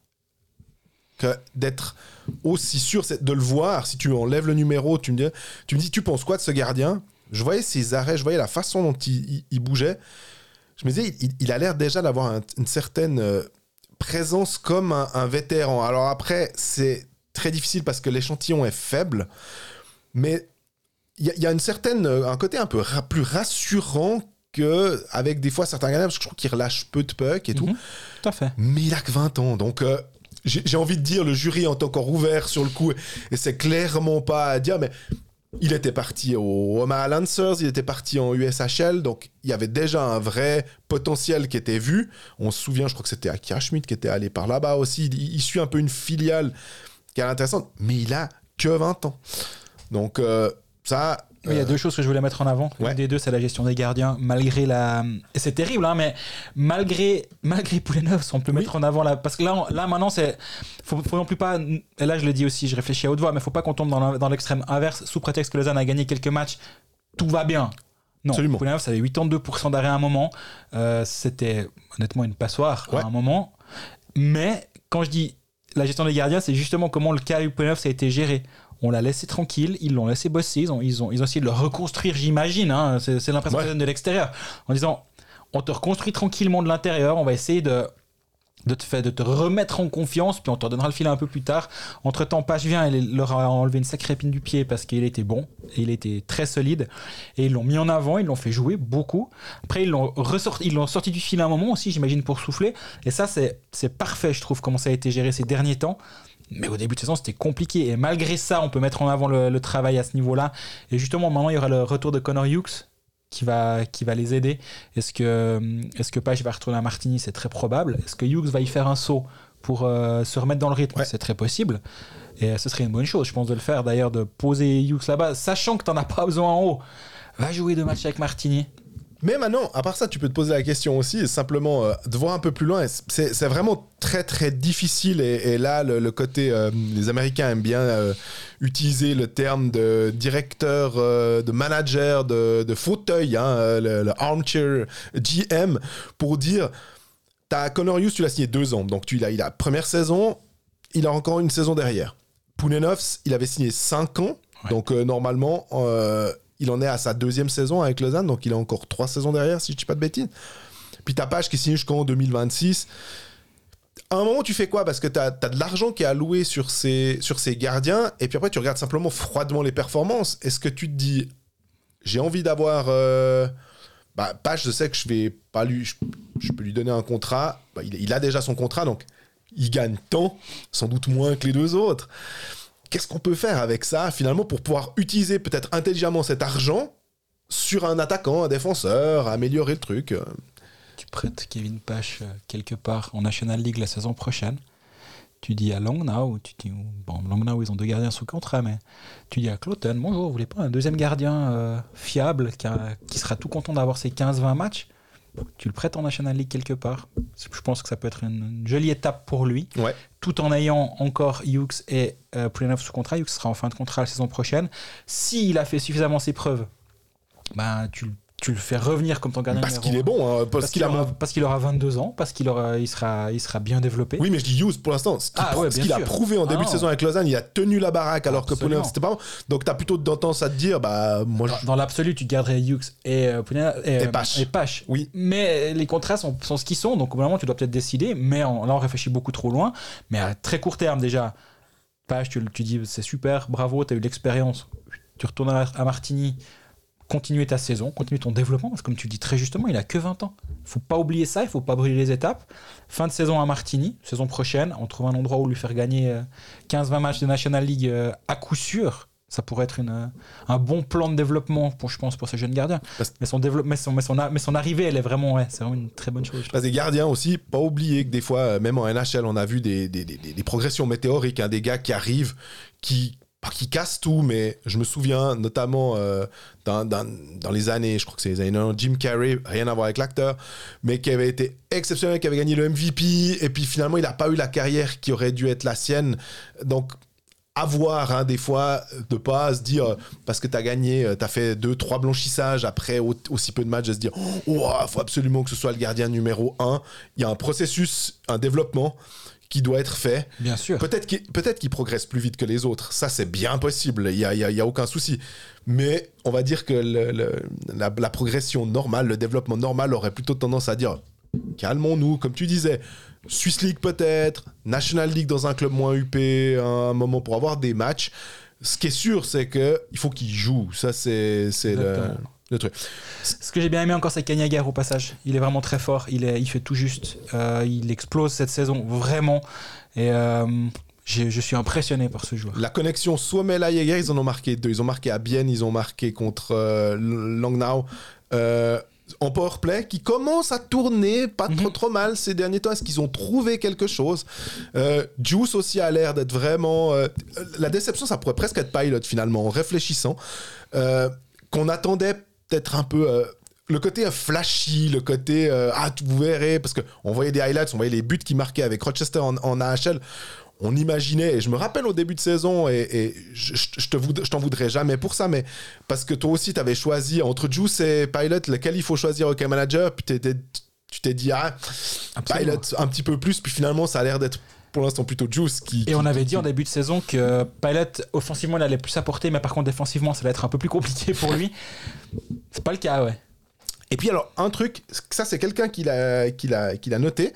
que d'être aussi sûr, de le voir. Si tu enlèves le numéro, tu me dis, tu me dis, tu penses quoi de ce gardien? Je voyais ses arrêts, je voyais la façon dont il, il- il bougeait. Je me disais, il, il a l'air déjà d'avoir un- une certaine euh, présence comme un, un vétéran. Alors après, c'est très difficile parce que l'échantillon est faible, mais il y, a- il y a une certaine, euh, un côté un peu ra- plus rassurant que avec des fois certains gardiens, parce que je trouve qu'il relâche peu de puck et tout. Mhm. Tout à fait. Mais il a que 20 ans, donc euh, j'ai envie de dire, le jury est encore ouvert sur le coup, et c'est clairement pas à dire, mais il était parti au Omaha Lancers, il était parti en USHL, donc il y avait déjà un vrai potentiel qui était vu. On se souvient, je crois que c'était Akira Schmidt qui était allé par là-bas aussi, il, il suit un peu une filiale qui est intéressante, mais il a que 20 ans. Donc euh, ça... Il y a euh, deux choses que je voulais mettre en avant. ouais. Une des deux, c'est la gestion des gardiens, malgré la. C'est terrible, hein, mais malgré, malgré Poulenov, on peut mettre en avant la. Parce que là, on- là maintenant, c'est. Faut, faut non plus pas. Et là, je le dis aussi, je réfléchis à haute voix, mais faut pas qu'on tombe dans l'extrême inverse, sous prétexte que Lausanne a gagné quelques matchs, tout va bien. Non, Absolument. Poulenov, ça avait 82% d'arrêt à un moment. Euh, C'était honnêtement une passoire Ouais. à un moment. Mais quand je dis la gestion des gardiens, c'est justement comment le cas Poulenov, ça a été géré. On l'a laissé tranquille, ils l'ont laissé bosser, ils ont, ils, ont, ils ont essayé de le reconstruire, j'imagine. hein. c'est c'est l'impression Ouais. que ça donne de l'extérieur. En disant, on te reconstruit tranquillement de l'intérieur, on va essayer de, de, te faire, de te remettre en confiance, puis on te redonnera le filet un peu plus tard. Entre temps, Page vient, il leur a enlevé une sacrée épine du pied parce qu'il était bon, et il était très solide, et ils l'ont mis en avant, ils l'ont fait jouer beaucoup. Après, ils l'ont ressorti, ils l'ont sorti du filet un moment aussi, j'imagine, pour souffler. Et ça, c'est c'est parfait, je trouve, comment ça a été géré ces derniers temps. Mais au début de saison, c'était compliqué. Et malgré ça, on peut mettre en avant le, le travail à ce niveau-là. Et justement, maintenant, il y aura le retour de Connor Hughes qui va, qui va les aider. Est-ce que, est que Page va retourner à Martigny? C'est très probable. Est-ce que Hughes va y faire un saut pour euh, se remettre dans le rythme? Ouais. C'est très possible. Et euh, ce serait une bonne chose, je pense, de le faire d'ailleurs, de poser Hughes là-bas, sachant que tu n'en as pas besoin en haut. Va jouer deux matchs avec Martigny. Mais maintenant, à part ça, tu peux te poser la question aussi, simplement euh, de voir un peu plus loin. C'est vraiment très très difficile. Et, et là, le, le côté, euh, les Américains aiment bien euh, utiliser le terme de directeur, euh, de manager, de, de fauteuil, hein, le, le armchair GM, pour dire, t'as Connor Hughes, tu l'as signé deux ans, donc tu l'as, il a première saison, il a encore une saison derrière. Pounenovs, il avait signé cinq ans, Ouais. donc normalement. Il en est à sa deuxième saison avec Lausanne, donc il a encore trois saisons derrière, si je dis pas de bêtises. Puis ta page qui signe jusqu'en 2026. À un moment, tu fais quoi? Parce que tu as, de l'argent qui est alloué sur ces, sur ces gardiens, et puis après, tu regardes simplement froidement les performances. Est-ce que tu te dis, j'ai envie d'avoir. euh, Bah, Page, je sais que je vais pas lui. Je, peux lui donner un contrat. Bah, il a déjà son contrat, donc il gagne tant, sans doute moins que les deux autres. Qu'est-ce qu'on peut faire avec ça, finalement, pour pouvoir utiliser peut-être intelligemment cet argent sur un attaquant, un défenseur, améliorer le truc euh tu prêtes Kevin Pache euh, quelque part en National League la saison prochaine. Tu dis à Langnau, tu dis, bon, Langnau, ils ont deux gardiens sous contrat, mais tu dis à Cloton, bonjour, vous voulez pas un deuxième gardien euh, fiable qui, qui sera tout content d'avoir ses 15-20 matchs? Tu le prêtes en National League quelque part. Je pense que ça peut être une, une jolie étape pour lui Ouais. tout en ayant encore Hughes et euh, sous contrat. Hughes sera en fin de contrat la saison prochaine. S'il a fait suffisamment ses preuves, ben, tu, le- tu le fais revenir comme ton gardien Parce qu'il est bon, hein, parce, Parce qu'il a aura, parce qu'il aura 22 ans, parce qu'il aura, il sera, il sera bien développé. Oui, mais je dis Hughes pour l'instant. Ce qu'il Ah ouais, qu'il a prouvé en Ah début de non. saison avec Lausanne, il a tenu la baraque alors que. Poulenov, c'était pas bon. Donc t'as plutôt tendance à te dire, bah moi je. Dans, l'absolu, tu garderais Hughes et euh, et, Et euh, Pache. et Pache. Oui. Mais les contrats sont, sont ce qu'ils sont, donc au bout d'un moment, tu dois peut-être décider. Mais en- là, on réfléchit beaucoup trop loin. Mais à très court terme, déjà, Pache, tu, tu dis c'est super, bravo, tu as eu l'expérience. Tu retournes à, à Martigny, continuer ta saison, continuer ton développement, parce que comme tu le dis très justement, il a que 20 ans. Il faut pas oublier ça, il faut pas brûler les étapes. Fin de saison à Martigny, saison prochaine, on trouve un endroit où lui faire gagner euh, 15-20 matchs de National League euh, à coup sûr. Ça pourrait être une, euh, un bon plan de développement, pour, je pense, pour ce jeune gardien. Parce- Mais son, développe- mais, son, mais, son, a- mais son arrivée, elle est vraiment, ouais, c'est vraiment une très bonne chose. Parce des gardiens aussi, pas oublier que des fois, euh, même en NHL, on a vu des, des, des- des progressions météoriques, hein, des gars qui arrivent, qui, qui cassent tout, mais je me souviens notamment euh, dans, dans- les années, je crois que c'est les années 90, Jim Carrey, rien à voir avec l'acteur, mais qui avait été exceptionnel, qui avait gagné le MVP, et puis finalement, il n'a pas eu la carrière qui aurait dû être la sienne. Donc, avoir hein, des fois de pas se dire parce que tu as gagné tu as fait deux trois blanchissages après au- aussi peu de matchs de se dire il faut absolument que ce soit le gardien numéro un il y a un processus un développement qui doit être fait Bien sûr. peut-être qu'il peut-être qu'il progresse plus vite que les autres ça c'est bien possible il y a, y a- il y a aucun souci mais on va dire que le- le- la, la progression normale le développement normal aurait plutôt tendance à dire calmons-nous comme tu disais Swiss League peut-être, National League dans un club moins UP, un moment pour avoir des matchs. Ce qui est sûr, c'est que il faut qu'il joue. Ça, c'est le. Le truc. Ce que j'ai bien aimé encore, c'est Kanyagar au passage. Il est vraiment très fort. Il, est, il fait tout juste. Euh, il explose cette saison, vraiment. Et euh, je suis impressionné par ce joueur. La connexion Suomela-Jäger, ils en ont marqué deux. Ils ont marqué à Bienne, ils ont marqué contre euh, Langnau. Euh, en powerplay, qui commence à tourner pas trop Mhm. trop mal ces derniers temps. Est-ce qu'ils ont trouvé quelque chose? Euh, Juice aussi a l'air d'être vraiment. la déception, ça pourrait presque être Pilot finalement, en réfléchissant. Qu'on attendait peut-être un peu. euh, le côté euh, flashy, le côté euh, ah vous verrez parce que on voyait des highlights, on voyait les buts qu'il marquait avec Rochester en, en AHL. On imaginait et je me rappelle au début de saison et, et je, te voud- je t'en voudrais jamais pour ça, mais parce que toi aussi tu avais choisi entre Juice et Pilot lequel il faut choisir OK manager, puis tu t'es dit ah Absolument. Pilot un petit peu plus, puis finalement ça a l'air d'être pour l'instant plutôt Juice qui. Et on avait dit en début de saison que Pilot, offensivement, il allait plus apporter, mais par contre, défensivement, ça allait être un peu plus compliqué pour lui. C'est pas le cas, ouais. Et puis alors, un truc, ça c'est quelqu'un qui l'a, qui, l'a, qui l'a noté,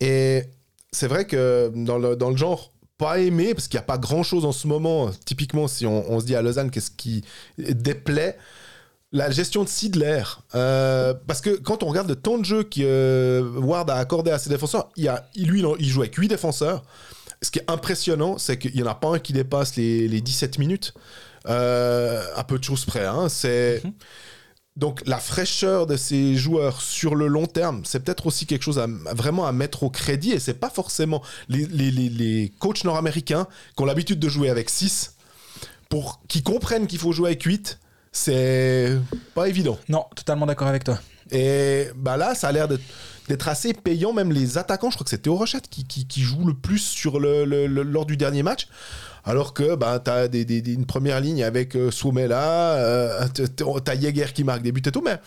et c'est vrai que dans le, dans le genre pas aimé, parce qu'il n'y a pas grand-chose en ce moment, typiquement si on, on se dit à Lausanne qu'est-ce qui déplaît, la gestion de Sidler. Euh, parce que quand on regarde le temps de jeu que euh, Ward a accordé à ses défenseurs, il, a, lui, il joue avec 8 défenseurs. Ce qui est impressionnant, c'est qu'il n'y en a pas un qui dépasse les, les 17 minutes. Euh, à peu de choses près. hein. C'est... Mhm. Donc la fraîcheur de ces joueurs sur le long terme, c'est peut-être aussi quelque chose à, à vraiment à mettre au crédit. Et c'est pas forcément les, les, les, les coachs nord-américains qui ont l'habitude de jouer avec 6 pour qui comprennent qu'il faut jouer avec 8. C'est pas évident. Non, totalement d'accord avec toi. Et bah là, ça a l'air d'être assez payant. Même les attaquants, je crois que c'est Théo Rochette qui, qui, qui joue le plus sur le, le- le- lors du dernier match. Alors que bah, tu as des, des- une première ligne avec euh, Soumela, euh, t- t- t'as Jäger qui marque des buts et tout, mais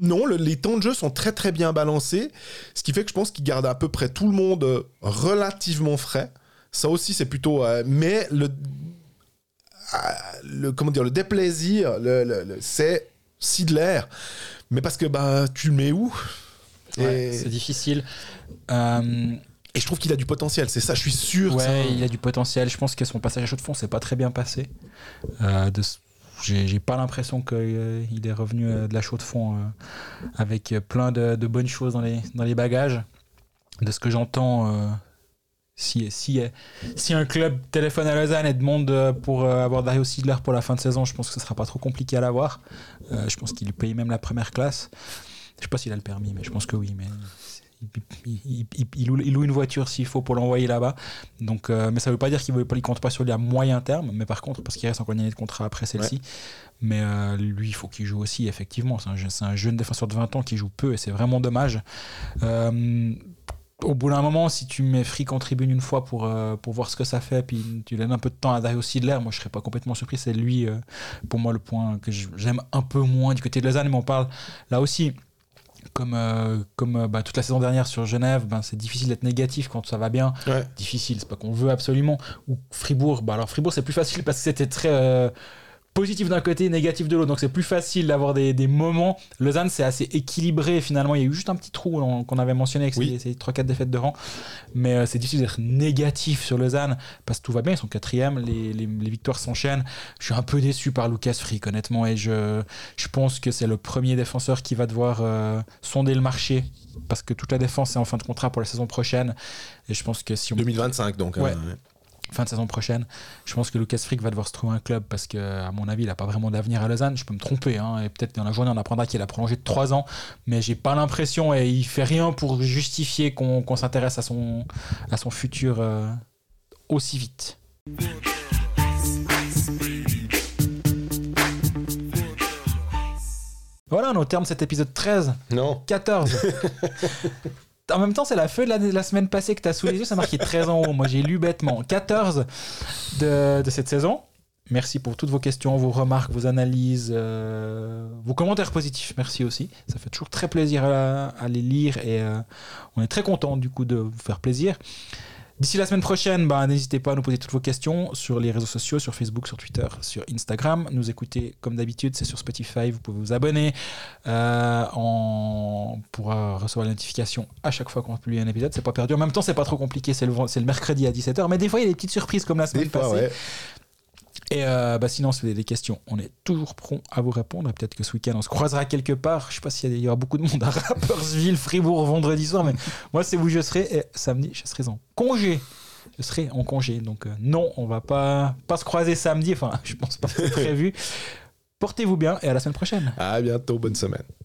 non, le- les temps de jeu sont très très bien balancés, ce qui fait que je pense qu'ils gardent à peu près tout le monde euh, relativement frais. Ça aussi, c'est plutôt. euh, mais le, le comment dire le déplaisir, le, le- le- c'est Sidler. Mais parce que bah tu le mets où? Ouais, C'est difficile. Euh, et je trouve qu'il a du potentiel. C'est ça, je suis sûr. ouais, ça- il a du potentiel. Je pense que son passage à chaud de fond, c'est pas très bien passé. Euh, de J'ai pas l'impression qu'il est revenu euh, de la chaux de fond euh, avec euh, plein de, de bonnes choses dans les, dans les bagages. De ce que j'entends, euh, si, si, si un club téléphone à Lausanne et demande euh, pour euh, avoir Dario Sidler pour la fin de saison, je pense que ce sera pas trop compliqué à l'avoir. Euh, je pense qu'il paye même la première classe. Je sais pas s'il a le permis, mais je pense que oui. Mais il, il- il- il loue, une voiture s'il faut pour l'envoyer là-bas. Donc, euh, mais ça veut pas dire qu'il ne compte pas sur lui à moyen terme. Mais par contre, parce qu'il reste encore une année de contrat après celle-ci. Mais euh, lui, il faut qu'il joue aussi, effectivement. C'est un, jeune défenseur de 20 ans qui joue peu et c'est vraiment dommage. Euh, au bout d'un moment, si tu mets Frick en tribune une fois pour, euh, pour voir ce que ça fait, puis tu donnes un peu de temps à Dario Sidler, moi je serais pas complètement surpris. C'est lui, euh, pour moi, le point que j'aime un peu moins du côté de Lausanne. Mais on parle là aussi, comme, euh, comme bah, toute la saison dernière sur Genève, ben, c'est difficile d'être négatif quand ça va bien. Ouais. Difficile, c'est pas qu'on veut absolument. Ou Fribourg, bah, alors Fribourg c'est plus facile parce que c'était très. Positif d'un côté, négatif de l'autre. Donc c'est plus facile d'avoir des, des moments. Lausanne, c'est assez équilibré finalement. Il y a eu juste un petit trou on- qu'on avait mentionné avec Oui. ces, ces 3-4 défaites de rang. Mais euh, c'est difficile d'être négatif sur Lausanne parce que tout va bien. Ils sont quatrième, les, les, les victoires s'enchaînent. Je suis un peu déçu par Lucas Frick, honnêtement. Et je, je pense que c'est le premier défenseur qui va devoir euh, sonder le marché parce que toute la défense est en fin de contrat pour la saison prochaine. Et je pense que si on 2025 donc. hein, Ouais. Fin de saison prochaine. Je pense que Lucas Frick va devoir se trouver un club parce que, à mon avis, il n'a pas vraiment d'avenir à Lausanne. Je peux me tromper, hein, et peut-être dans la journée on apprendra qu'il a prolongé de 3 ans, mais j'ai pas l'impression et il fait rien pour justifier qu'on s'intéresse à son, à son futur euh, aussi vite. Voilà, on est au terme de cet épisode 13. Non. 14. en même temps, c'est la feuille de la, semaine passée que tu as sous les yeux, ça marquait 13 en haut. Moi, j'ai lu bêtement. 14 de, cette saison. Merci pour toutes vos questions, vos remarques, vos analyses, euh, vos commentaires positifs. Merci aussi. Ça fait toujours très plaisir à, à les lire et euh, on est très content du coup de vous faire plaisir. D'ici la semaine prochaine, bah, n'hésitez pas à nous poser toutes vos questions sur les réseaux sociaux, sur Facebook, sur Twitter, sur Instagram. Nous écouter comme d'habitude, c'est sur Spotify. Vous pouvez vous abonner euh, en... pour euh, recevoir la notification à chaque fois qu'on publie un épisode. C'est pas perdu. En même temps, c'est pas trop compliqué. C'est le, ven- c'est le mercredi à 17h. Mais des fois, il y a des petites surprises comme la Des semaine fois, passée. ouais. Et euh, bah, sinon, si vous avez des questions, on est toujours prompt à vous répondre. Et Peut-être que ce week-end, on se croisera quelque part. Je sais pas s'il y, aura beaucoup de monde à Rappersville, Fribourg, vendredi soir, mais moi, c'est où je serai. Et samedi, je serai en congé. Je serai en congé. Donc, euh, non, on va pas, pas se croiser samedi. Enfin, je pense pas que c'est prévu. Portez-vous bien et à la semaine prochaine. À bientôt, bonne semaine.